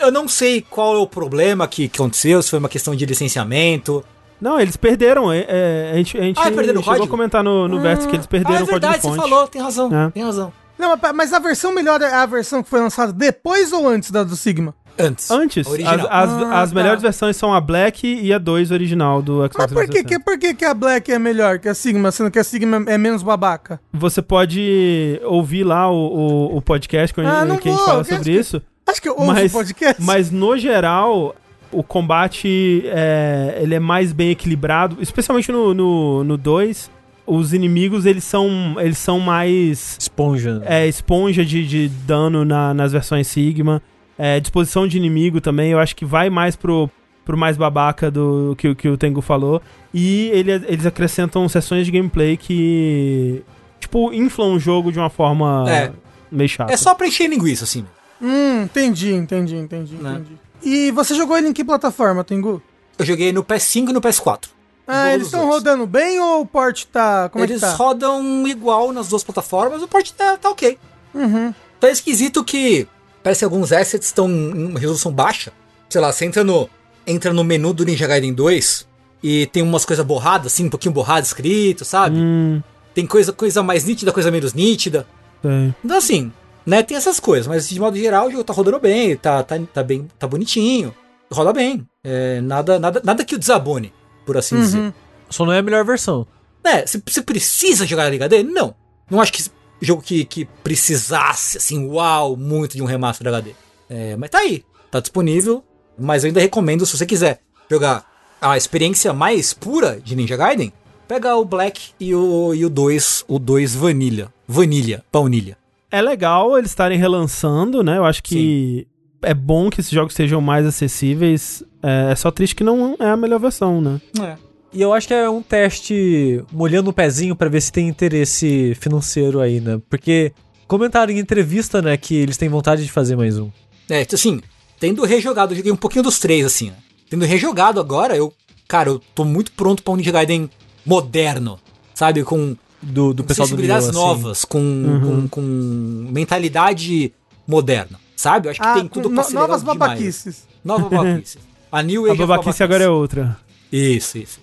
eu não sei qual é o problema que, que aconteceu, se foi uma questão de licenciamento, não, eles perderam. É, é, a gente, a gente ah, perderam chegou a comentar no, no hum, Vértice que eles perderam ah, é o código fonte. você falou, tem razão, é. tem razão. Não, mas a versão melhor é a versão que foi lançada depois ou antes da do Sigma? Antes. Antes. As, as, ah, as tá. melhores versões são a Black e a 2 original do Xbox Mas por que, que, por que, que a Black é melhor que a Sigma, sendo que a Sigma é menos babaca? Você pode ouvir lá o, o, o podcast que, ah, que a gente fala sobre que, isso. Acho que eu ouço mas, o podcast. Mas no geral, o combate é, ele é mais bem equilibrado, especialmente no 2. No, no dois, os inimigos eles são eles são mais esponja é esponja de, de dano na, nas versões Sigma é, disposição de inimigo também eu acho que vai mais pro, pro mais babaca do que, que o Tengu falou e ele, eles acrescentam sessões de gameplay que tipo inflam o jogo de uma forma é. meio chata é só preencher linguiça assim hum entendi entendi entendi né? entendi e você jogou ele em que plataforma, Tengu? Eu joguei no PS5 e no PS4. Ah, eles estão rodando bem ou o port tá. Como eles é que tá? rodam igual nas duas plataformas, o port tá, tá ok. Uhum. Tá esquisito que parece que alguns assets estão em resolução baixa. Sei lá, você entra no, entra no menu do Ninja Gaiden 2 e tem umas coisas borradas, assim, um pouquinho borrado escrito, sabe? Hum. Tem coisa, coisa mais nítida, coisa menos nítida. Tem. Então assim, né, tem essas coisas, mas de modo geral o jogo tá rodando bem, tá, tá, tá bem, tá bonitinho, roda bem. É, nada, nada, nada que o desabone, por assim uhum. dizer. Só não é a melhor versão. É, você, você precisa jogar a Liga D? Não. Não acho que jogo que, que precisasse, assim, uau, muito de um remaster HD. É, mas tá aí, tá disponível, mas eu ainda recomendo, se você quiser jogar a experiência mais pura de Ninja Gaiden, pega o Black e o, e o 2, o 2 Vanilha. Vanilha, baunilha é legal eles estarem relançando, né? Eu acho que Sim. é bom que esses jogos sejam mais acessíveis. É, é, só triste que não é a melhor versão, né? É. E eu acho que é um teste molhando o pezinho para ver se tem interesse financeiro aí, né? Porque comentaram em entrevista, né, que eles têm vontade de fazer mais um. É, assim, tendo rejogado, eu joguei um pouquinho dos três, assim, né? Tendo rejogado agora, eu cara, eu tô muito pronto pra um Ninja Gaiden moderno, sabe? Com do, do pessoal do Nioh, assim. novas, com, uhum. com, com, mentalidade moderna, sabe? Eu acho que ah, tem tudo pra ser Novas babaquices. Novas babaquices. A New Age A babaquice agora é outra. Isso, isso.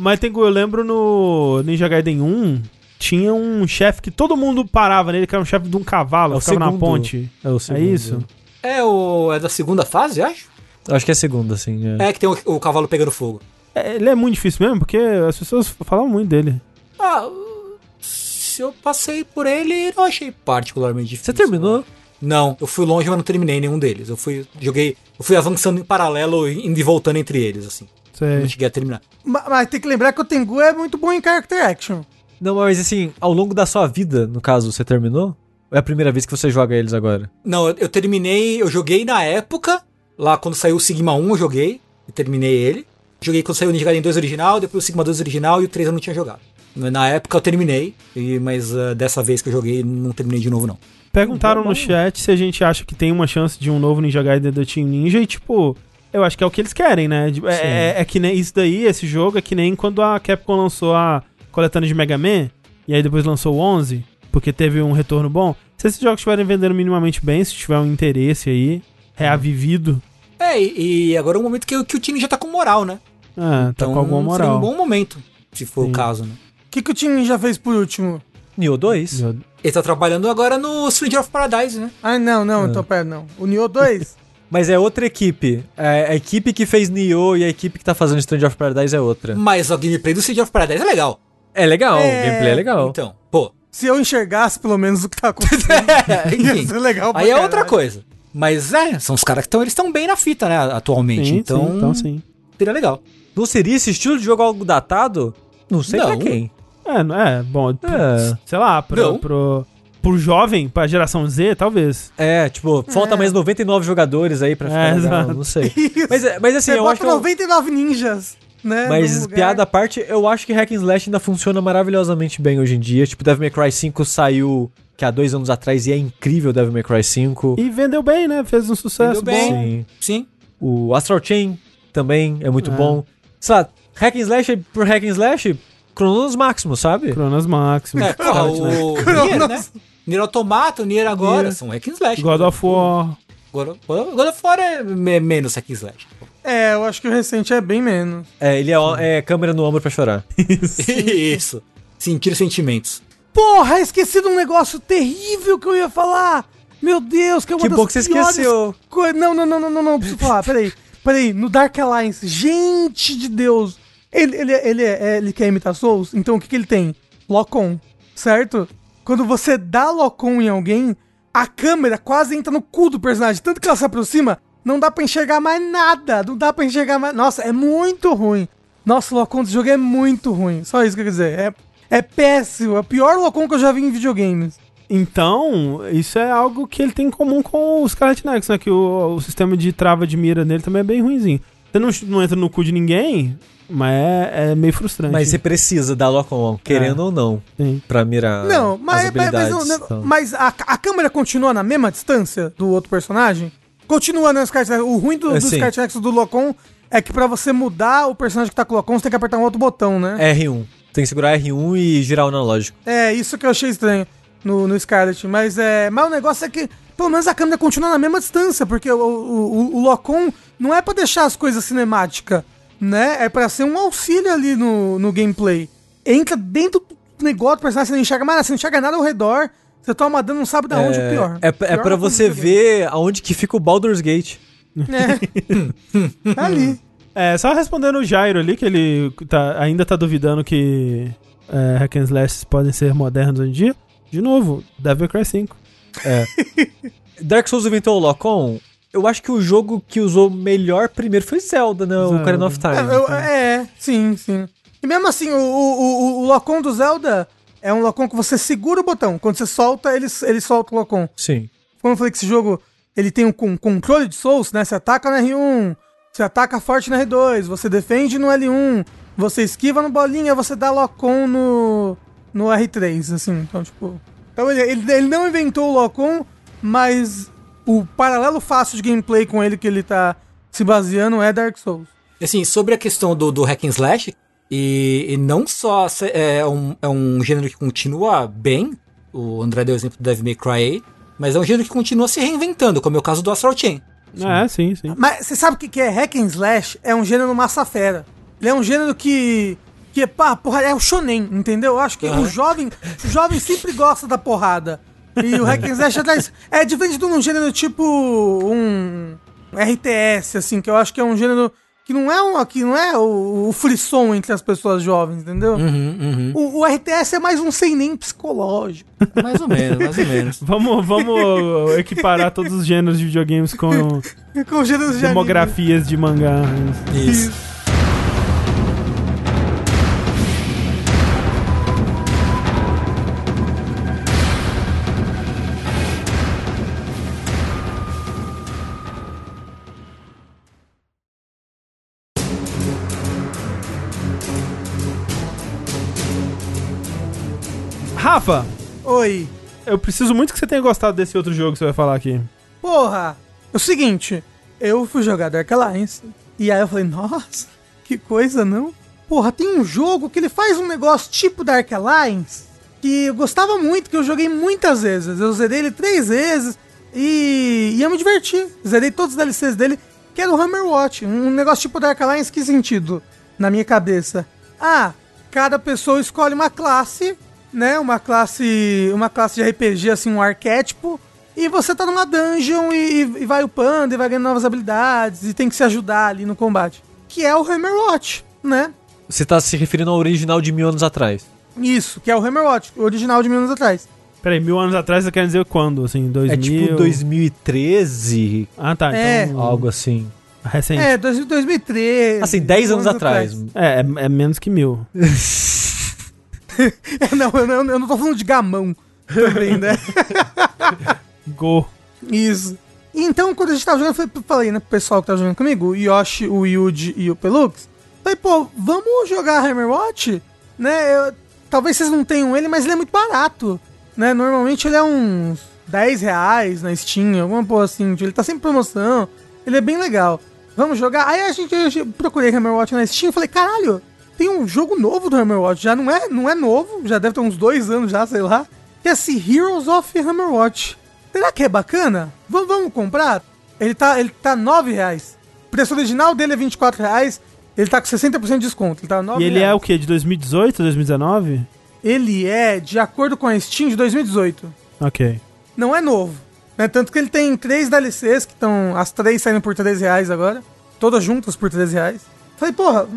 Mas tem, eu lembro no Ninja Gaiden 1, tinha um chefe que todo mundo parava nele, que era um chefe de um cavalo, é ficava segundo. na ponte. É o segundo. É isso? É, o, é da segunda fase, acho? Acho que é a segunda, sim. É, é que tem o, o, cavalo pegando fogo. É, ele é muito difícil mesmo, porque as pessoas falam muito dele. Ah, se eu passei por ele, não achei particularmente difícil. Você terminou? Não, eu fui longe, mas não terminei nenhum deles. Eu fui, joguei, eu fui avançando em paralelo, indo e voltando entre eles, assim. Sei. Não cheguei a terminar. Mas, mas, tem que lembrar que o Tengu é muito bom em character action. Não, mas assim, ao longo da sua vida, no caso, você terminou? Ou é a primeira vez que você joga eles agora? Não, eu, eu terminei, eu joguei na época, lá quando saiu o Sigma 1 eu joguei, e terminei ele. Joguei quando saiu o Ninja Gaiden 2 original, depois o Sigma 2 original e o 3 eu não tinha jogado. Na época eu terminei, mas uh, dessa vez que eu joguei não terminei de novo não. Perguntaram no chat se a gente acha que tem uma chance de um novo Ninja Gaiden do Team Ninja e tipo, eu acho que é o que eles querem, né? É, é, é, que nem isso daí, esse jogo é que nem quando a Capcom lançou a coletânea de Mega Man e aí depois lançou o 11, porque teve um retorno bom. Se esses jogos estiverem vendendo minimamente bem, se tiver um interesse aí, reavivido. É, e, agora é um momento que, que o time já tá com moral, né? É, tá então, com alguma moral. um bom momento, se for Sim. o caso, né? O que, que o time já fez por último? Nioh 2? Ele tá trabalhando agora no Stranger of Paradise, né? Ah, não, não, ah. então pera, não. O Nioh 2? Mas é outra equipe. É, a equipe que fez Nioh e a equipe que tá fazendo Stranger of Paradise é outra. Mas a gameplay do Stranger of Paradise é legal. É legal, é... o gameplay é legal. Então, pô. Se eu enxergasse pelo menos o que tá acontecendo, é, enfim, ia legal Aí é outra coisa. Mas é, são os caras que estão eles estão bem na fita, né, atualmente. Sim, então, sim, então sim. Seria legal. Não seria esse estilo de jogo algo datado? Não sei não. pra quem. É, não é, bom, é. sei lá, pro, pro, pro jovem, pra geração Z, talvez. É, tipo, falta é. mais 99 jogadores aí pra ficar é, legal, não sei. Mas, mas assim, Você eu acho que... 99 ninjas. Né, Mas piada à parte, eu acho que Hack and Slash ainda funciona maravilhosamente bem hoje em dia. Tipo, Devil May Cry 5 saiu que há dois anos atrás e é incrível Devil May Cry 5. E vendeu bem, né? Fez um sucesso vendeu bem. bom. Sim. Sim. O Astral Chain também é muito é. bom. Sei lá, Hack and Slash por Hack and Slash, Cronos Máximo, sabe? Cronos Máximo. É, porra, o Nier, né? Nier Automata, o Nier agora, Nier. são hack and slash. God of War. God of, God of War é menos hack and slash. É, eu acho que o recente é bem menos. É, ele é, é câmera no ombro pra chorar. Isso. Isso. Sentir sentimentos. Porra, esqueci de um negócio terrível que eu ia falar. Meu Deus, que é uma que das bom que você esqueceu. Não, não, não, não, não, não, preciso falar, peraí. Peraí, no Dark Alliance, gente de Deus, ele, ele, ele, é, ele quer imitar Souls, então o que, que ele tem? Lock-on, certo? Quando você dá lock-on em alguém, a câmera quase entra no cu do personagem, tanto que ela se aproxima, não dá pra enxergar mais nada, não dá pra enxergar mais... Nossa, é muito ruim. Nossa, o lock-on desse jogo é muito ruim, só isso que eu quero dizer. É, é péssimo, é o pior lock-on que eu já vi em videogames. Então, isso é algo que ele tem em comum com o Scarlet Nexus, né? Que o, o sistema de trava de mira dele também é bem ruimzinho. Você não, não entra no cu de ninguém, mas é, é meio frustrante. Mas você precisa da lock-on, querendo é. ou não, Sim. pra mirar Não, mas, mas, mas, então. mas a, a, câmera continua na mesma distância do outro personagem? Continua no Sky O ruim do, é, do Sky do lock-on é que pra você mudar o personagem que tá com o lock-on, você tem que apertar um outro botão, né? R1. Tem que segurar R1 e girar o analógico. É, isso que eu achei estranho no, no Scarlet. Mas, é, mas o negócio é que pelo menos a câmera continua na mesma distância, porque o, o, o, o lock-on não é para deixar as coisas cinemáticas né? É para ser um auxílio ali no, no gameplay. Entra dentro do negócio personagem, você não enxerga mais, você não enxerga nada ao redor. Você toma dano, não sabe da onde é, pior. É, é para você ver aonde que fica o Baldur's Gate. É. tá ali. É, só respondendo o Jairo ali, que ele tá, ainda tá duvidando que é, hack and slash podem ser modernos hoje em dia. De novo, Devil Cry 5. É. Dark Souls inventou o lock-on eu acho que o jogo que usou melhor primeiro foi Zelda, né? Zelda. O Ocarina of Time. É, eu, é, sim, sim. E mesmo assim, o, o, o, o Locom do Zelda é um Locom que você segura o botão. Quando você solta, ele, ele solta o Locom. Sim. Como eu falei que esse jogo ele tem um, um controle de Souls, né? Você ataca no R1, você ataca forte no R2, você defende no L1, você esquiva no bolinha, você dá Locom no, no R3, assim. Então, tipo... Então ele, ele, ele não inventou o Locom, mas o paralelo fácil de gameplay com ele que ele tá se baseando é Dark Souls. Assim, sobre a questão do, do hack and slash, e, e não só é um, é um gênero que continua bem, o André deu o exemplo do Devil May Cry, mas é um gênero que continua se reinventando, como é o caso do Astral Chain. Sim. É, sim, sim. Mas você sabe o que é hack and slash? É um gênero massa fera. Ele é um gênero que que pá, porra, é o shonen, entendeu? Eu acho que uhum. o jovem, o jovem sempre gosta da porrada. E o hack and slash é, é diferente de um gênero tipo um RTS assim, que eu acho que é um gênero que não é um, que não é o, o frisson entre as pessoas jovens, entendeu? Uhum, uhum. O, o, RTS é mais um sem nem psicológico. Mais ou menos, mais ou menos. vamos, vamos equiparar todos os gêneros de videogames com, com gêneros de demografias de, de mangá. Isso. Isso. Rafa! Oi. Eu preciso muito que você tenha gostado desse outro jogo que você vai falar aqui. Porra! É o seguinte, eu fui jogar Dark Alliance, e aí eu falei, nossa, que coisa, não? Porra, tem um jogo que ele faz um negócio tipo Dark Alliance, que eu gostava muito, que eu joguei muitas vezes. Eu zerei ele três vezes, e, e eu me diverti. Zerei todos os DLCs dele, que era o Hammer Watch. Um negócio tipo Dark Alliance, que sentido? Na minha cabeça. Ah, cada pessoa escolhe uma classe né, uma classe, uma classe de RPG, assim, um arquétipo, e você tá numa dungeon e, e vai upando e vai ganhando novas habilidades e tem que se ajudar ali no combate. Que é o Hammerwatch, né? Você tá se referindo ao original de mil anos atrás. Isso, que é o Hammerwatch, o original de mil anos atrás. Peraí, mil anos atrás você quer dizer quando? Assim, 2000... É tipo 2013. Ah, tá. É. Então... Algo assim. Recente. É, 2013. Assim, 10 anos, anos atrás. atrás. É, é, é menos que mil. É, não, eu não, eu não tô falando de gamão também, né? Go. Isso. Então, quando a gente tava jogando, eu falei, né, pro pessoal que tá jogando comigo, o Yoshi, o Yuji e o Pelux, falei, pô, vamos jogar Hammerwatch? Né, eu, talvez vocês não tenham ele, mas ele é muito barato, né, normalmente ele é uns 10 reais na Steam, alguma porra assim, ele tá sempre em promoção, ele é bem legal. Vamos jogar? Aí a gente, eu procurei Hammerwatch na Steam e falei, caralho, tem um jogo novo do Hammerwatch, já não é, não é novo, já deve ter uns dois anos já, sei lá, que é esse Heroes of Hammerwatch. Será que é bacana? V vamos comprar? Ele tá, ele tá 9 reais. O preço original dele é 24 reais, ele tá com 60% de desconto. Ele tá 9 e ele reais. é o que? De 2018, 2019? Ele é, de acordo com a Steam, de 2018. Ok. Não é novo. Né? Tanto que ele tem três DLCs, que estão as três saindo por 13 reais agora. Todas juntas por 13 reais. Falei, porra,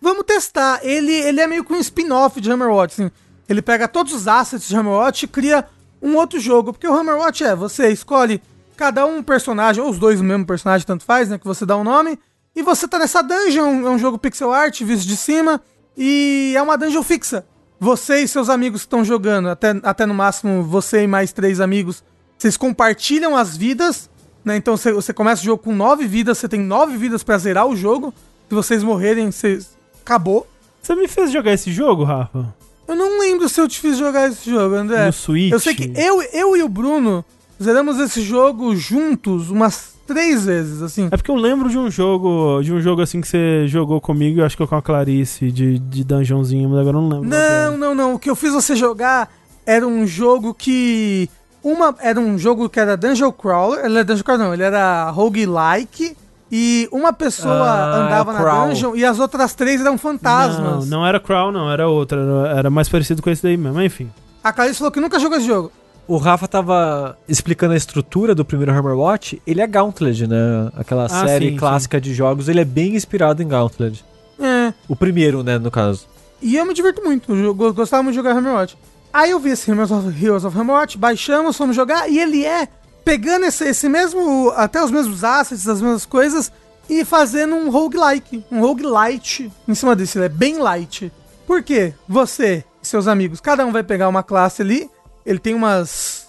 Vamos testar. Ele, ele é meio que um spin-off de Hammerwatch, assim. Ele pega todos os assets de Hammerwatch e cria um outro jogo. Porque o Hammerwatch é, você escolhe cada um personagem, ou os dois o mesmo personagem, tanto faz, né? Que você dá um nome. E você tá nessa dungeon, é um jogo pixel art, visto de cima. E é uma dungeon fixa. Você e seus amigos estão jogando, até, até no máximo você e mais três amigos, vocês compartilham as vidas, né? Então você, você começa o jogo com nove vidas, você tem nove vidas para zerar o jogo. Se vocês morrerem, vocês acabou. Você me fez jogar esse jogo, Rafa? Eu não lembro se eu te fiz jogar esse jogo, André. No Switch? Eu sei que eu, eu e o Bruno zeramos esse jogo juntos umas três vezes, assim. É porque eu lembro de um jogo, de um jogo assim que você jogou comigo, eu acho que com a Clarice, de, de dungeonzinho, mas agora eu não lembro. Não, não, não. O que eu fiz você jogar era um jogo que. Uma, era um jogo que era Dungeon Crawler. Ele era Dungeon Crawler, não, ele era roguelike e uma pessoa ah, andava na dungeon e as outras três eram fantasmas. Não, não era Crawl, não, era outra. Era mais parecido com esse daí mesmo, enfim. A Clarice falou que nunca jogou esse jogo. O Rafa tava explicando a estrutura do primeiro Hammerwatch. Ele é Gauntlet, né? Aquela ah, série sim, clássica sim. de jogos. Ele é bem inspirado em Gauntlet. É. O primeiro, né, no caso. E eu me diverto muito. Eu gostava muito de jogar Hammerwatch. Aí eu vi esse Heroes of, Heroes of Hammerwatch, baixamos, fomos jogar, e ele é pegando esse, esse mesmo, até os mesmos assets, as mesmas coisas, e fazendo um roguelike, um roguelite em cima desse. Ele é bem light. Por quê? Você e seus amigos, cada um vai pegar uma classe ali, ele tem umas.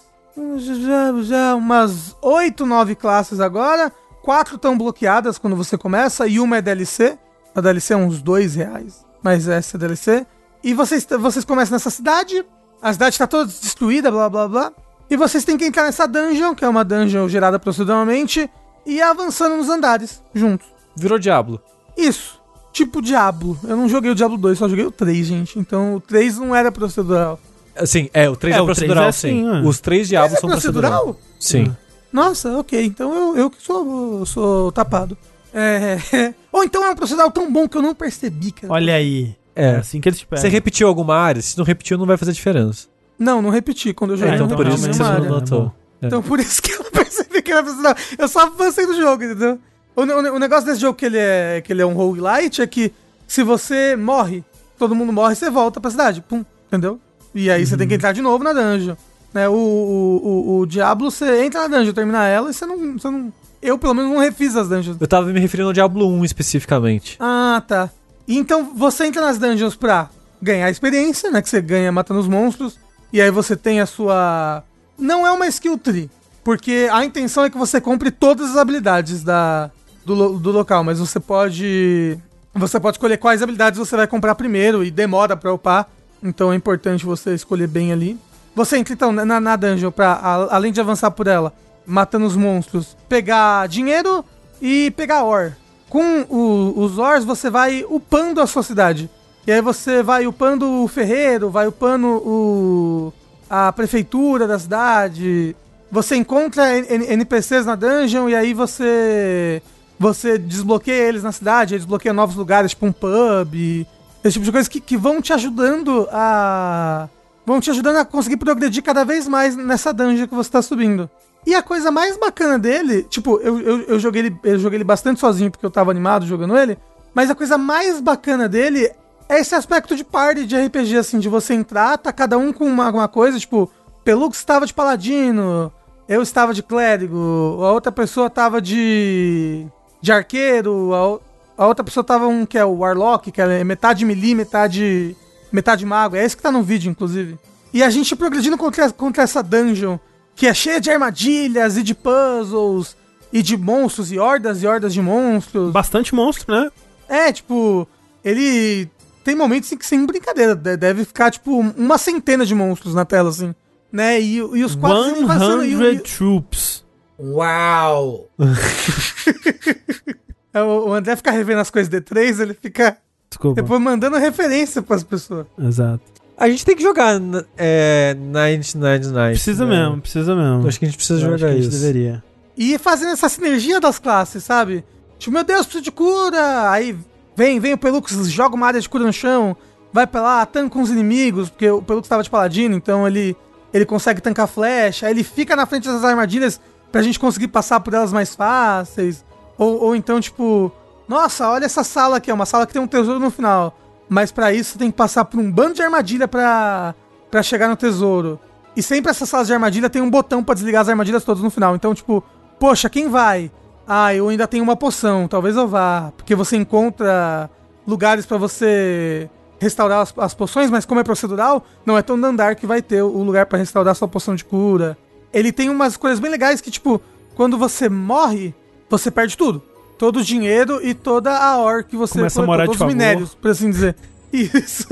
Já, já umas 8, 9 classes agora. Quatro estão bloqueadas quando você começa e uma é DLC. A DLC é uns 2 reais, mas essa é DLC. E vocês, vocês começam nessa cidade, a cidade está toda destruída, blá blá blá. E vocês têm que entrar nessa dungeon, que é uma dungeon gerada proceduralmente, e ir avançando nos andares juntos. Virou Diablo. Isso. tipo Diablo. Eu não joguei o Diablo 2, só joguei o 3, gente. Então o 3 não era procedural. Sim, é, o 3 é, é procedural, 3 é sim. Assim, Os três Diablos é são procedural? procedural? Sim. Nossa, ok. Então eu, eu que sou, sou tapado. É. Ou então é um procedural tão bom que eu não percebi, cara. Olha aí. É, é assim que eles te Você repetiu alguma área? Se não repetiu, não vai fazer diferença. Não, não repeti. Quando eu joguei, é, então por isso que você não notou. É. Então por isso que eu percebi que era procedural. Eu só avancei do jogo, entendeu? O, o, o, negócio desse jogo que ele é que ele é um roguelite é que se você morre, todo mundo morre, você volta pra cidade. Pum, entendeu? E aí uhum. você tem que uhum. entrar de novo na dungeon. Né? O, o, o, o Diablo, você entra na dungeon, termina ela e você não, você não. Eu, pelo menos, não refiz as dungeons. Eu tava me referindo ao Diablo 1 especificamente. Ah, tá. Então você entra nas dungeons pra ganhar experiência, né? Que você ganha matando os monstros. E aí você tem a sua. Não é uma skill tree. Porque a intenção é que você compre todas as habilidades da, do, do local, mas você pode. Você pode escolher quais habilidades você vai comprar primeiro e demora pra upar. Então é importante você escolher bem ali. Você entra então na, na dungeon pra, a, além de avançar por ela, matando os monstros, pegar dinheiro e pegar ore. Com o, os ores você vai upando a sua cidade. E aí você vai upando o ferreiro, vai upando o, a prefeitura da cidade. Você encontra NPCs na dungeon e aí você você desbloqueia eles na cidade, desbloqueia novos lugares, tipo um pub, esse tipo de coisa que, que vão te ajudando a. vão te ajudando a conseguir progredir cada vez mais nessa dungeon que você tá subindo. E a coisa mais bacana dele, tipo, eu, eu, eu, joguei ele, eu joguei ele bastante sozinho porque eu tava animado jogando ele, mas a coisa mais bacana dele é esse aspecto de party de RPG, assim, de você entrar, tá cada um com uma, alguma coisa, tipo, Pelux estava de paladino, eu estava de clérigo, a outra pessoa tava de. de arqueiro, a, a outra pessoa tava um que é o Warlock, que é metade melee, metade. metade mago. É esse que tá no vídeo, inclusive. E a gente progredindo contra, contra essa dungeon que é cheia de armadilhas e de puzzles e de monstros e hordas e hordas de monstros. Bastante monstro, né? É, tipo, ele tem momentos em que sem brincadeira, deve ficar tipo uma centena de monstros na tela assim, né? E, e os quatro 100 passando, e, e... troops. Uau! É, o André fica revendo as coisas de 3 ele fica Desculpa. depois mandando referência pras pessoas. Exato. A gente tem que jogar é, Night Night Night. Precisa né? mesmo, precisa mesmo. acho que a gente precisa Eu jogar isso. deveria. E fazendo essa sinergia das classes, sabe? Tipo, meu Deus, preciso de cura! Aí vem, vem o Pelux, joga uma área de cura no chão, vai pra lá, tanca os inimigos, porque o Pelux tava de paladino, então ele, ele consegue tancar flecha, aí ele fica na frente das armadilhas pra gente conseguir passar por elas mais fáceis. Ou, ou então, tipo, nossa, olha essa sala aqui, é uma sala que tem um tesouro no final. Mas para isso tem que passar por um bando de armadilha pra, pra chegar no tesouro. E sempre essas salas de armadilha tem um botão para desligar as armadilhas todas no final. Então, tipo, poxa, quem vai? Ah, eu ainda tenho uma poção, talvez eu vá. Porque você encontra lugares para você restaurar as, as, poções, mas como é procedural, não é tão andar que vai ter o lugar para restaurar sua poção de cura. Ele tem umas coisas bem legais que, tipo, quando você morre, você perde tudo. Todo o dinheiro e toda a or que você começa a morar todos os minérios, por assim dizer. Isso.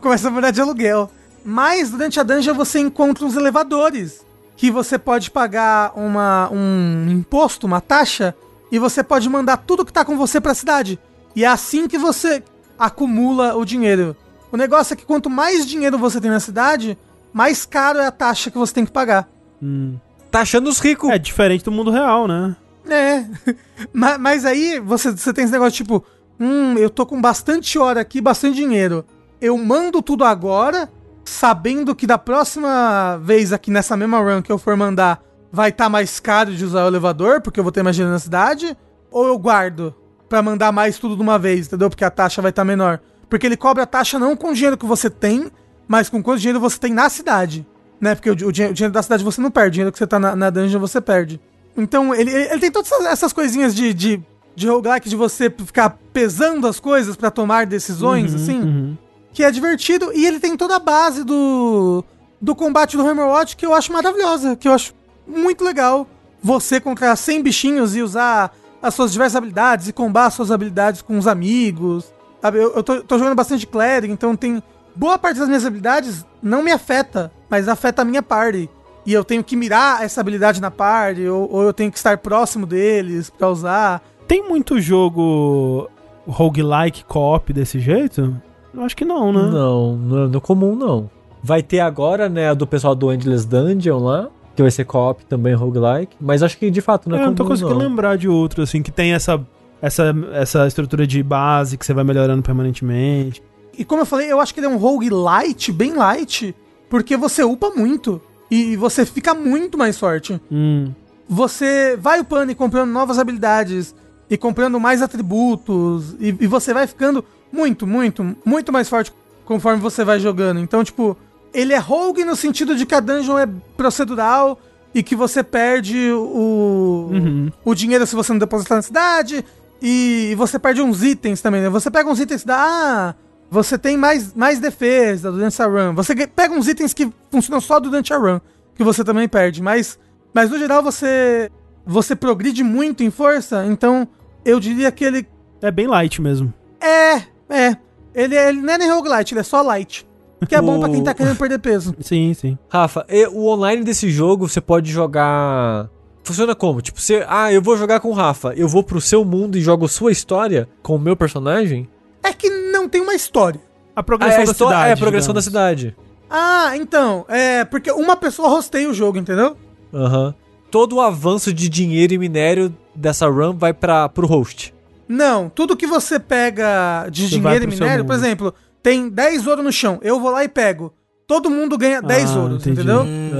começa a morar de aluguel. Mas durante a dungeon você encontra uns elevadores que você pode pagar uma, um imposto, uma taxa, e você pode mandar tudo que tá com você pra cidade. E é assim que você acumula o dinheiro. O negócio é que quanto mais dinheiro você tem na cidade, mais caro é a taxa que você tem que pagar. Hum. Taxando os ricos. É diferente do mundo real, né? É. mas, mas aí você, você tem esse negócio tipo, hum, eu tô com bastante hora aqui, bastante dinheiro. Eu mando tudo agora, sabendo que da próxima vez aqui nessa mesma run que eu for mandar, vai estar tá mais caro de usar o elevador, porque eu vou ter mais dinheiro na cidade, ou eu guardo para mandar mais tudo de uma vez, entendeu? Porque a taxa vai estar tá menor. Porque ele cobra a taxa não com o dinheiro que você tem, mas com quanto dinheiro você tem na cidade. Né? Porque o, o, dinheiro, o dinheiro da cidade você não perde, o dinheiro que você tá na, na dungeon você perde. Então, ele, ele tem todas essas coisinhas de, de, de roguelike, de você ficar pesando as coisas para tomar decisões, uhum, assim, uhum. Que é divertido. E ele tem toda a base do, do combate do Hammerwatch, que eu acho maravilhosa, que eu acho muito legal. Você contra 100 bichinhos e usar as suas diversas habilidades e combar as suas habilidades com os amigos. Sabe? Eu, eu tô, tô jogando bastante clérigo, então tem... Boa parte das minhas habilidades não me afeta, mas afeta a minha party e eu tenho que mirar essa habilidade na party, ou, ou eu tenho que estar próximo deles para usar. Tem muito jogo roguelike co-op desse jeito? Eu acho que não, né? Não, no, é, no comum não. Vai ter agora, né, a do pessoal do Endless Dungeon lá, que vai ser co-op também roguelike, mas acho que de fato não é, é comum, não tô conseguindo não. lembrar de outro, assim, que tem essa, essa, essa estrutura de base que você vai melhorando permanentemente. E como eu falei, eu acho que ele é um rogue light, bem light, porque você upa muito. E você fica muito mais forte. Hum. Você vai upando e comprando novas habilidades e comprando mais atributos. E, e, você vai ficando muito, muito, muito mais forte conforme você vai jogando. Então, tipo, ele é rogue no sentido de que a dungeon é procedural e que você perde o, uhum. o dinheiro se você não depositar na cidade. E você perde uns itens também, né? Você pega uns itens da. Ah, você tem mais, mais defesa durante a run. Você pega uns itens que funcionam só durante a run, que você também perde. Mas, mas no geral você você progride muito em força, então eu diria que ele. É bem light mesmo. É, é. Ele, ele não é nem roguelite, ele é só light. Que é o... bom pra quem tá querendo perder peso. Sim, sim. Rafa, o online desse jogo você pode jogar. Funciona como? Tipo, você. Ah, eu vou jogar com o Rafa. Eu vou pro seu mundo e jogo sua história com o meu personagem? É que não tem uma história. A progressão ah, é, da cidade. É, a progressão digamos. da cidade. Ah, então. É, porque uma pessoa rosteia o jogo, entendeu? Aham. Uhum. Todo o avanço de dinheiro e minério dessa run vai para pro host. Não, tudo que você pega de você dinheiro e minério, por exemplo, tem 10 ouro no chão, eu vou lá e pego. Todo mundo ganha 10 ah, ouros, entendi. entendeu? Hum.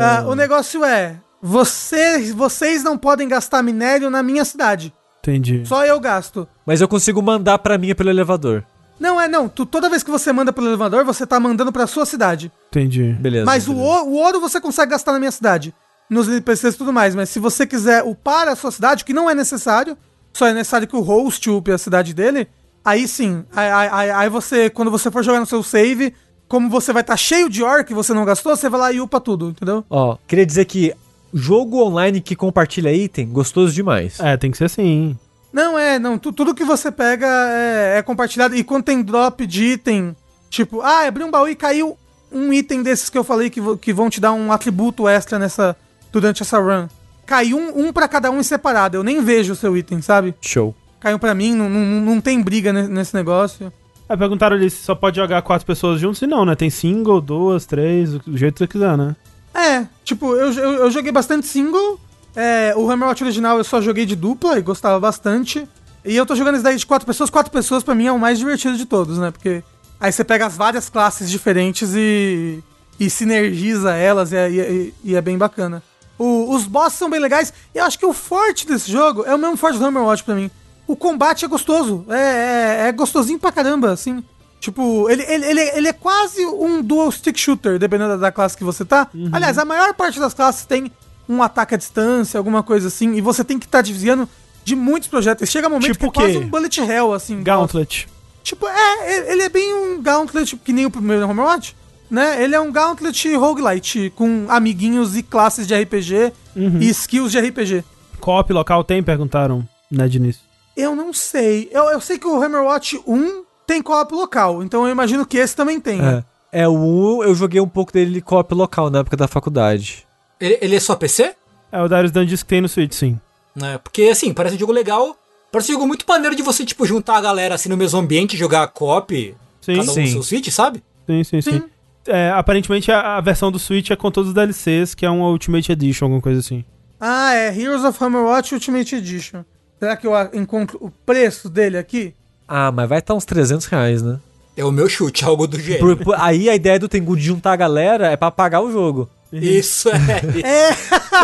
Ah, o negócio é, você, vocês não podem gastar minério na minha cidade. Entendi. Só eu gasto. Mas eu consigo mandar pra mim pelo elevador. Não, é não. Tu, toda vez que você manda pelo elevador, você tá mandando pra sua cidade. Entendi. Beleza. Mas beleza. O, o ouro você consegue gastar na minha cidade. Nos NPCs e tudo mais. Mas se você quiser upar a sua cidade, que não é necessário, só é necessário que o host upe a cidade dele, aí sim. Aí, aí, aí você, quando você for jogar no seu save, como você vai estar tá cheio de orc que você não gastou, você vai lá e upa tudo, entendeu? Ó, queria dizer que jogo online que compartilha item, gostoso demais. É, tem que ser assim. Não, é, não. Tu, tudo que você pega é, é, compartilhado. E quando tem drop de item, tipo, ah, abri um baú e caiu um item desses que eu falei que, que vão te dar um atributo extra nessa durante essa run. Caiu um, um para cada um em separado. Eu nem vejo o seu item, sabe? Show. Caiu para mim, não, não, não tem briga nesse negócio. É, perguntaram ali se só pode jogar quatro pessoas juntos. E não, né? Tem single, duas, três, do jeito que você quiser, né? É, tipo, eu, eu, eu joguei bastante single é, o Hammerwatch original eu só joguei de dupla e gostava bastante. E eu tô jogando esse daí de quatro pessoas. Quatro pessoas para mim é o mais divertido de todos, né? Porque aí você pega as várias classes diferentes e, e sinergiza elas e, é, e, e é bem bacana. O, os bosses são bem legais e eu acho que o forte desse jogo é o mesmo forte do Hammerwatch pra mim. O combate é gostoso, é, é, é gostosinho pra caramba, assim. Tipo, ele, ele, ele, ele, é quase um dual stick shooter, dependendo da, classe que você tá. Uhum. Aliás, a maior parte das classes tem um ataque à distância, alguma coisa assim, e você tem que estar tá desviando de muitos projetos. Chega um momento tipo que é quase um bullet hell, assim. Gauntlet. Tipo, é, ele é bem um Gauntlet, que nem o primeiro Homewatch, né? Ele é um Gauntlet roguelite, com amiguinhos e classes de RPG uhum. e skills de RPG. Co-op local tem? Perguntaram, né, Diniz? Eu não sei. Eu, eu sei que o Hammerwatch 1 tem co-op local, então eu imagino que esse também tem. É, é o 1 eu joguei um pouco dele co-op local na época da faculdade. Ele, ele é só PC? É o Darius Dungeons que tem no Switch, sim. É, porque, assim, parece um jogo legal. Parece um jogo muito maneiro de você, tipo, juntar a galera assim no mesmo ambiente e jogar co-op. Sim, cada um sim. no seu Switch, sabe? Sim, sim, sim. sim. É, aparentemente a, a, versão do Switch é com todos os DLCs, que é uma Ultimate Edition, alguma coisa assim. Ah, é Heroes of Hammerwatch Ultimate Edition. Será que eu encontro o preço dele aqui? Ah, mas vai estar uns 300 reais, né? É o meu chute, algo do gênero. Por, por, aí a ideia do Tengu de juntar a galera é pra pagar o jogo. Isso é. é.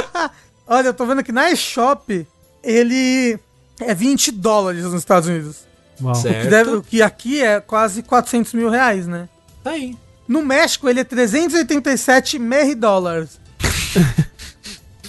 Olha, eu tô vendo que na eShop ele é 20 dólares nos Estados Unidos. Uau. Certo. O que, deve, o que aqui é quase 400 mil reais, né? Tá aí. No México ele é 387 mer dólares.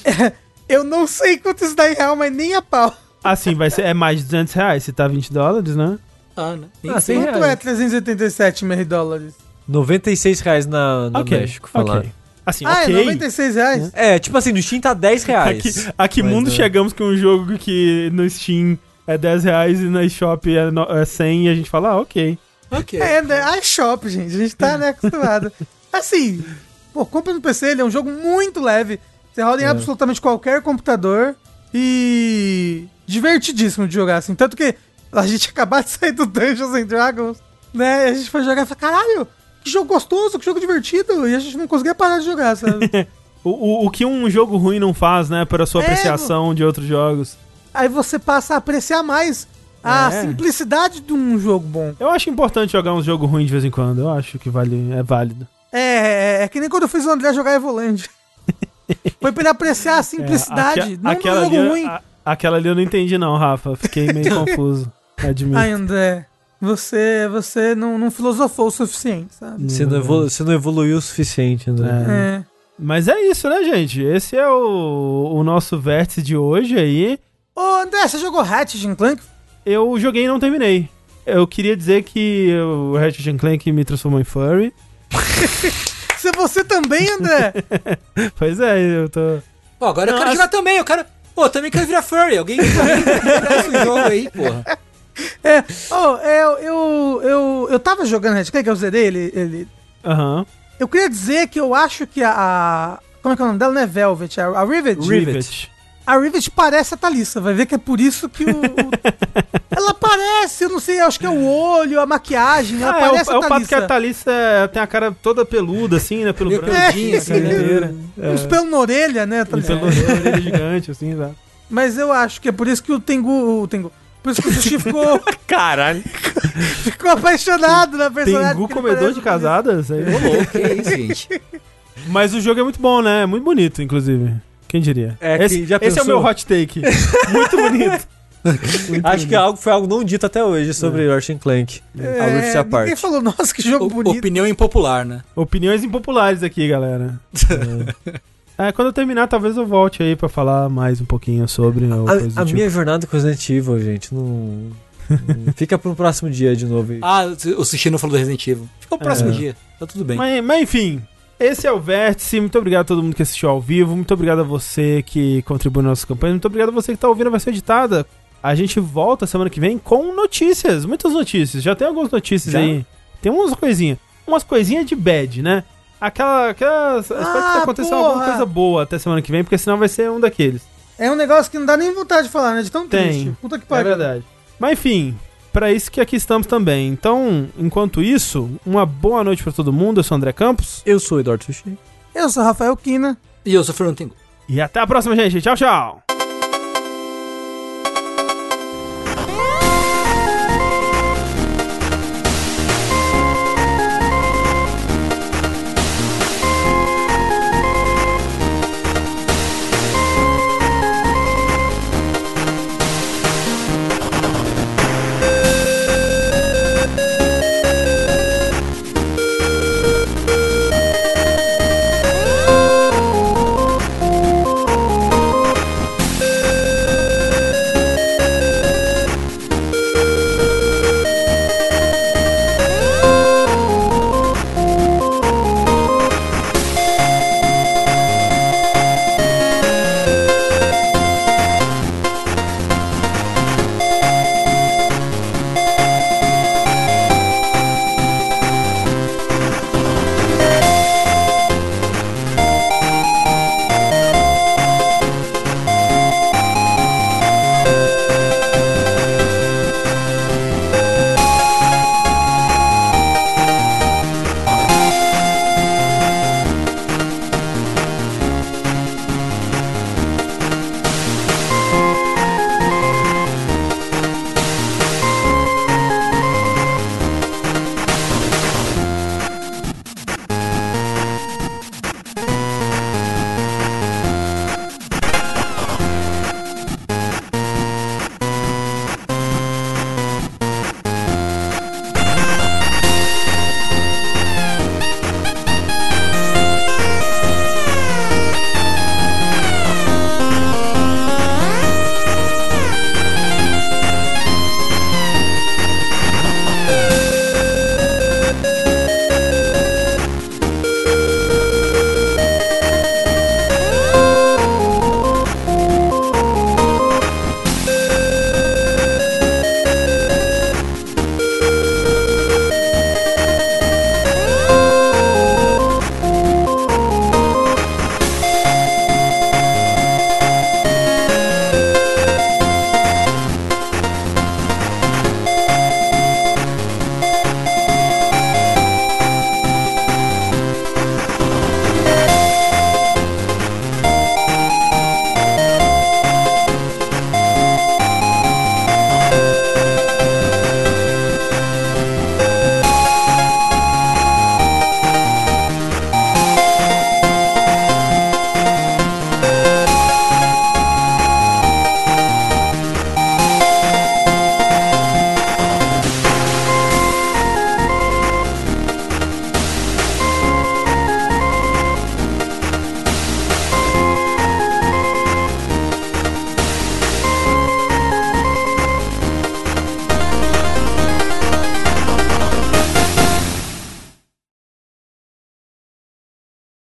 é, eu não sei quanto isso dá em real, mas nem a pau. Assim, vai ser, é mais de 200 reais. Se tá 20 dólares, né? Ah, né? Ah, quanto é 387 mer dólares? 96 reais na, no okay, México, falar. Okay. Assim, ah, é ok. é 96 reais? É, tipo assim, no Steam tá 10 reais. Aqui, a que mundo é. chegamos com um jogo que no Steam é 10 reais e na eShop é, no, é 100 e a gente fala, ah, ok. Ok. É, né? a eShop, gente, a gente tá né, acostumado. assim, pô, compra no PC, ele é um jogo muito leve. Você roda em é. absolutamente qualquer computador e divertidíssimo de jogar, assim. Tanto que A gente acabou de sair do Dungeons and Dragons, né? E a gente foi jogar e falou, caralho, que jogo gostoso, que jogo divertido. E a gente não conseguia parar de jogar, sabe? o, o, o, que um jogo ruim não faz, né? Para sua é, apreciação de outros jogos. Aí você passa a apreciar mais a é. simplicidade de um jogo bom. Eu acho importante jogar um jogo ruim de vez em quando. Eu acho que vale, é válido. É, é, é que nem quando eu fiz o André jogar Evoland. Foi pra ele apreciar a simplicidade, é, não aquela jogo ali, ruim. A, aquela ali eu não entendi não, Rafa. Fiquei meio confuso. Admito. Ai, André, você, você não, não filosofou o suficiente, sabe? Você não, evolu você não evoluiu o suficiente, André. É. é. Mas é isso, né, gente? Esse é o, o nosso vértice de hoje aí. Ô, André, você jogou Ratchet Clank? Eu joguei e não terminei. Eu queria dizer que o Ratchet Clank me transformou em furry. Se você também, André? pois é, eu tô. Pô, agora Nossa. eu quero jogar também, eu quero. Pô, também quero virar furry. Alguém jogar esse jogo aí, porra. É, oh, eu, eu, eu, eu tava jogando Ratchet Clank, eu zerei ele. ele... Uhum. Eu queria dizer que eu acho que a. a como é que é o nome dela? Não é Velvet, a, a Rivet. Rivet. A Rivet parece a Thalissa, vai ver que é por isso que o. ela parece, eu não sei, acho que é o olho, a maquiagem, ela ah, parece é o, a Thalissa. É o fato que a Thalissa tem a cara toda peluda, assim, né? Pelo branco. É, assim, né? É. Uns pelos na orelha, né? Uns pelos na orelha gigante, assim, tá? Mas eu acho que é por isso que o Tengu. O Tengu por isso que o Sushi ficou. Caralho. ficou apaixonado na personagem. Tengu comedor de casadas? Aí, louco, que é isso, gente. Mas o jogo é muito bom, né? É muito bonito, inclusive. Quem diria? É, esse, esse é o meu hot take. Muito bonito. Muito Acho bonito. que algo, foi algo não dito até hoje sobre é. Ratchet Clank. É, a Rift. Ninguém falou, nossa, que jogo o, bonito. Opinião impopular, né? Opiniões impopulares aqui, galera. é. é. quando eu terminar, talvez eu volte aí pra falar mais um pouquinho sobre. A, a tipo. minha jornada com Resident Evil, gente, não. Fica pro próximo dia de novo. Ah, o Sushi não falou do Resident Evil. Fica pro próximo é. dia. Tá tudo bem. Mas, mas enfim, esse é o Vértice. Muito obrigado a todo mundo que assistiu ao vivo. Muito obrigado a você que contribui na nossa campanha. Muito obrigado a você que está ouvindo a versão editada. A gente volta semana que vem com notícias. Muitas notícias. Já tem algumas notícias Já? aí. Tem umas coisinhas. Umas coisinhas de bad, né? Aquela. aquela ah, espero que aconteça alguma coisa boa até semana que vem, porque senão vai ser um daqueles. É um negócio que não dá nem vontade de falar, né? De tão tem. triste. Puta que pariu. É verdade. Mas enfim, para isso que aqui estamos também. Então, enquanto isso, uma boa noite para todo mundo. Eu sou o André Campos. Eu sou o Eduardo Sushi. Eu sou o Rafael Kina. E eu sou o Fernando Tengu. E até a próxima, gente. Tchau, tchau.